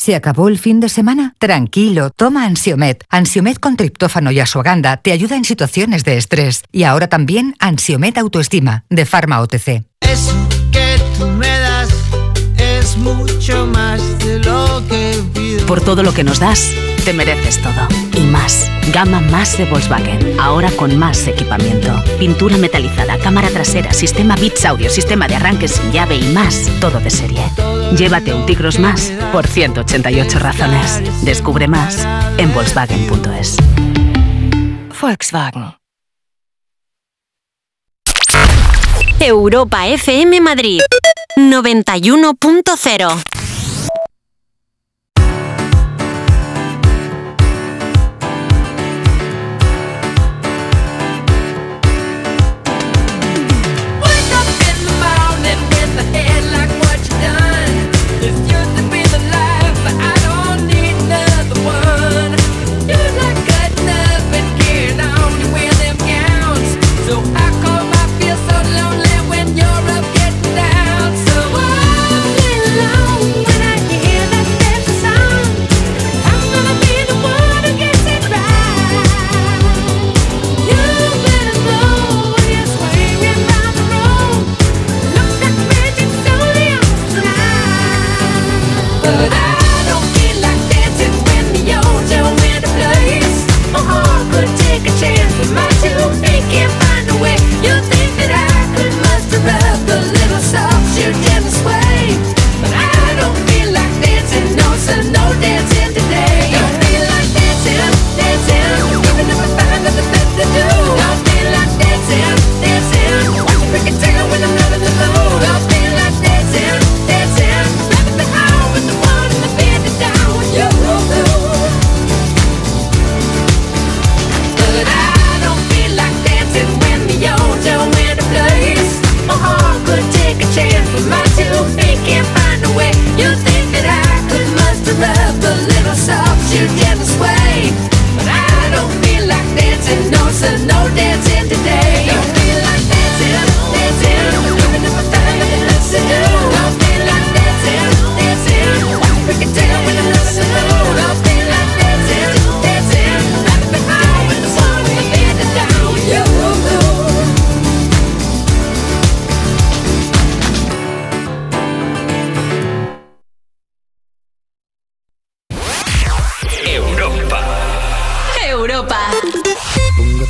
¿Se acabó el fin de semana? Tranquilo, toma Ansiomet. Ansiomet con triptófano y asuaganda te ayuda en situaciones de estrés. Y ahora también Ansiomet Autoestima, de Pharma OTC.
Eso que tú me das es mucho más de lo que pido.
Por todo lo que nos das, te mereces todo. Y más. Gama más de Volkswagen. Ahora con más equipamiento. Pintura metalizada, cámara trasera, sistema Bits Audio, sistema de arranque sin llave y más. Todo de serie. Llévate un Tigros más por 188 razones. Descubre más en Volkswagen.es.
Volkswagen. Europa FM Madrid 91.0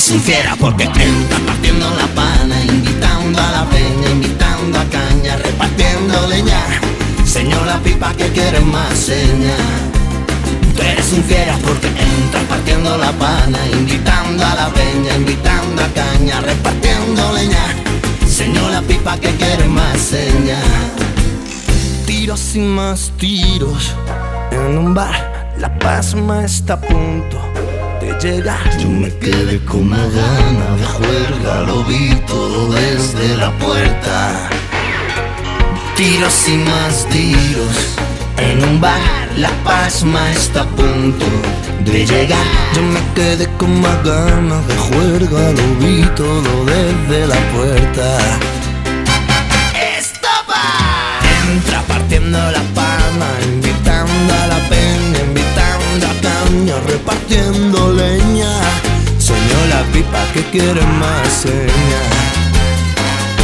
Eres un fiera porque entras partiendo la pana, invitando a la peña, invitando a caña, repartiendo leña. Señor la pipa que quiere más seña. Tú eres un fiera porque entras partiendo la pana, invitando a la peña, invitando a caña, repartiendo leña. Señor la pipa que quiere más seña. Tiros y más tiros en un bar, la pasma está a punto Yo me quedé con una gana de juerga, lo vi todo desde la puerta. Tiros y más tiros en un bar, la pasma está a punto de llegar. Yo me quedé con más ganas de juerga, lo vi todo desde la puerta. Señor la pipa que quiere más seña.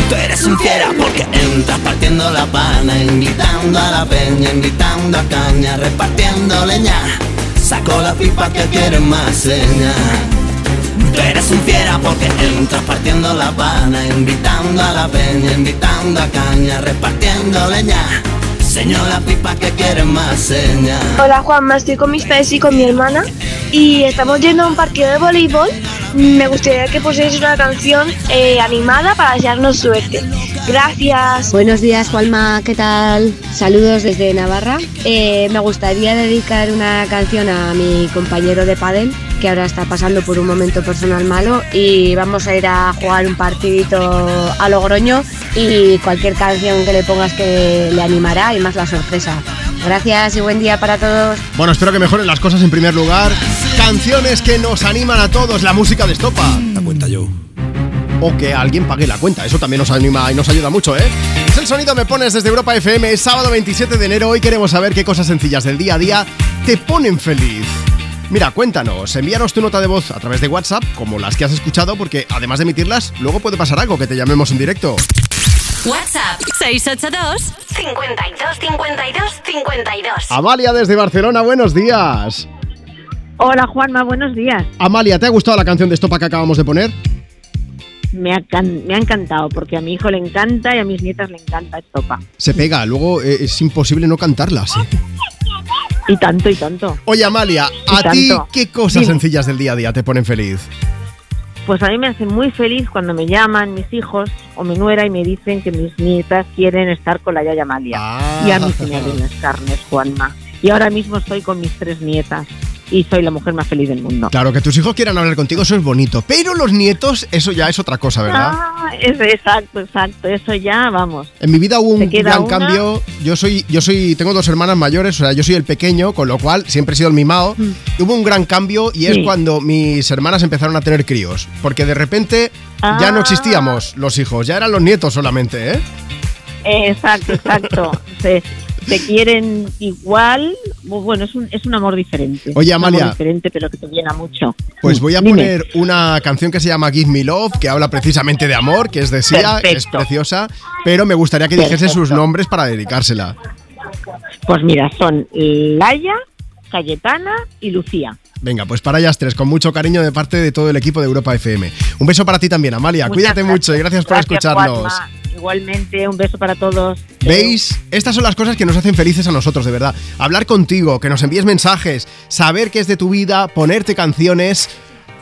Tú eres un fiera porque entras partiendo la pana, invitando a la peña, invitando a caña, repartiendo leña. Saco la pipa que quiere más seña. Tú eres un fiera porque entras partiendo la pana, invitando a la peña, invitando a caña, repartiendo leña. Señor la pipa que quiere más seña.
Hola Juanma, estoy con mis padres y con mi hermana y estamos yendo a un partido de voleibol. Me gustaría que pusierais una canción eh, animada para desearnos suerte. Gracias.
Buenos días, Juanma, ¿qué tal? Saludos desde Navarra. Eh, me gustaría dedicar una canción a mi compañero de pádel, que ahora está pasando por un momento personal malo y vamos a ir a jugar un partidito a Logroño y cualquier canción que le pongas que le animará y más la sorpresa. Gracias y buen día para todos.
Bueno, espero que mejoren las cosas en primer lugar. Canciones que nos animan a todos, la música de Estopa.
La cuenta yo.
O que alguien pague la cuenta, eso también nos anima y nos ayuda mucho, ¿eh? Es el sonido Me Pones desde Europa FM, es sábado 27 de enero. Hoy queremos saber qué cosas sencillas del día a día te ponen feliz. Mira, cuéntanos, envíanos tu nota de voz a través de WhatsApp, como las que has escuchado, porque además de emitirlas, luego puede pasar algo, que te llamemos en directo.
WhatsApp 682 52 52 52.
Amalia desde Barcelona, buenos días.
Hola Juanma, buenos días.
Amalia, ¿te ha gustado la canción de Estopa que acabamos de poner?
Me ha, me ha encantado porque a mi hijo le encanta y a mis nietas le encanta Estopa.
Se pega, luego eh, es imposible no cantarla, sí.
Y tanto, y tanto.
Oye, Amalia,
Y
¿a ti qué cosas
Dime.
sencillas del día a día te ponen feliz?
Pues a mí me hace muy feliz cuando me llaman mis hijos o mi nuera y me dicen que mis nietas quieren estar con la Yaya Amalia. Y a mí se me abren las carnes, Juanma. Y ahora mismo estoy con mis tres nietas y soy la mujer más feliz del mundo.
Claro, que tus hijos quieran hablar contigo, eso es bonito. Pero los nietos, eso ya es otra cosa, ¿verdad?
Ah, es, exacto, exacto. Eso ya, vamos.
En mi vida hubo un
¿Te queda
gran
una?
cambio. Yo soy, yo soy, tengo dos hermanas mayores, o sea, yo soy el pequeño, con lo cual siempre he sido el mimado. Hubo un gran cambio y es
Mm. Sí.
cuando mis hermanas empezaron a tener críos, porque de repente ya no
Ah.
existíamos los hijos, ya eran los nietos solamente, ¿eh?
Exacto, exacto. se, se quieren igual. Bueno, es un, es un amor diferente.
Oye,
Un amor
Amalia.
diferente, pero que te llena mucho.
Pues voy a
Dime.
poner una canción que se llama Give Me Love, que habla precisamente de amor, que es de Sia, que es preciosa, pero me gustaría que dijese sus nombres para dedicársela.
Pues mira, son Laia, Cayetana y Lucía.
Venga, pues para ellas tres, con mucho cariño de parte de todo el equipo de Europa FM. Un beso para ti también, Amalia.
Muchas
Cuídate
gracias.
mucho y gracias por escucharnos.
Juanma. Igualmente, un beso para todos.
¿Veis? Estas son las cosas que nos hacen felices a nosotros, de verdad. Hablar contigo, que nos envíes mensajes, saber qué es de tu vida, ponerte canciones.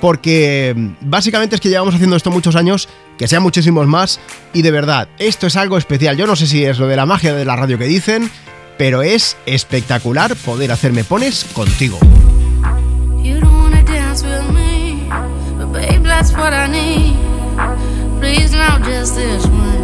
porque mm, básicamente es que llevamos haciendo esto muchos años, que sean muchísimos más, y de verdad, esto es algo especial. Yo no sé si es lo de la magia de la radio que dicen, pero es espectacular poder hacer Me Pones contigo.
Please now, just this once.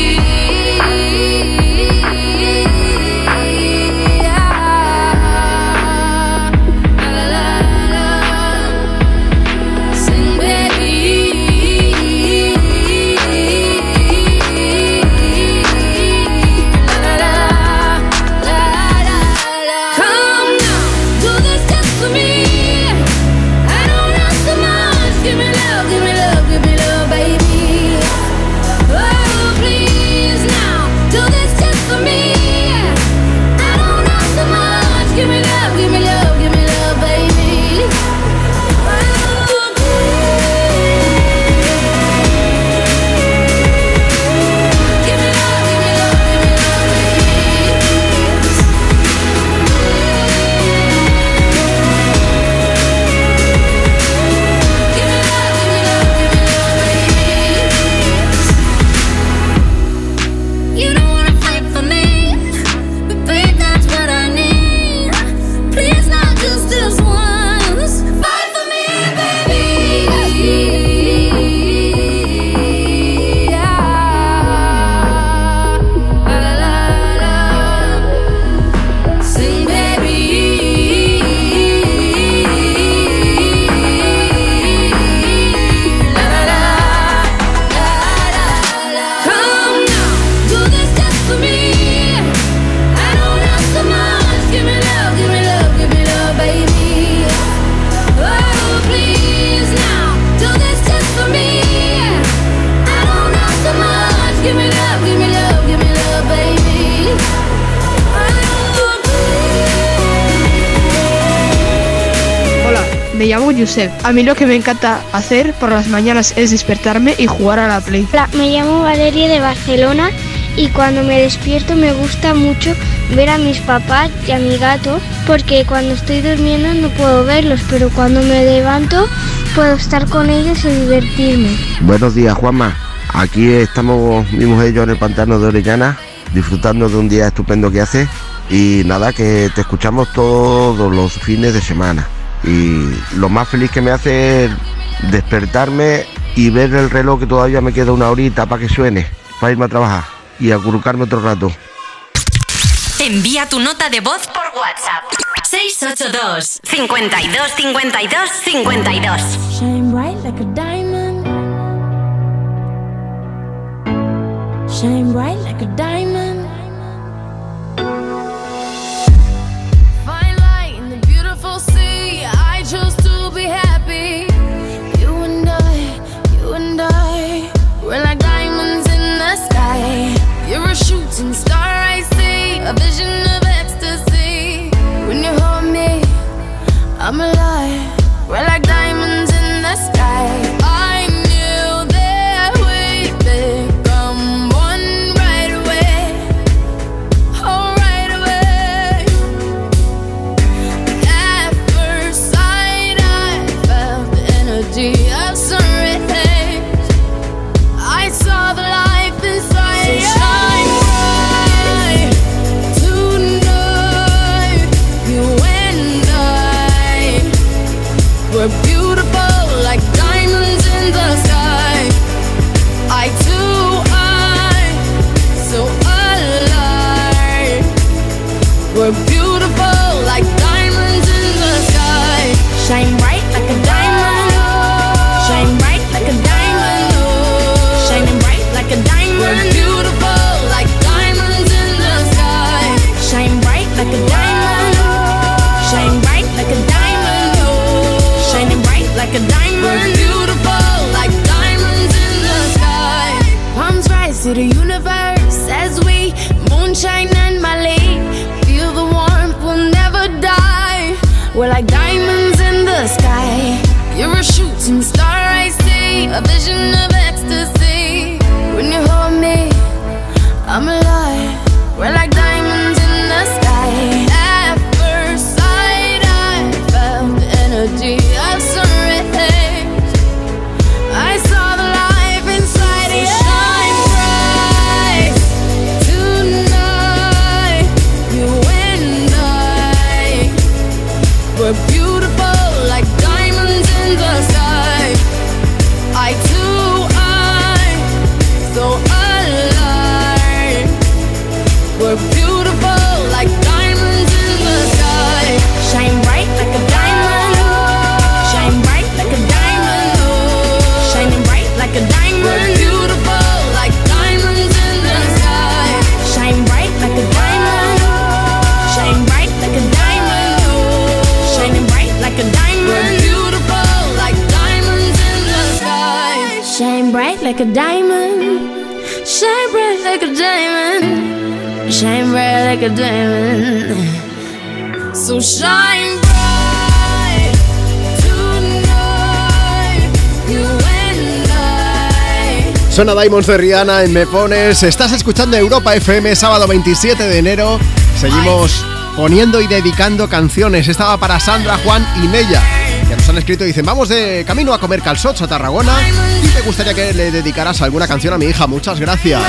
Yusef. A mí lo que me encanta hacer por las mañanas es despertarme y jugar a la Play.
Hola, me llamo Valeria de Barcelona y cuando me despierto me gusta mucho ver a mis papás y a mi gato porque cuando estoy durmiendo no puedo verlos, pero cuando me levanto puedo estar con ellos y divertirme.
Buenos días, Juanma. Aquí estamos, mi mujer y yo, en el pantano de Orellana, disfrutando de un día estupendo que hace. Y nada, que te escuchamos todos los fines de semana. Y lo más feliz que me hace es despertarme y ver el reloj que todavía me queda una horita para que suene, para irme a trabajar y acurrucarme otro rato.
Envía tu nota de voz por WhatsApp. 682 52 52 52
Shine bright like a diamond. Shine bright like a diamond. Shooting star, I see, a vision of ecstasy. When you hold me, I'm alive. Diamonds
de Rihanna en Me Pones. Estás escuchando Europa FM, sábado 27 de enero. Seguimos poniendo y dedicando canciones. Estaba para Sandra, Juan y Nella. Que nos han escrito y dicen, vamos de camino a comer calzots a Tarragona y me gustaría que le dedicaras alguna canción a mi hija. Muchas gracias.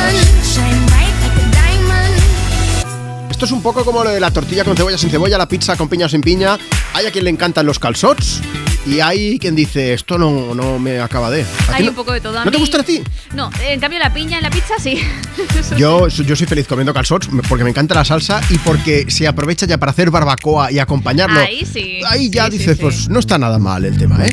Esto es un poco como lo de la tortilla con cebolla sin cebolla, la pizza con piña sin piña. Hay a quien le encantan los calzots y hay quien dice, esto no, no me acaba de. ¿A ti
Hay
no-
un poco de todo.
¿No te gustan a ti?
No, en cambio la piña en la pizza sí.
Yo, yo soy feliz comiendo calzots porque me encanta la salsa y porque se aprovecha ya para hacer barbacoa y acompañarlo.
Ahí sí.
Ahí ya
Sí, sí,
dices,
sí.
pues no está nada mal el tema, ¿eh?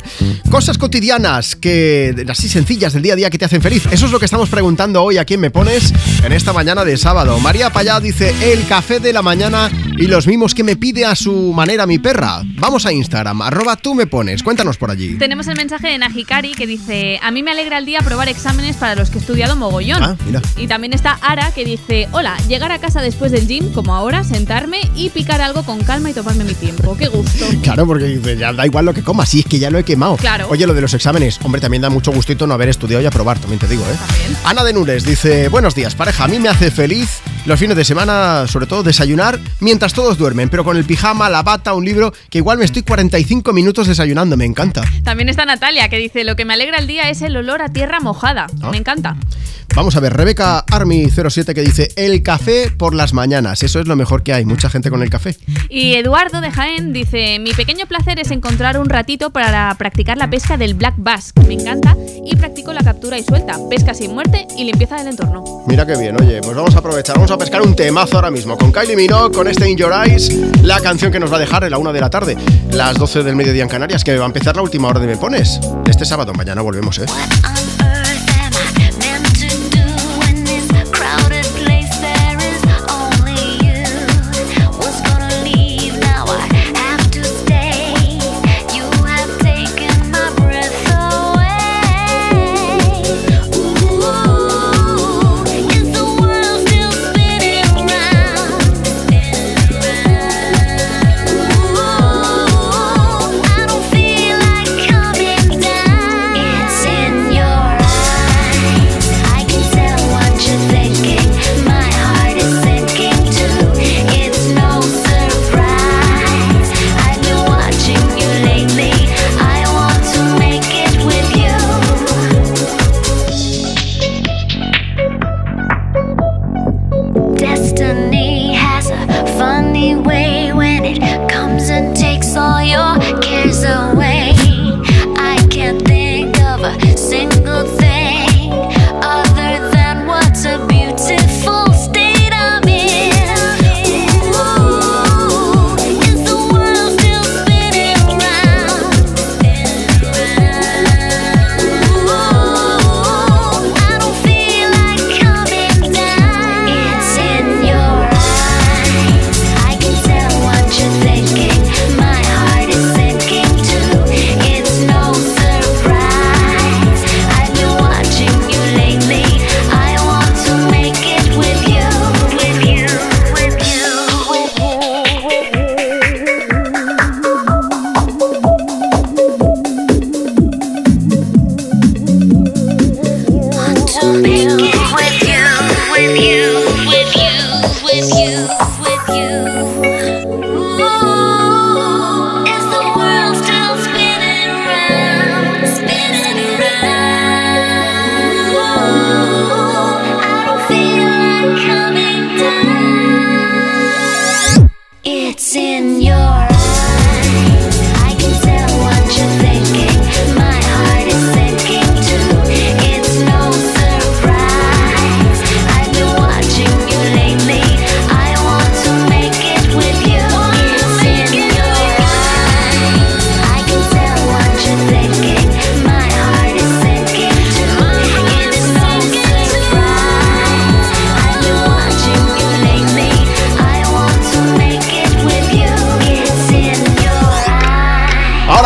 Cosas cotidianas que así sencillas del día a día que te hacen feliz. Eso es lo que estamos preguntando hoy a quién me pones en esta mañana de sábado. María Payá dice el café de la mañana y los mimos que me pide a su manera mi perra. Vamos a Instagram, arroba tú me pones. Cuéntanos por allí.
Tenemos el mensaje de Najikari que dice: A mí me alegra el día probar exámenes para los que he estudiado mogollón.
Ah, mira.
Y también está Ara que dice: Hola, llegar a casa después del gym, como ahora, sentarme y picar algo con calma y tomarme mi tiempo. ¡Qué gusto!
Claro, porque dice, ya da igual lo que comas, si es que ya lo he quemado.
Claro.
Oye, lo de los exámenes, hombre, también da mucho gustito no haber estudiado y aprobar, también te digo, ¿eh? Ana de Nules dice, buenos días, pareja, a mí me hace feliz los fines de semana, sobre todo desayunar mientras todos duermen, pero con el pijama, la bata, un libro, que igual me estoy 45 minutos desayunando, me encanta.
También está Natalia que dice: Lo que me alegra el día es el olor a tierra mojada.
Ah.
Me encanta.
Vamos a ver, Rebeca Army07 que dice, el café por las mañanas, eso es lo mejor que hay, mucha gente con el café.
Y Eduardo de Jaén dice: Mi pequeño placer es encontrar un ratito para practicar la pesca del black bass, que me encanta, y practico la captura y suelta, pesca sin muerte y limpieza del entorno.
Mira qué bien, oye, pues vamos a aprovechar, vamos a pescar un temazo ahora mismo con Kylie Minogue, con este In Your Eyes, la canción que nos va a dejar en la una de la tarde, las 12 del mediodía en Canarias, que va a empezar la última hora de Me Pones. Este sábado, mañana volvemos, ¿eh?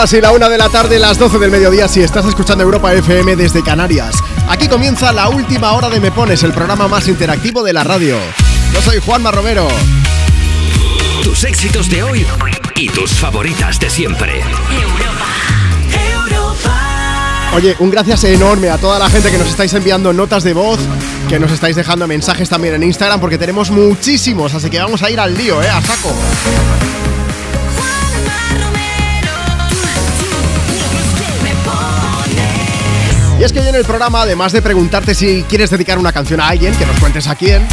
Así la una de la tarde, las 12 del mediodía, si estás escuchando Europa FM desde Canarias. Aquí comienza la última hora de Me Pones, el programa más interactivo de la radio. Yo soy Juanma Romero.
Tus éxitos de hoy y tus favoritas de siempre.
Oye, un gracias enorme a toda la gente que nos estáis enviando notas de voz, que nos estáis dejando mensajes también en Instagram, porque tenemos muchísimos, así que vamos a ir al lío, ¿eh? A saco. Y es que hoy en el programa, además de preguntarte si quieres dedicar una canción a alguien, que nos cuentes a quién,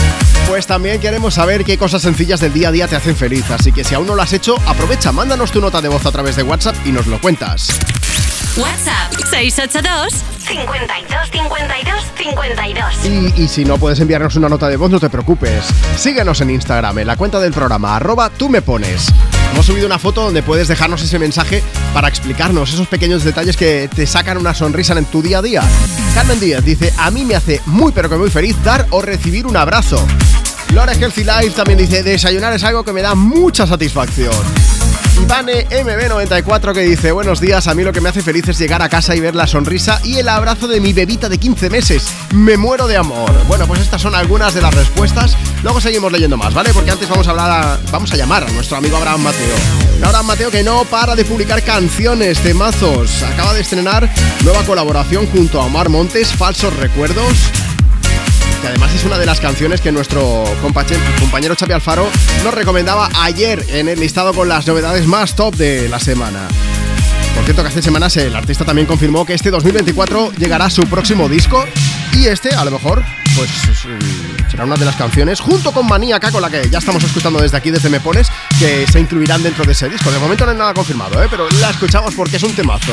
pues también queremos saber qué cosas sencillas del día a día te hacen feliz. Así que si aún no lo has hecho, aprovecha, mándanos tu nota de voz a través de WhatsApp y nos lo cuentas.
WhatsApp 682 52 52 52.
Y, y si no puedes enviarnos una nota de voz, no te preocupes. Síguenos en Instagram, en la cuenta del programa, arroba tú me pones. Hemos subido una foto donde puedes dejarnos ese mensaje para explicarnos esos pequeños detalles que te sacan una sonrisa en tu día a día. Carmen Díaz dice, a mí me hace muy pero que muy feliz dar o recibir un abrazo. Lore Healthy Life también dice, desayunar es algo que me da mucha satisfacción. Ivane MB94 que dice Buenos días, a mí lo que me hace feliz es llegar a casa y ver la sonrisa y el abrazo de mi bebita de 15 meses. Me muero de amor Bueno, pues estas son algunas de las respuestas. Luego seguimos leyendo más, ¿vale? Porque antes vamos a hablar Vamos a llamar a nuestro amigo Abraham Mateo. Abraham Mateo que no para de publicar canciones, temazos Acaba de estrenar nueva colaboración junto a Omar Montes Falsos Recuerdos que además es una de las canciones que nuestro compañero Xavi Alfaro nos recomendaba ayer en el listado con las novedades más top de la semana. Por cierto que hace semanas el artista también confirmó que este 2024 llegará su próximo disco y este a lo mejor pues es, mm, será una de las canciones junto con Maníaca con la que ya estamos escuchando desde aquí desde Me Pones que se incluirán dentro de ese disco. De momento no hay nada confirmado, ¿eh? pero la escuchamos porque es un temazo.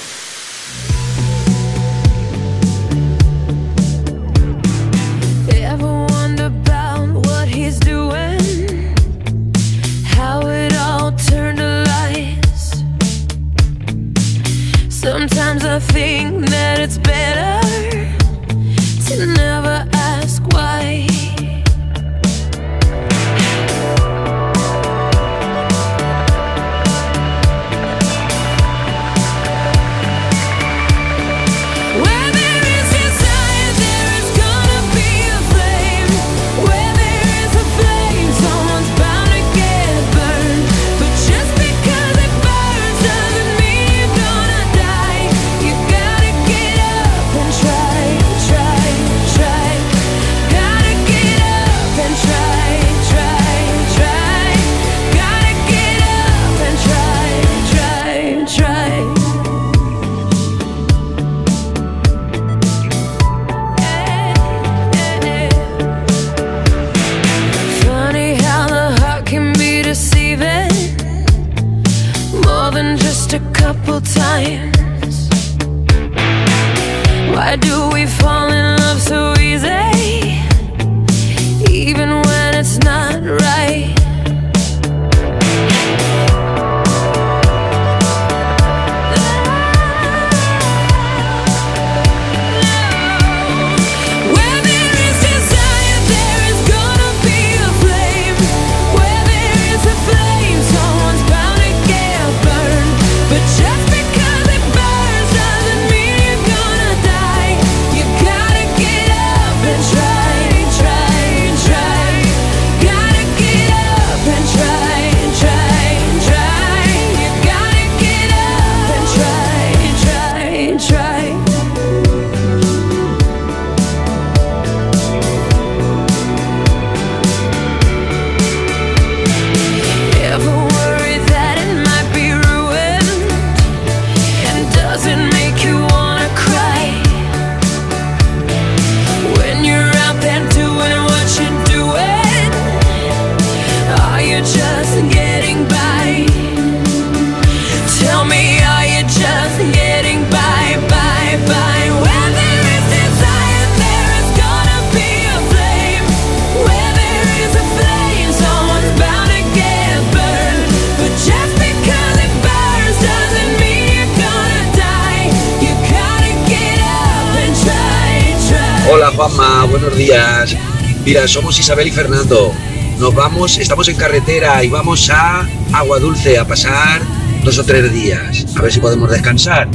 Somos Isabel y Fernando. Nos vamos, estamos en carretera y vamos a Agua Dulce a pasar dos o tres días. A ver si podemos descansar.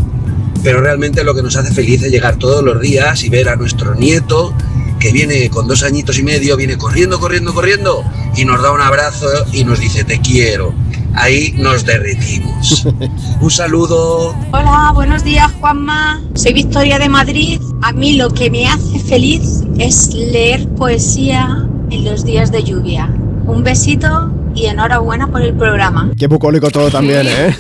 Pero realmente lo que nos hace feliz es llegar todos los días y ver a nuestro nieto que viene con dos añitos y medio, viene corriendo, corriendo, corriendo y nos da un abrazo y nos dice te quiero. Ahí nos derretimos. Un saludo.
Hola, buenos días Juanma. Soy Victoria de Madrid. A mí lo que me hace feliz es leer poesía en los días de lluvia. Un besito y enhorabuena por el programa.
Qué bucólico todo también, ¿eh?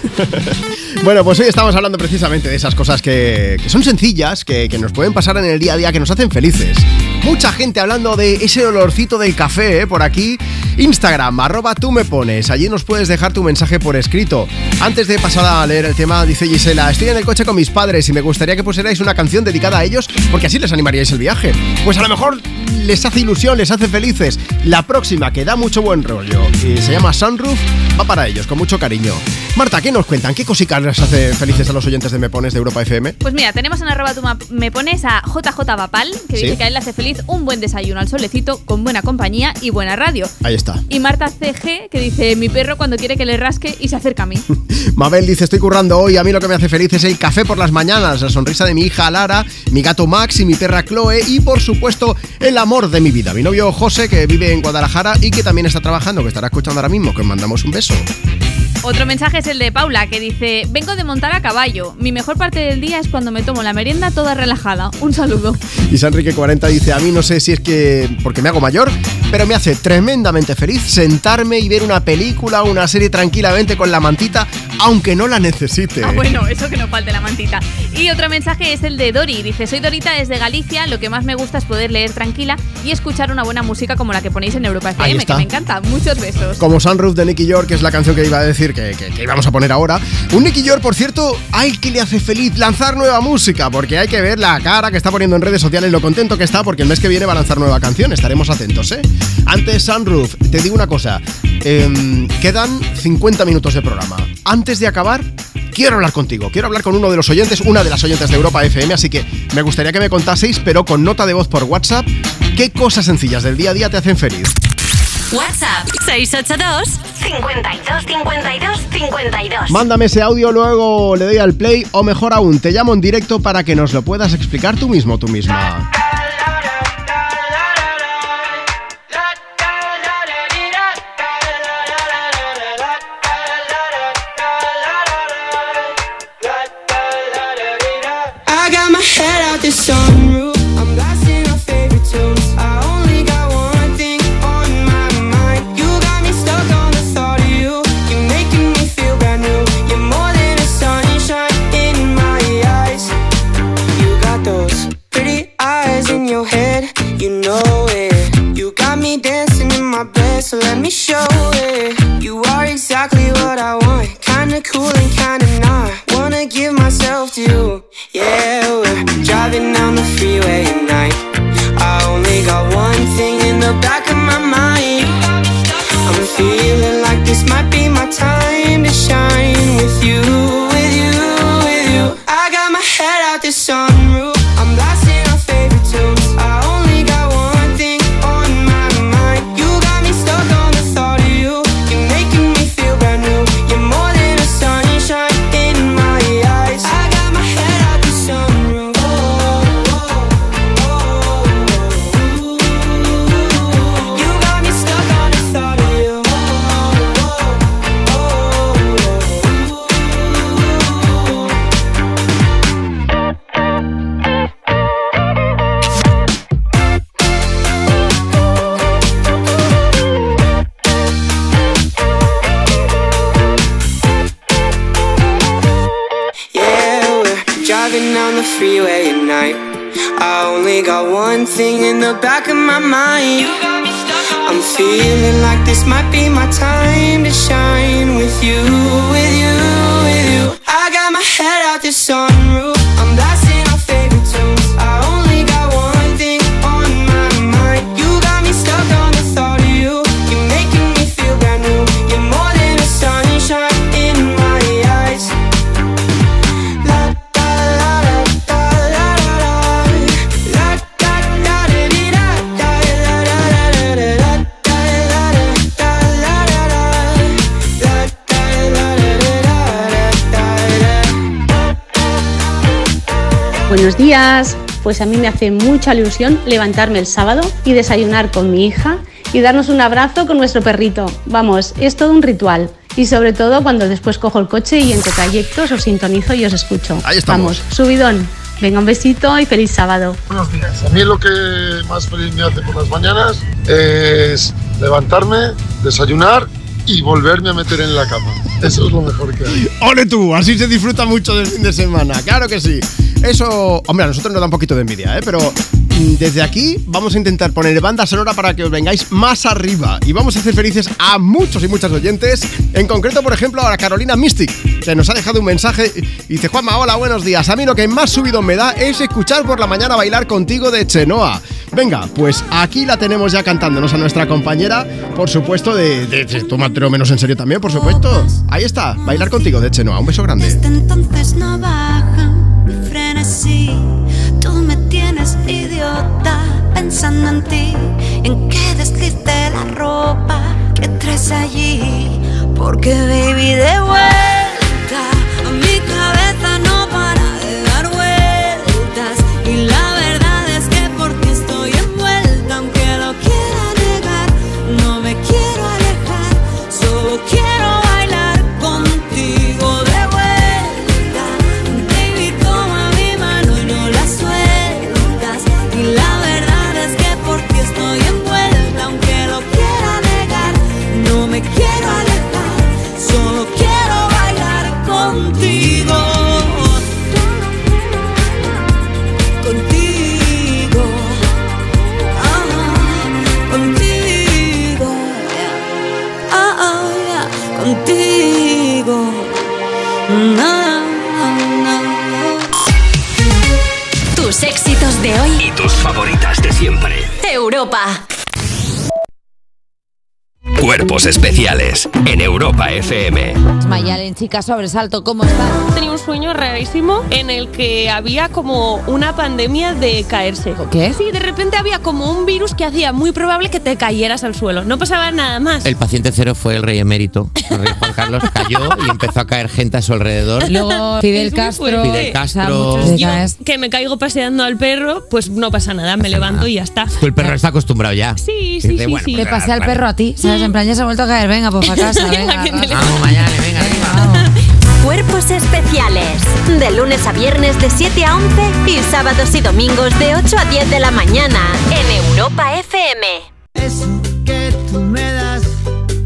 bueno, pues hoy estamos hablando precisamente de esas cosas que, que son sencillas, que, que nos pueden pasar en el día a día, que nos hacen felices. Mucha gente hablando de ese olorcito del café, ¿eh? Por aquí. Instagram, arroba tú me pones. Allí nos puedes dejar tu mensaje por escrito. Antes de pasar a leer el tema, dice Gisela, estoy en el coche con mis padres y me gustaría que pusierais una canción dedicada a ellos porque así les animaríais el viaje. Pues a lo mejor les hace ilusión, les hace felices. La próxima, que da mucho buen rollo y se llama Sunroof, va para ellos, con mucho cariño. Marta, ¿qué nos cuentan? ¿Qué cositas les hace felices a los oyentes de Me Pones de Europa FM?
Pues mira, tenemos en arroba tú me pones a JJ Bapal, que
Sí.
dice que a él le hace feliz un buen desayuno al solecito con buena compañía y buena radio.
Ahí está.
Y Marta CG, que dice mi perro cuando quiere que le rasque y se acerca a mí.
Mabel dice, estoy currando hoy, a mí lo que me hace feliz es el café por las mañanas, la sonrisa de mi hija Lara, mi gato Max y mi perra Chloe y por supuesto el amor de mi vida, mi novio José que vive en Guadalajara y que también está trabajando, que estará escuchando ahora mismo, que os mandamos un beso.
Otro mensaje es el de Paula, que dice, vengo de montar a caballo. Mi mejor parte del día es cuando me tomo la merienda toda relajada. Un saludo.
Y Sanrique40 dice, a mí no sé si es que porque me hago mayor, pero me hace tremendamente feliz sentarme y ver una película o una serie tranquilamente con la mantita, aunque no la necesite.
Ah, bueno, eso que no falte la mantita. Y otro mensaje es el de Dori. Dice, soy Dorita desde Galicia. Lo que más me gusta es poder leer tranquila y escuchar una buena música como la que ponéis en Europa FM, que me encanta. Muchos besos.
Como Sunroof de Nicky York, que es la canción que iba a decir que, íbamos a poner ahora. Un Nicky York, por cierto, hay que le hace feliz lanzar nueva música, porque hay que ver la cara que está poniendo en redes sociales, lo contento que está, porque el mes que viene va a lanzar nueva canción. Estaremos atentos, ¿eh? Antes, Sunroof, te digo una cosa. em, quedan 50 minutos de programa. Antes de acabar, quiero hablar contigo, quiero hablar con uno de los oyentes, una de las oyentes de Europa FM, así que me gustaría que me contaseis, pero con nota de voz por WhatsApp, qué cosas sencillas del día a día te hacen feliz.
WhatsApp 682 52 52 52.
Mándame ese audio, luego le doy al play o mejor aún, te llamo en directo para que nos lo puedas explicar tú mismo, tú misma.
I got my head out the sunroof. Know it. You got me dancing in my bed, so let me show it. You are exactly what I want. Kinda cool and kinda not. Wanna give myself to you. Yeah,
Buenos días. Pues a mí me hace mucha ilusión levantarme el sábado y desayunar con mi hija y darnos un abrazo con nuestro perrito. Vamos, es todo un ritual. Y sobre todo cuando después cojo el coche y entre trayectos os sintonizo y os escucho.
Ahí estamos.
Vamos, subidón. Venga, un besito y feliz sábado.
Buenos días. A mí lo que más feliz me hace por las mañanas es levantarme, desayunar y volverme a meter en la cama. Eso es lo mejor que hay.
¡Ole tú! Así se disfruta mucho del fin de semana, claro que sí. Eso, hombre, a nosotros nos da un poquito de envidia, ¿eh? Pero desde aquí vamos a intentar poner banda sonora para que os vengáis más arriba. Y vamos a hacer felices a muchos y muchas oyentes. En concreto, por ejemplo, a Carolina Mystic, que nos ha dejado un mensaje y dice, Juanma, hola, buenos días. A mí lo que más subido me da es escuchar por la mañana bailar contigo de Chenoa. Venga, pues aquí la tenemos ya cantándonos a nuestra compañera, por supuesto, de, de, de menos en serio también, por supuesto. Ahí está, bailar contigo de Chenoa. Un beso grande.
En ti, en que descriste la ropa que traes allí. Porque baby de vuelta,
Europa.
Cuerpos especiales en Europa FM.
Mayalen, chica sobresalto, ¿cómo estás?
Tenía un sueño rarísimo en el que había como una pandemia de caerse.
¿Qué?
Sí, de repente había como un virus que hacía muy probable que te cayeras al suelo. No pasaba nada más.
El paciente cero fue el rey emérito. El rey Juan Carlos cayó y empezó a caer gente a su alrededor.
Luego Fidel Castro.
Fidel Castro.
Yo, que me caigo paseando al perro, pues no pasa nada, me levanto y ya está.
Tú el perro está acostumbrado ya.
Sí, sí, sí,
bueno,
sí.
Le
pues,
pasé al perro a ti, ¿sabes? En plan, ya se ha vuelto a caer. Venga, pues a casa, venga.
Vamos, Mayalen, venga,
Cuerpos especiales. De lunes a viernes de 7 a 11 y sábados y domingos de 8 a 10 de la mañana en Europa FM.
Eso que tú me das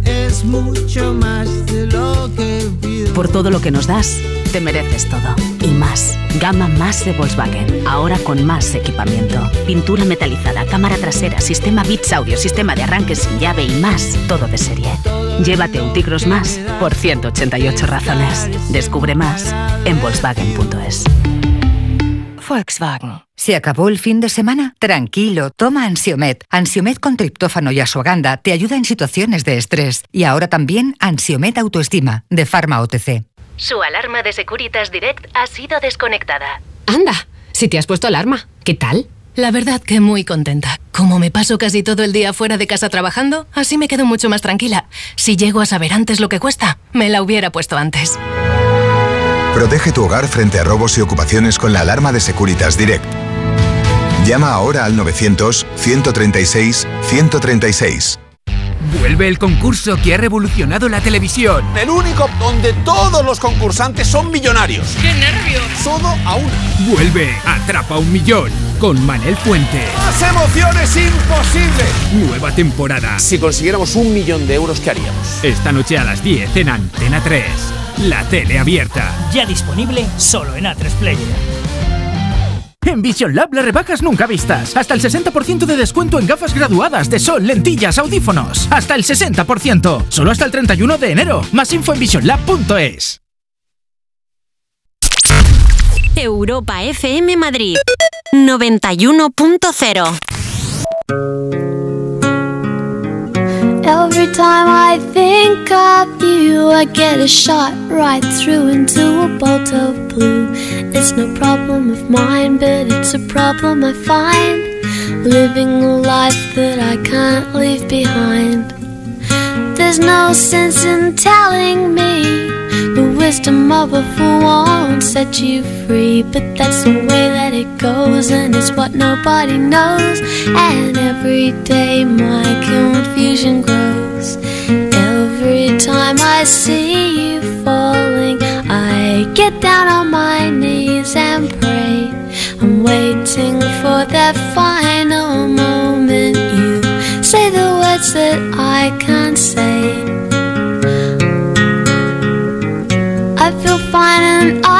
es mucho más de lo que pido.
Por todo lo que nos das, te mereces todo. Y más. Gama más de Volkswagen. Ahora con más equipamiento. Pintura metalizada, cámara trasera, sistema Bits Audio, sistema de arranque sin llave y más. Todo de serie. Llévate un Tigros más por 188 razones. Descubre más en Volkswagen.es.
Volkswagen. ¿Se acabó el fin de semana? Tranquilo, toma Ansiomet. Ansiomet con triptófano y asuaganda te ayuda en situaciones de estrés. Y ahora también Ansiomet Autoestima, de Pharma OTC.
Su alarma de Securitas Direct ha sido desconectada.
Anda, si te has puesto alarma, ¿qué tal? La verdad que muy contenta. Como me paso casi todo el día fuera de casa trabajando, así me quedo mucho más tranquila. Si llego a saber antes lo que cuesta, me la hubiera puesto antes.
Protege tu hogar frente a robos y ocupaciones con la alarma de Securitas Direct. Llama ahora al 900-136-136.
Vuelve el concurso que ha revolucionado la televisión.
El único donde todos los concursantes son millonarios.
¡Qué nervios!
Todo a una.
Vuelve Atrapa un Millón con Manel Fuente.
¡Más emociones imposible!
Nueva temporada.
Si consiguiéramos un millón de euros, ¿qué haríamos?
Esta noche a las 10 en Antena 3. La tele abierta.
Ya disponible solo en A3 Player.
En Vision Lab las rebajas nunca vistas. Hasta el 60% de descuento en gafas graduadas de sol, lentillas, audífonos. Hasta el 60%. Solo hasta el 31 de enero. Más info en visionlab.es.
Europa FM Madrid 91.0
Every time I think of you, I get a shot right through into a bolt of blue. It's no problem of mine, but it's a problem I find. Living a life that I can't leave behind. There's no sense in telling me the wisdom of a fool won't set you free. But that's the way that it goes, and it's what nobody knows. And every day my confusion grows. Every time I see you falling, I get down on my knees and pray. I'm waiting for that final moment. You say the words that I can't say. I feel fine and I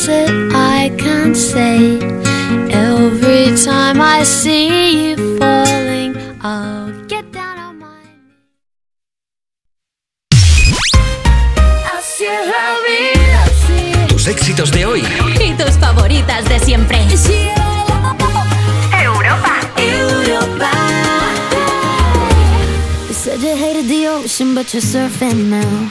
Words that I can't say. Every time I see you falling, I'll get down on my
Así es la vida, así
Tus éxitos de hoy
Y tus favoritas de siempre.
Europa.
Europa.
You said you hated the ocean, but you're surfing now.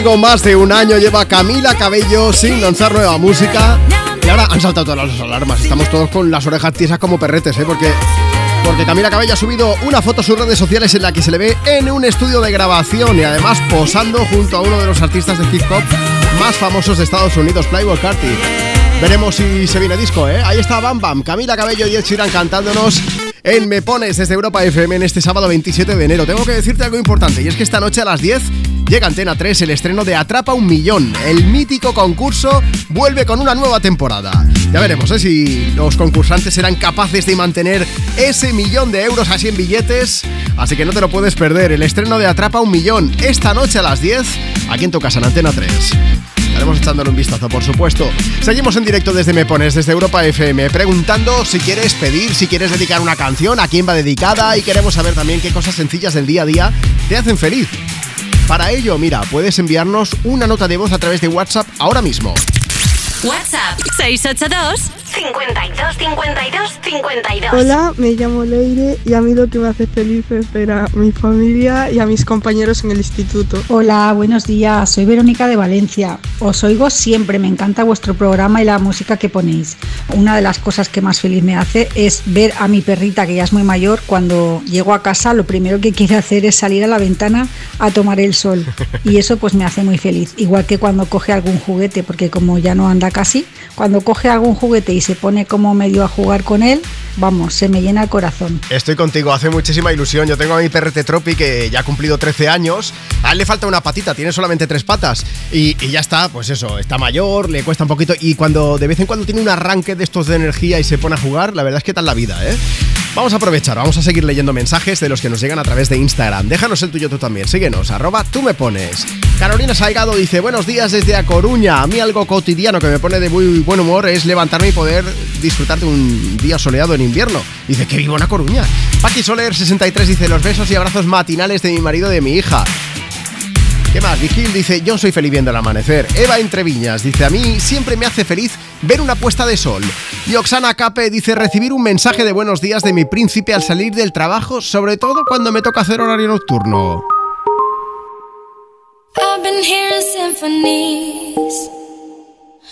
Algo más de un año lleva Camila Cabello sin lanzar nueva música. Y ahora han saltado todas las alarmas. Estamos todos con las orejas tiesas como perretes, ¿eh? Porque, porque Camila Cabello ha subido una foto a sus redes sociales en la que se le ve en un estudio de grabación y además posando junto a uno de los artistas de hip hop más famosos de Estados Unidos, Playboy Carti. Veremos si se viene disco, ¿eh? Ahí está Bam Bam, Camila Cabello y Ed Sheeran cantándonos en Me Pones desde Europa FM en este sábado 27 de enero. Tengo que decirte algo importante y es que esta noche a las 10 llega Antena 3 el estreno de Atrapa un Millón. El mítico concurso vuelve con una nueva temporada. Ya veremos ¿eh? si los concursantes serán capaces de mantener ese millón de euros así en billetes. Así que no te lo puedes perder. El estreno de Atrapa un Millón esta noche a las 10 aquí en tu casa en Antena 3. Estaremos echándole un vistazo, por supuesto. Seguimos en directo desde Me Pones, desde Europa FM, preguntando si quieres pedir, si quieres dedicar una canción, a quién va dedicada y queremos saber también qué cosas sencillas del día a día te hacen feliz. Para ello, mira, puedes enviarnos una nota de voz a través de WhatsApp ahora mismo.
WhatsApp 682 52 52 52.
Hola, me llamo Leire y a mí lo que me hace feliz es ver a mi familia y a mis compañeros en el instituto.
Hola, buenos días. Soy Verónica de Valencia. Os oigo siempre, me encanta vuestro programa y la música que ponéis. Una de las cosas que más feliz me hace es ver a mi perrita, que ya es muy mayor, cuando llego a casa lo primero que quiere hacer es salir a la ventana a tomar el sol. Y eso pues me hace muy feliz. Igual que cuando coge algún juguete, porque como ya no anda casi, cuando coge algún juguete y se pone como medio a jugar con él, vamos, se me llena el corazón.
Estoy contigo, hace muchísima ilusión. Yo tengo a mi perrete Tropi que ya ha cumplido 13 años. A él le falta una patita, tiene solamente tres patas. Y, y ya está, pues eso, está mayor, le cuesta un poquito. Y cuando de vez en cuando tiene un arranque de estos de energía y se pone a jugar, la verdad es que tal la vida, ¿eh? Vamos a aprovechar, vamos a seguir leyendo mensajes de los que nos llegan a través de Instagram. Déjanos el tuyo tú también, síguenos, arroba tú me pones. Carolina Saigado dice, buenos días desde A Coruña. A mí algo cotidiano que me pone de muy buen humor es levantarme y poder disfrutar de un día soleado en invierno. Dice que vivo en A Coruña. Paqui Soler 63 dice, los besos y abrazos matinales de mi marido y de mi hija.
¿Qué más? Vigil dice, yo soy feliz viendo el amanecer. Eva Entreviñas dice, a mí siempre me hace feliz ver una puesta de sol. Y Oxana Cape dice, recibir un mensaje de buenos días de mi príncipe al salir del trabajo, sobre todo cuando me toca hacer horario nocturno.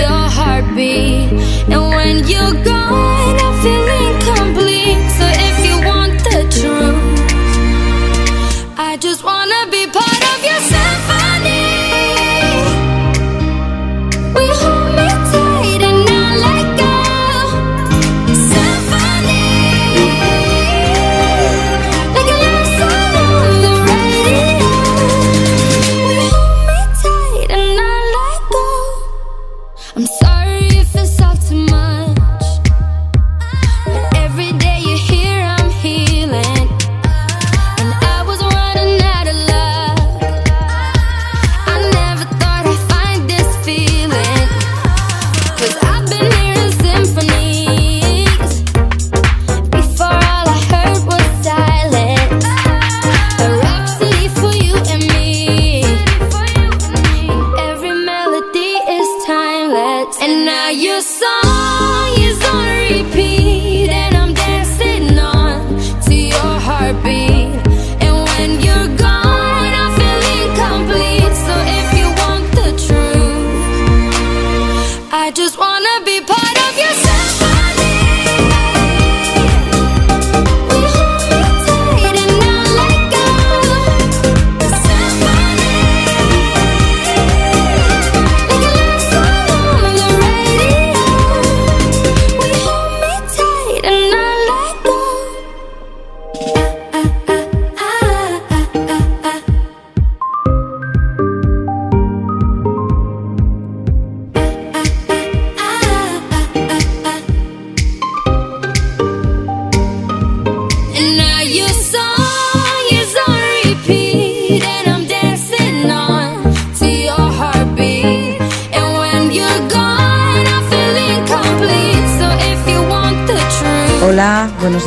your heartbeat. And when you're gone,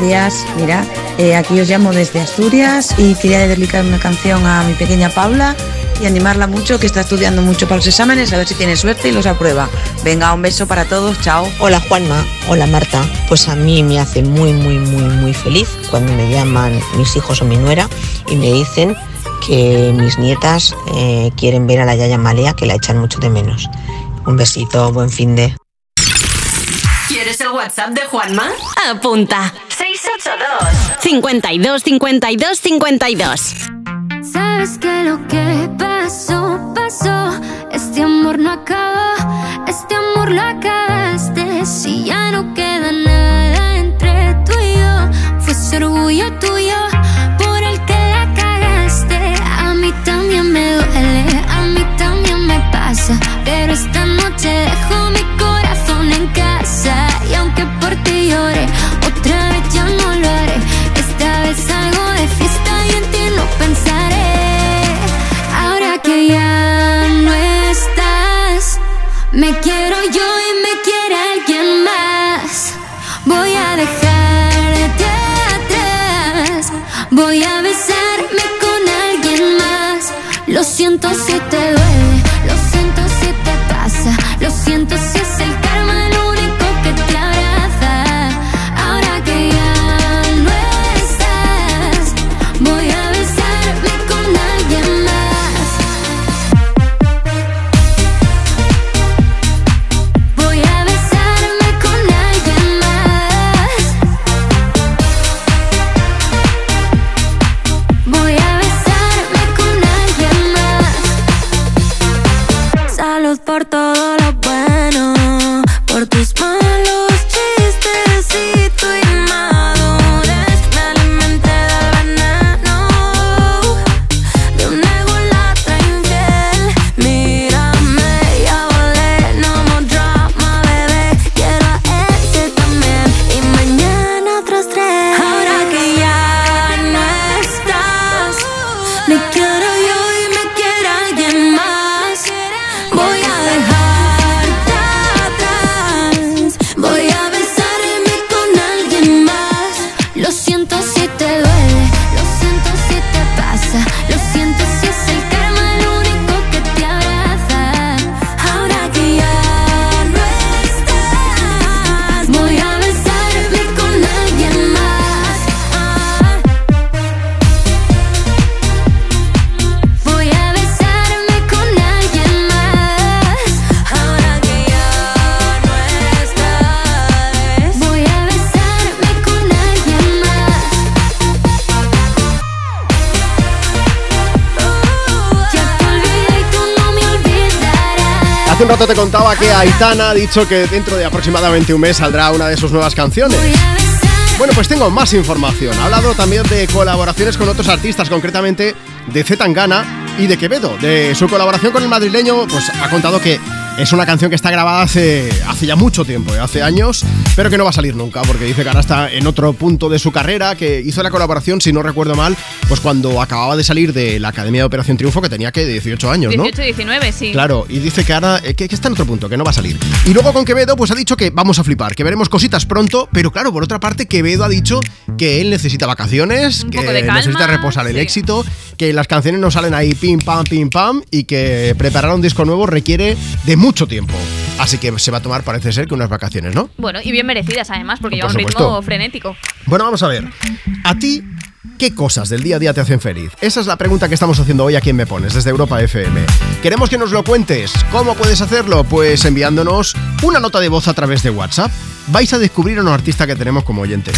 días. Mira, eh, aquí os llamo desde Asturias y quería dedicar una canción a mi pequeña Paula y animarla mucho, que está estudiando mucho para los exámenes, a ver si tiene suerte y los aprueba. Venga, un beso para todos, chao.
Hola Juanma, hola Marta. Pues a mí me hace muy, muy, muy, muy feliz cuando me llaman mis hijos o mi nuera y me dicen que mis nietas eh, quieren ver a la Yaya Malea, que la echan mucho de menos. Un besito, buen fin de.
¿Quieres el WhatsApp de Juanma? Apunta. 682 52 52 52.
Sabes que lo que pasó, pasó. Este amor no acabó, este amor lo acabaste. Si ya no queda nada entre tú y yo, fue ese orgullo tuyo siento si te duele, por
todo Un rato te contaba que Aitana ha dicho que dentro de aproximadamente un mes saldrá una de sus nuevas canciones. Bueno, pues tengo más información. Ha hablado también de colaboraciones con otros artistas, concretamente de Zetangana y de Quevedo. De su colaboración con el madrileño, pues ha contado que es una canción que está grabada hace, hace ya mucho tiempo, ¿eh? hace años, pero que no va a salir nunca, porque dice que ahora está en otro punto de su carrera, que hizo la colaboración, si no recuerdo mal, pues cuando acababa de salir de la Academia de Operación Triunfo, que tenía que 18 años, ¿no?
18, 19, sí.
Claro, y dice que ahora eh, que, que está en otro punto, que no va a salir. Y luego con Quevedo, pues ha dicho que vamos a flipar, que veremos cositas pronto, pero claro, por otra parte, Quevedo ha dicho que él necesita vacaciones,
Un
que
calma,
necesita reposar el
sí.
éxito, que las canciones no salen ahí pim pam, pim pam, y que preparar un disco nuevo requiere de mucho tiempo. Así que se va a tomar, parece ser, que unas vacaciones, ¿no?
Bueno, y bien merecidas además, porque
Por
lleva un ritmo frenético.
Bueno, vamos a ver. A ti, ¿qué cosas del día a día te hacen feliz? Esa es la pregunta que estamos haciendo hoy aquí en Me Pones, desde Europa FM. Queremos que nos lo cuentes. ¿Cómo puedes hacerlo? Pues enviándonos una nota de voz a través de WhatsApp. Vais a descubrir a un artista que tenemos como oyente.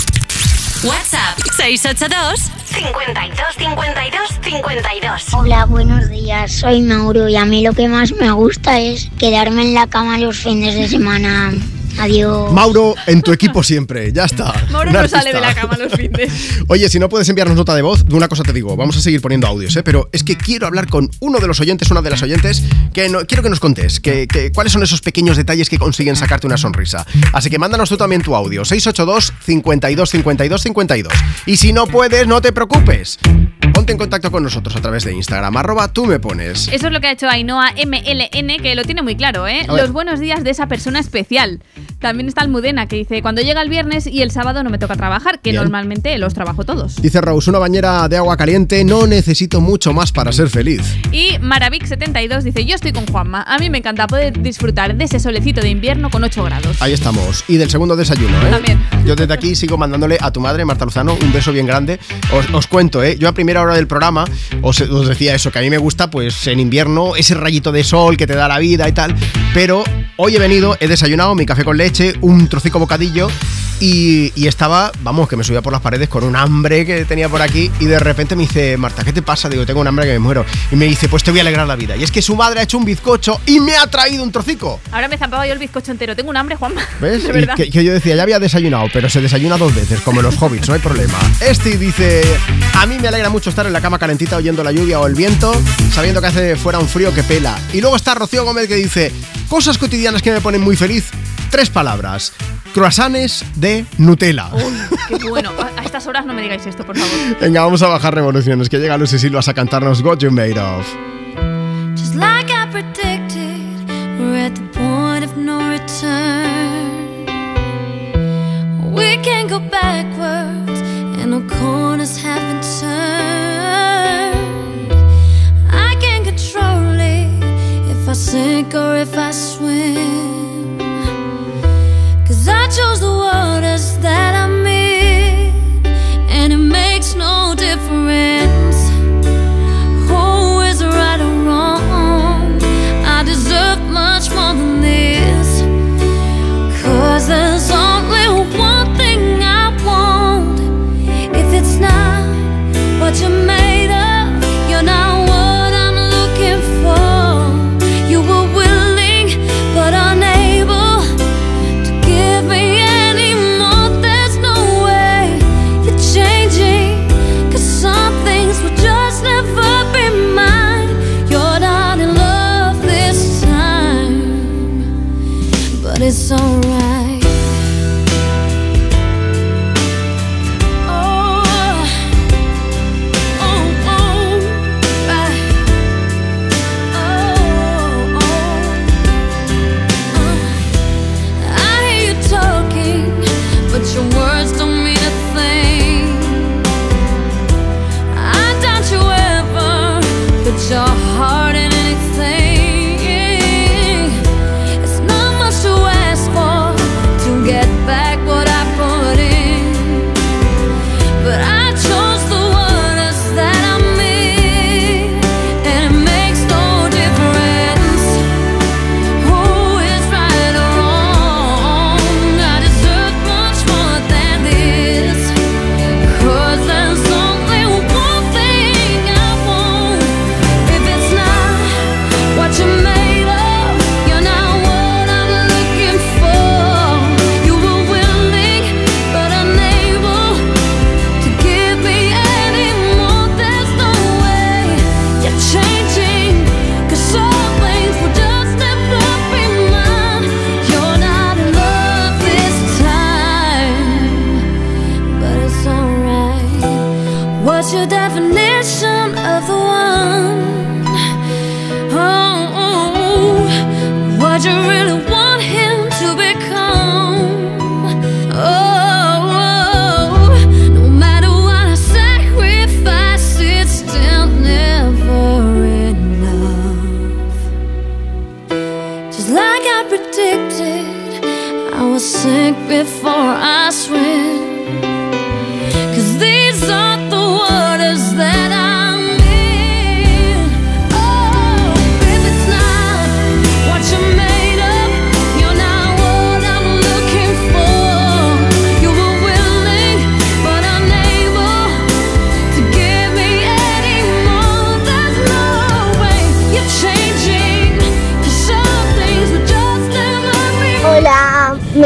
WhatsApp 682 52 52 52.
Hola, buenos días. Soy Mauro y a mí lo que más me gusta es quedarme en la cama los fines de semana. Adiós.
Mauro, en tu equipo siempre. Ya está.
Mauro no
artista.
sale de la cama los fines.
Oye, si no puedes enviarnos nota de voz, de una cosa te digo, vamos a seguir poniendo audios, ¿eh? pero es que quiero hablar con uno de los oyentes, una de las oyentes, que no- quiero que nos contes que, que- cuáles son esos pequeños detalles que consiguen sacarte una sonrisa. Así que mándanos tú también tu audio, 682 52 52 52. Y si no puedes, no te preocupes. Ponte en contacto con nosotros a través de Instagram, arroba tú me pones.
Eso es lo que ha hecho Ainhoa MLN, que lo tiene muy claro, ¿eh? Los buenos días de esa persona especial. También está Almudena, que dice, cuando llega el viernes y el sábado no me toca trabajar, que
Bien.
normalmente los trabajo todos.
Dice Rose, una bañera de agua caliente, no necesito mucho más para ser feliz.
Y Maravik72 dice, yo estoy con Juanma, a mí me encanta poder disfrutar de ese solecito de invierno con 8 grados.
Ahí estamos. Y del segundo desayuno, ¿eh?
También.
Yo desde aquí sigo mandándole a tu madre, Marta Luzano, un beso bien grande. Os, os cuento, ¿eh? Yo a primera hora del programa os, os decía eso, que a mí me gusta, pues en invierno, ese rayito de sol que te da la vida y tal. Pero hoy he venido, he desayunado mi café con leche, un trocico bocadillo. Y, y estaba, vamos, que me subía por las paredes con un hambre que tenía por aquí y de repente me dice, Marta, ¿qué te pasa? Digo, tengo un hambre que me muero. Y me dice, pues te voy a alegrar la vida. Y es que su madre ha hecho un bizcocho y me ha traído un trocico.
Ahora me zampaba yo el bizcocho entero, tengo un hambre, Juanma.
¿Ves?
De verdad.
que, que yo decía, ya había desayunado, pero se desayuna dos veces, como los hobbits, no hay problema. Este dice, a mí me alegra mucho estar en la cama calentita oyendo la lluvia o el viento, sabiendo que hace fuera un frío que pela. Y luego está Rocío Gómez que dice, cosas cotidianas que me ponen muy feliz, tres palabras, croissants de Nutella.
Qué bueno. A, estas horas no me digáis esto, por favor.
Venga, vamos a bajar revoluciones, que llega Lucy Silvas a cantarnos What You Made Of.
Just like I predicted, we're at the point of no return. We can't go backwards, and no corners haven't turned. I can't control it if I sink or if I swim. Cause I chose the waters that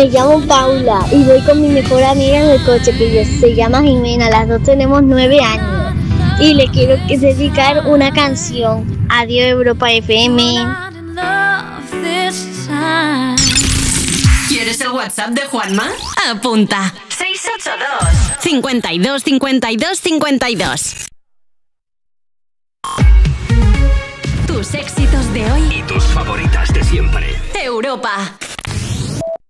me
llamo Paula y voy con mi mejor amiga en el coche que se llama Jimena, las dos tenemos nueve años y le quiero que dedicar una canción. Adiós Europa FM.
Love this time.
¿Quieres el WhatsApp de Juanma? Apunta. 682 52 52 52 Tus éxitos de hoy.
Y tus favoritas de siempre.
Europa.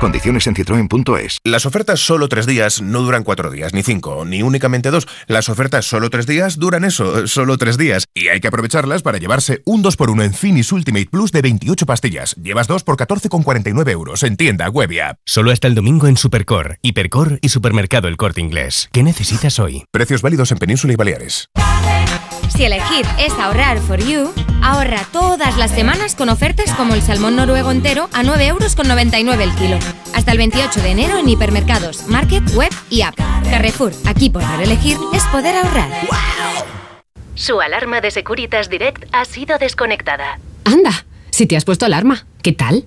Condiciones en citroen.es.
Las ofertas solo tres días no duran cuatro días, ni cinco, ni únicamente dos. Las ofertas solo tres días duran eso, solo tres días. Y hay que aprovecharlas para llevarse un 2x1 en Finis Ultimate Plus de 28 pastillas. Llevas dos por 14,49 euros en tienda, web y app.
Solo hasta el domingo en Supercor, Hipercor y Supermercado El Corte Inglés. ¿Qué necesitas hoy?
Precios válidos en Península y Baleares.
Si elegir es ahorrar for you, ahorra todas las semanas con ofertas como el salmón noruego entero a 9,99 euros el kilo. Hasta el 28 de enero en hipermercados, market, web y app. Carrefour, aquí poder elegir es poder ahorrar.
Su alarma de Securitas Direct ha sido desconectada.
Anda, si te has puesto alarma, ¿qué tal?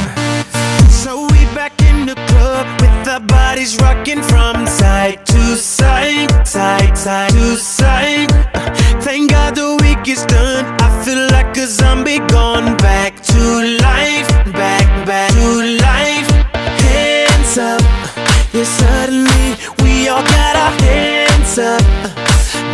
Bodies rocking from side to side, side, side to side. Uh, Thank God the week is done. I feel like a zombie gone back to life, back, back to life. Hands up, yeah, suddenly we all got our hands up.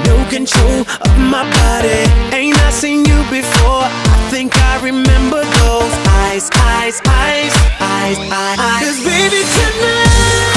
No control of my body. Ain't I seen you before? I think I remember those eyes, eyes, eyes, eyes, eyes. eyes. Cause baby tonight,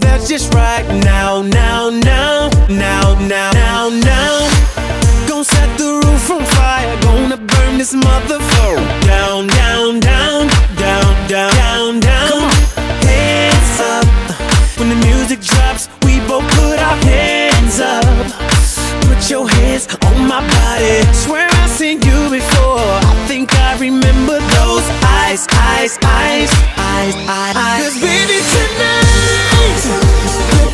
That's just right now, now, now, now, now, now, now. Gonna set the roof on fire. Gonna burn this motherfucker down, down, down, down, down, down, down. Hands up. When the music drops, we both put our hands up. Put your hands on my body. Swear I've seen you before. I think I remember those eyes, eyes, eyes, eyes, eyes. eyes. Cause baby tonight, the DJ got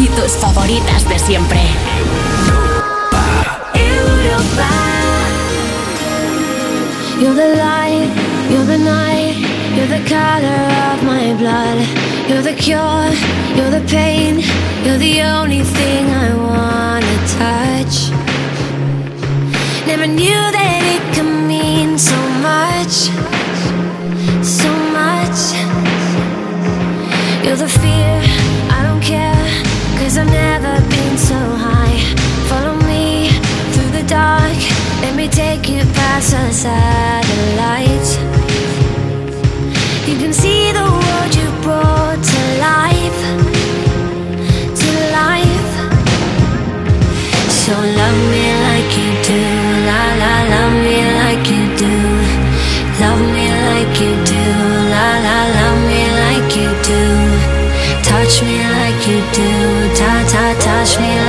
Y tus favoritas de siempre.
You're the light, you're the night, you're the color of my blood. You're the cure, you're the pain, you're the only thing I wanna touch. Never knew that it could mean so much, so much. You're the fear, I don't care, cause I've never been so high. Follow me through the dark, let me take you past the satellites. You can see the world you brought to life, to life. So love me like you do, la la, love me like you do, love me like you do, la la, love me like you do, touch me like you do, touch me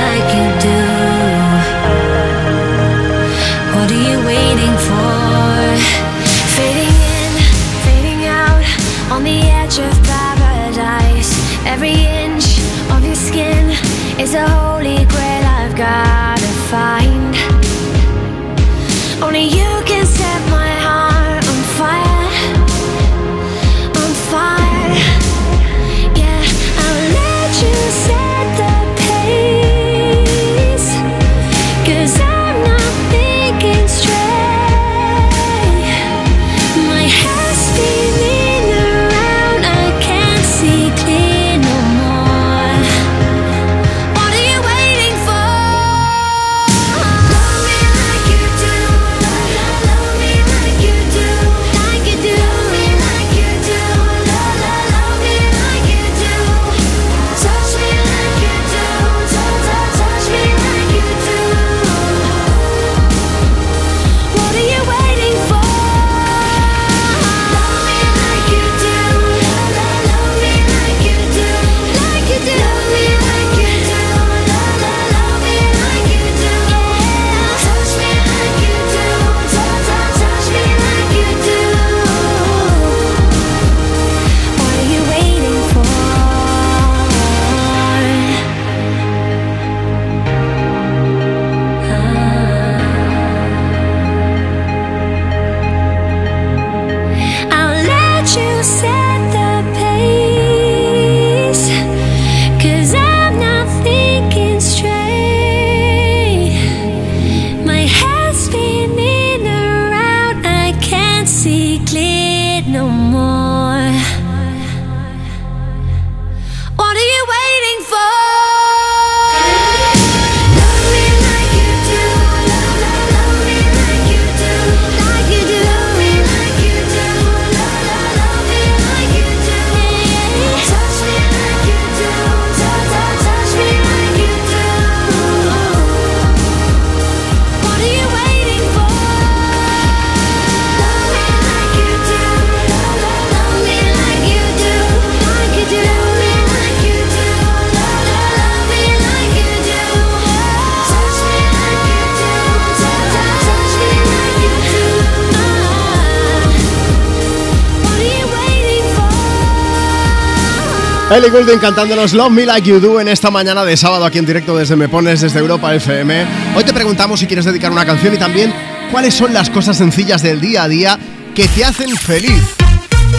Ellie Goulding cantándonos Love Me Like You Do en esta mañana de sábado aquí en directo desde Me Pones, desde Europa FM. Hoy te preguntamos si quieres dedicar una canción y también cuáles son las cosas sencillas del día a día que te hacen feliz.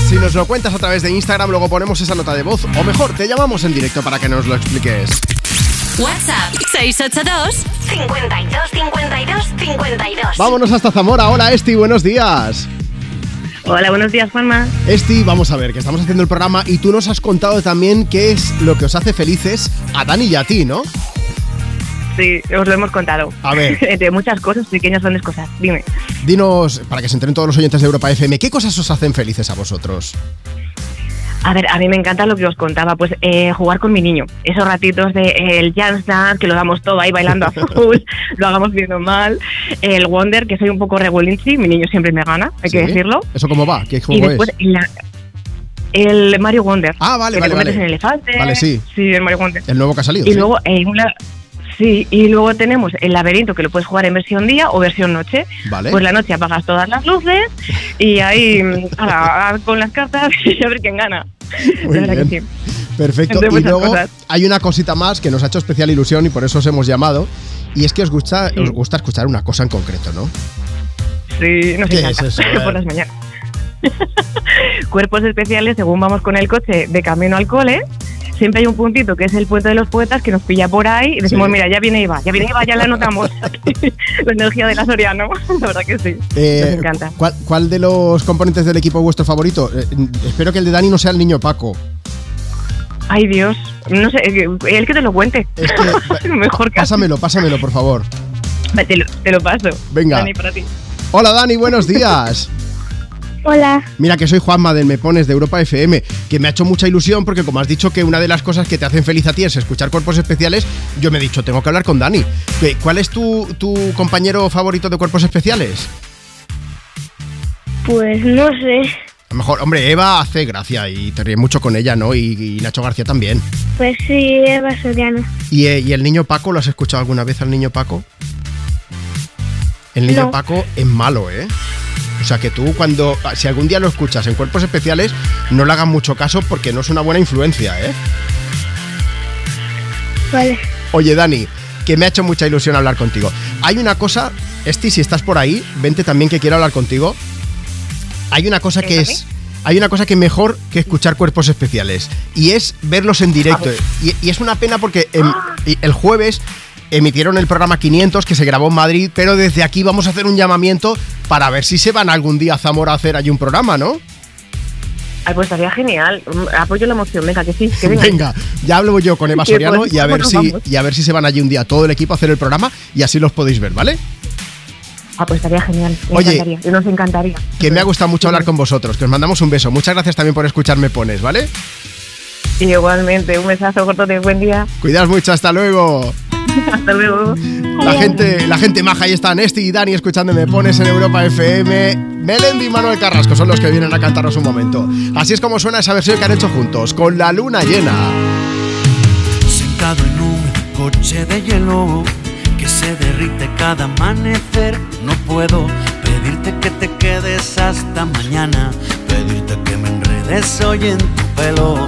Si nos lo cuentas a través de Instagram, luego ponemos esa nota de voz o mejor, te llamamos en directo para que nos lo expliques.
WhatsApp 682 52 52 52.
Vámonos hasta Zamora. Hola Esti, buenos días.
Hola, buenos días, Juanma.
Esti, vamos a ver, que estamos haciendo el programa y tú nos has contado también qué es lo que os hace felices a Dani y a ti, ¿no?
Sí, os lo hemos contado.
A ver.
Entre muchas cosas, pequeñas grandes cosas. Dime.
Dinos, para que se enteren todos los oyentes de Europa FM, ¿qué cosas os hacen felices a vosotros?
A ver, a mí me encanta lo que os contaba, pues eh, jugar con mi niño. Esos ratitos de eh, el Jazz Dance, que lo damos todo ahí bailando a full, lo hagamos viendo mal. El Wonder, que soy un poco regulinchi, mi niño siempre me gana, hay que decirlo.
¿Eso cómo va? ¿Qué
Y
juego
después
es?
la- el Mario Wonder.
Ah, vale,
que
vale,
te
vale.
el elefante.
Vale, sí.
Sí, el Mario Wonder.
El nuevo que ha salido.
Y
sí.
luego eh, un la- Sí, y luego tenemos el laberinto que lo puedes jugar en versión día o versión noche.
Vale.
Pues la noche apagas todas las luces y ahí ala, con las cartas y a ver quién gana.
Muy
La verdad que
bien.
sí.
Perfecto. Y luego
cosas.
hay una cosita más que nos ha hecho especial ilusión y por eso os hemos llamado. Y es que os gusta, os gusta escuchar una cosa en concreto, ¿no?
Sí, nos
¿Qué es eso?
Por las mañanas. Cuerpos especiales, según vamos con el coche de camino al cole, siempre hay un puntito que es el puente de los poetas que nos pilla por ahí y decimos,
Sí.
mira, ya viene Iba, ya viene Iba, ya la notamos. la energía de la Soriano, la verdad que sí.
Eh,
nos encanta.
¿cuál, cuál de los componentes del equipo es vuestro favorito? Eh, espero que el de Dani no sea el niño Paco.
Ay, Dios. No sé, eh, él que te lo cuente. Mejor que
Pásamelo, pásamelo, por favor.
te lo, te lo paso.
Venga.
Dani, para ti.
Hola Dani, buenos días.
Hola.
Mira que soy Juanma del Me Pones de Europa FM, que me ha hecho mucha ilusión porque como has dicho que una de las cosas que te hacen feliz a ti es escuchar cuerpos especiales, yo me he dicho, tengo que hablar con Dani. ¿Qué- ¿Cuál es tu, tu compañero favorito de cuerpos especiales?
Pues no sé.
A lo mejor, hombre, Eva hace gracia y te ríes mucho con ella, ¿no? Y, y Nacho García también.
Pues sí, Eva Soriano.
¿Y, eh, y el niño Paco, lo has escuchado alguna vez al niño Paco? El niño
No.
Paco es malo, ¿eh? O sea que tú cuando, si algún día lo escuchas en cuerpos especiales, no le hagas mucho caso porque no es una buena influencia, ¿eh?
Vale.
Oye, Dani, que me ha hecho mucha ilusión hablar contigo. Hay una cosa, Esti, si estás por ahí, vente también que quiero hablar contigo. Hay una cosa que es. Hay una cosa que mejor que escuchar cuerpos especiales y es verlos en directo. Y, y es una pena porque el jueves emitieron el programa 500 que se grabó en Madrid, pero desde aquí vamos a hacer un llamamiento para ver si se van algún día a Zamora a hacer allí un programa, ¿no?
Ay, pues estaría genial. Mm, Apoyo la emoción, venga, que sí. Que venga.
Venga, ya hablo yo con Eva Soriano
pues,
y a ver si y a ver si se van allí un día todo el equipo a hacer el programa y así los podéis ver, ¿vale?
Ah, pues estaría genial. Me
Oye.
encantaría. Nos encantaría.
Que me ha gustado mucho hablar con vosotros, que os mandamos un beso. Muchas gracias también por escucharme pones, ¿vale?
Y igualmente, un besazo corto de buen día.
Cuidaos mucho, hasta luego.
Hasta luego.
La gente, la gente maja, ahí están Esti y Dani escuchándome pones en Europa FM. Melendi y Manuel Carrasco son los que vienen a cantarnos un momento. Así es como suena esa versión que han hecho juntos, con la luna llena.
Sentado en un coche de hielo que se derrite cada amanecer. No puedo pedirte que te quedes hasta mañana, pedirte que me enredes hoy en tu pelo.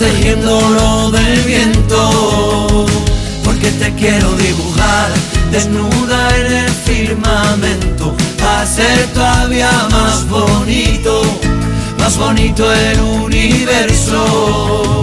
protegiéndolo del viento. Porque te quiero dibujar, desnuda en el firmamento, hacer todavía más bonito, más bonito el universo.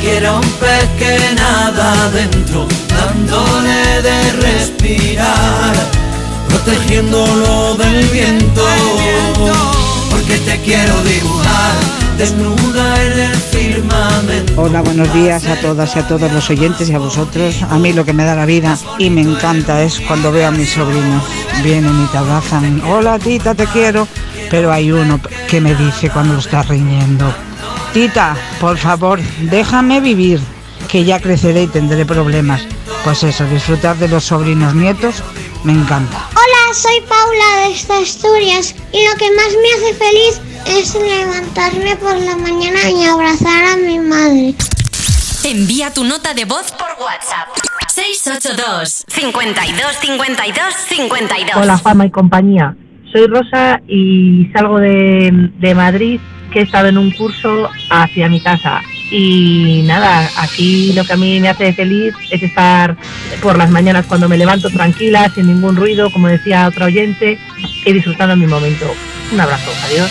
quiero un pez que nada adentro, dándole de respirar, protegiéndolo del viento. Porque
te quiero dibujar, desnuda en el firmamento.
Hola, buenos días a todas y a todos los oyentes y a vosotros. A mí lo que me da la vida y me encanta es cuando veo a mis sobrinos. Vienen y te abrazan. Hola, tita, te quiero. Pero hay uno que me dice cuando lo está riñendo. Tita, por favor, déjame vivir, que ya creceré y tendré problemas. Pues eso, disfrutar de los sobrinos nietos me encanta.
Hola, soy Paula de Asturias y lo que más me hace feliz es levantarme por la mañana y abrazar a mi madre.
Envía tu nota de voz por WhatsApp. 682 52 52 52
Hola Juanma y compañía. Soy Rosa y salgo de, de Madrid que he estado en un curso hacia mi casa. Y nada, aquí lo que a mí me hace feliz es estar por las mañanas cuando me levanto tranquila, sin ningún ruido, como decía otra oyente, y disfrutando mi momento. Un abrazo, adiós.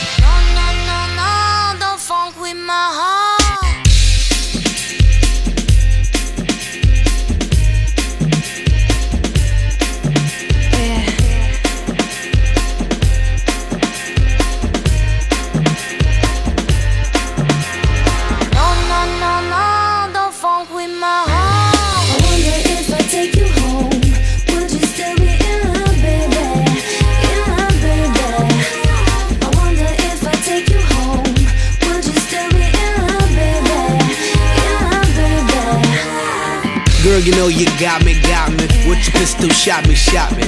Know you got me, got me. With your pistol, shot me, shot me.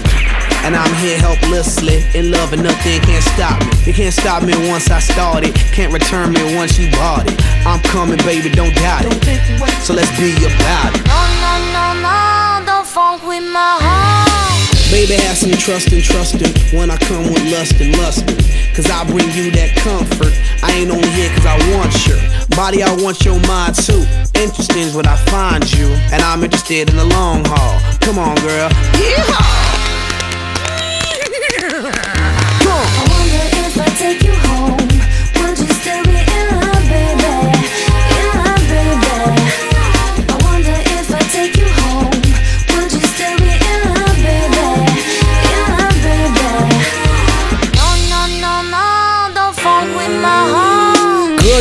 And I'm here helplessly, in love and nothing can't stop me. You can't stop me once I started, can't return me once you bought it. I'm coming, baby, don't doubt it. So let's be about it.
No, no, no, no, don't funk with my heart.
Baby, have some trust and trust trusting when I come with lust and lusting. Cause I bring you that comfort. I ain't only here cause I want your body, I want your mind too. Interesting is what I find you, and I'm interested in the long haul. Come on, girl. Yeehaw!
I wonder if I take you home, would you still be in love,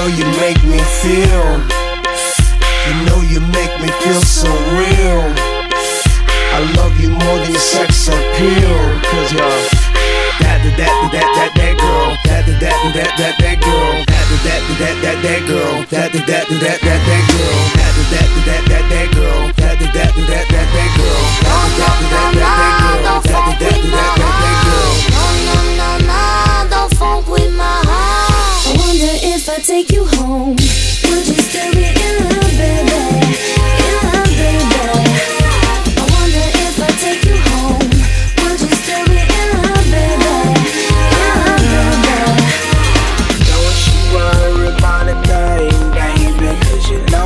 Girl, you make me feel. You know you make me feel so real. I love you more than sex appeal. Cause you're that, that, that, that, that, that girl. That, that, that, that, that, that girl. That, that, that, that, that, girl. That, that, that, that, that, that girl. That, that, that, that, that, girl. That, that, that, that, that, girl. That, that, that, that, that, girl. That, that, that, that, that girl.
Take home, would you still be in love,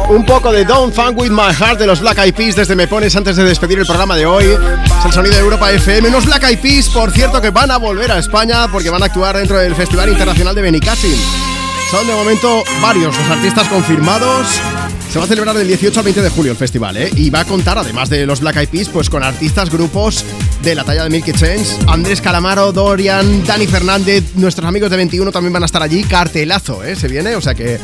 Un poco de Don't Funk With My Heart de los Black Eyed Peas desde Me Pones antes de despedir el programa de hoy. Es el sonido de Europa FM. Unos Black Eyed Peas, por cierto, que van a volver a España porque van a actuar dentro del Festival Internacional de Benicassim. Son de momento varios los artistas confirmados. Se va a celebrar del 18 al 20 de julio el festival, ¿eh? Y va a contar, además de los Black Eyed Peas, pues con artistas, grupos de la talla de Milky Chance. Andrés Calamaro, Dorian, Dani Fernández, nuestros amigos de 21 también van a estar allí. Cartelazo, ¿eh? Se viene, o sea que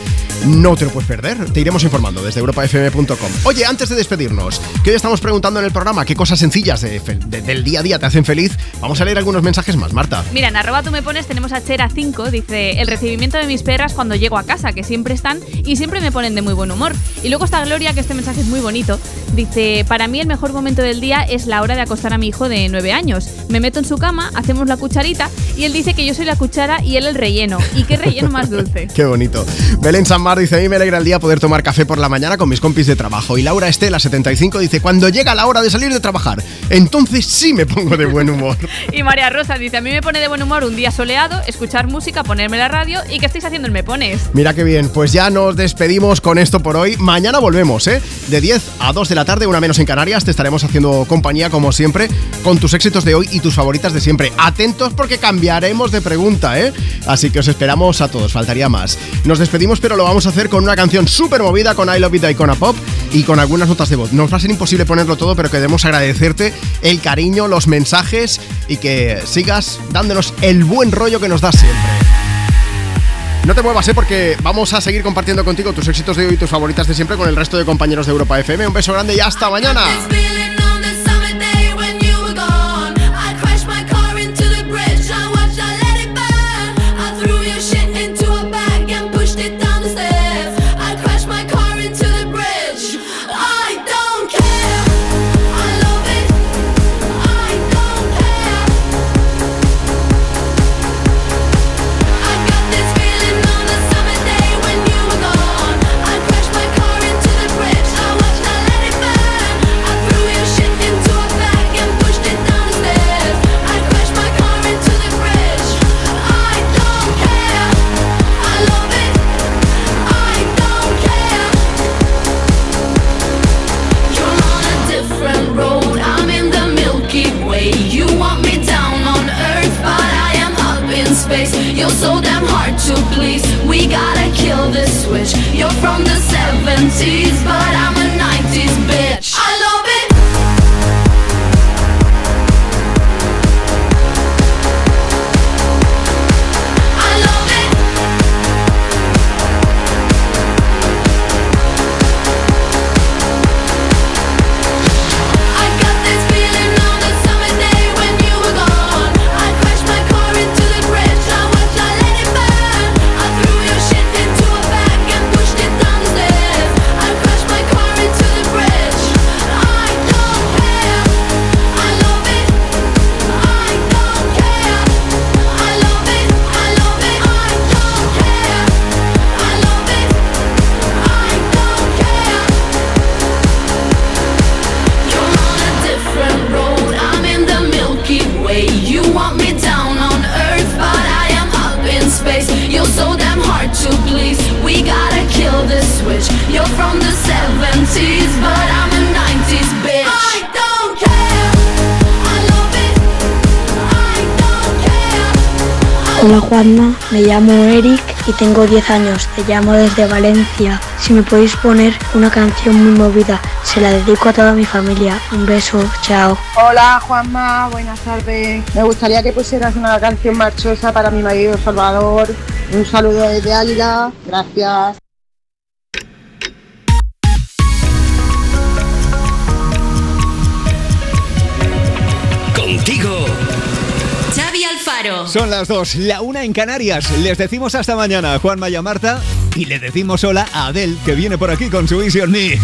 no te lo puedes perder. Te iremos informando desde europafm.com. Oye, antes de despedirnos, que hoy estamos preguntando en el programa qué cosas sencillas de fe- de- del día a día te hacen feliz, vamos a leer algunos mensajes más, Marta.
Mira, en arroba tú me pones tenemos a Chera5, dice el recibimiento de mis perras cuando llego a casa, que siempre están y siempre me ponen de muy buen humor. Y luego está Gloria, que este mensaje es muy bonito, dice, para mí el mejor momento del día es la hora de acostar a mi hijo de 9 años. Me meto en su cama, hacemos la cucharita y él dice que yo soy la cuchara y él el relleno. ¿Y qué relleno más dulce?
Qué bonito. Belén Dice, a mí me alegra el día poder tomar café por la mañana con mis compis de trabajo. Y Laura Estela, 75, dice, cuando llega la hora de salir de trabajar, entonces sí me pongo de buen humor.
Y María Rosa dice, a mí me pone de buen humor un día soleado, escuchar música, ponerme la radio y ¿qué estáis haciendo el Me Pones?
Mira qué bien, pues ya nos despedimos con esto por hoy. Mañana volvemos, ¿eh? De 10 a 2 de la tarde, una menos en Canarias, te estaremos haciendo compañía como siempre con tus éxitos de hoy y tus favoritas de siempre. Atentos porque cambiaremos de pregunta, ¿eh? Así que os esperamos a todos, faltaría más. Nos despedimos, pero lo vamos a hacer con una canción súper movida con I Love It de Icona Pop y con algunas notas de voz. Nos va a ser imposible ponerlo todo, pero queremos agradecerte el cariño, los mensajes y que sigas dándonos el buen rollo que nos das siempre. No te muevas, ¿eh? porque vamos a seguir compartiendo contigo tus éxitos de hoy y tus favoritas de siempre con el resto de compañeros de Europa FM. Un beso grande y hasta mañana.
From the 70s,
Hola Juanma, me llamo Eric y tengo 10 años. Te llamo desde Valencia. Si me podéis poner una canción muy movida, se la dedico a toda mi familia. Un beso, chao.
Hola Juanma, buenas tardes. Me gustaría que pusieras una canción marchosa para mi marido Salvador. Un saludo desde Águila. Gracias.
Contigo.
Son las dos, la una en Canarias. Les decimos hasta mañana a Juan Maya Marta y le decimos hola a Adel, que viene por aquí con su Easy on Me.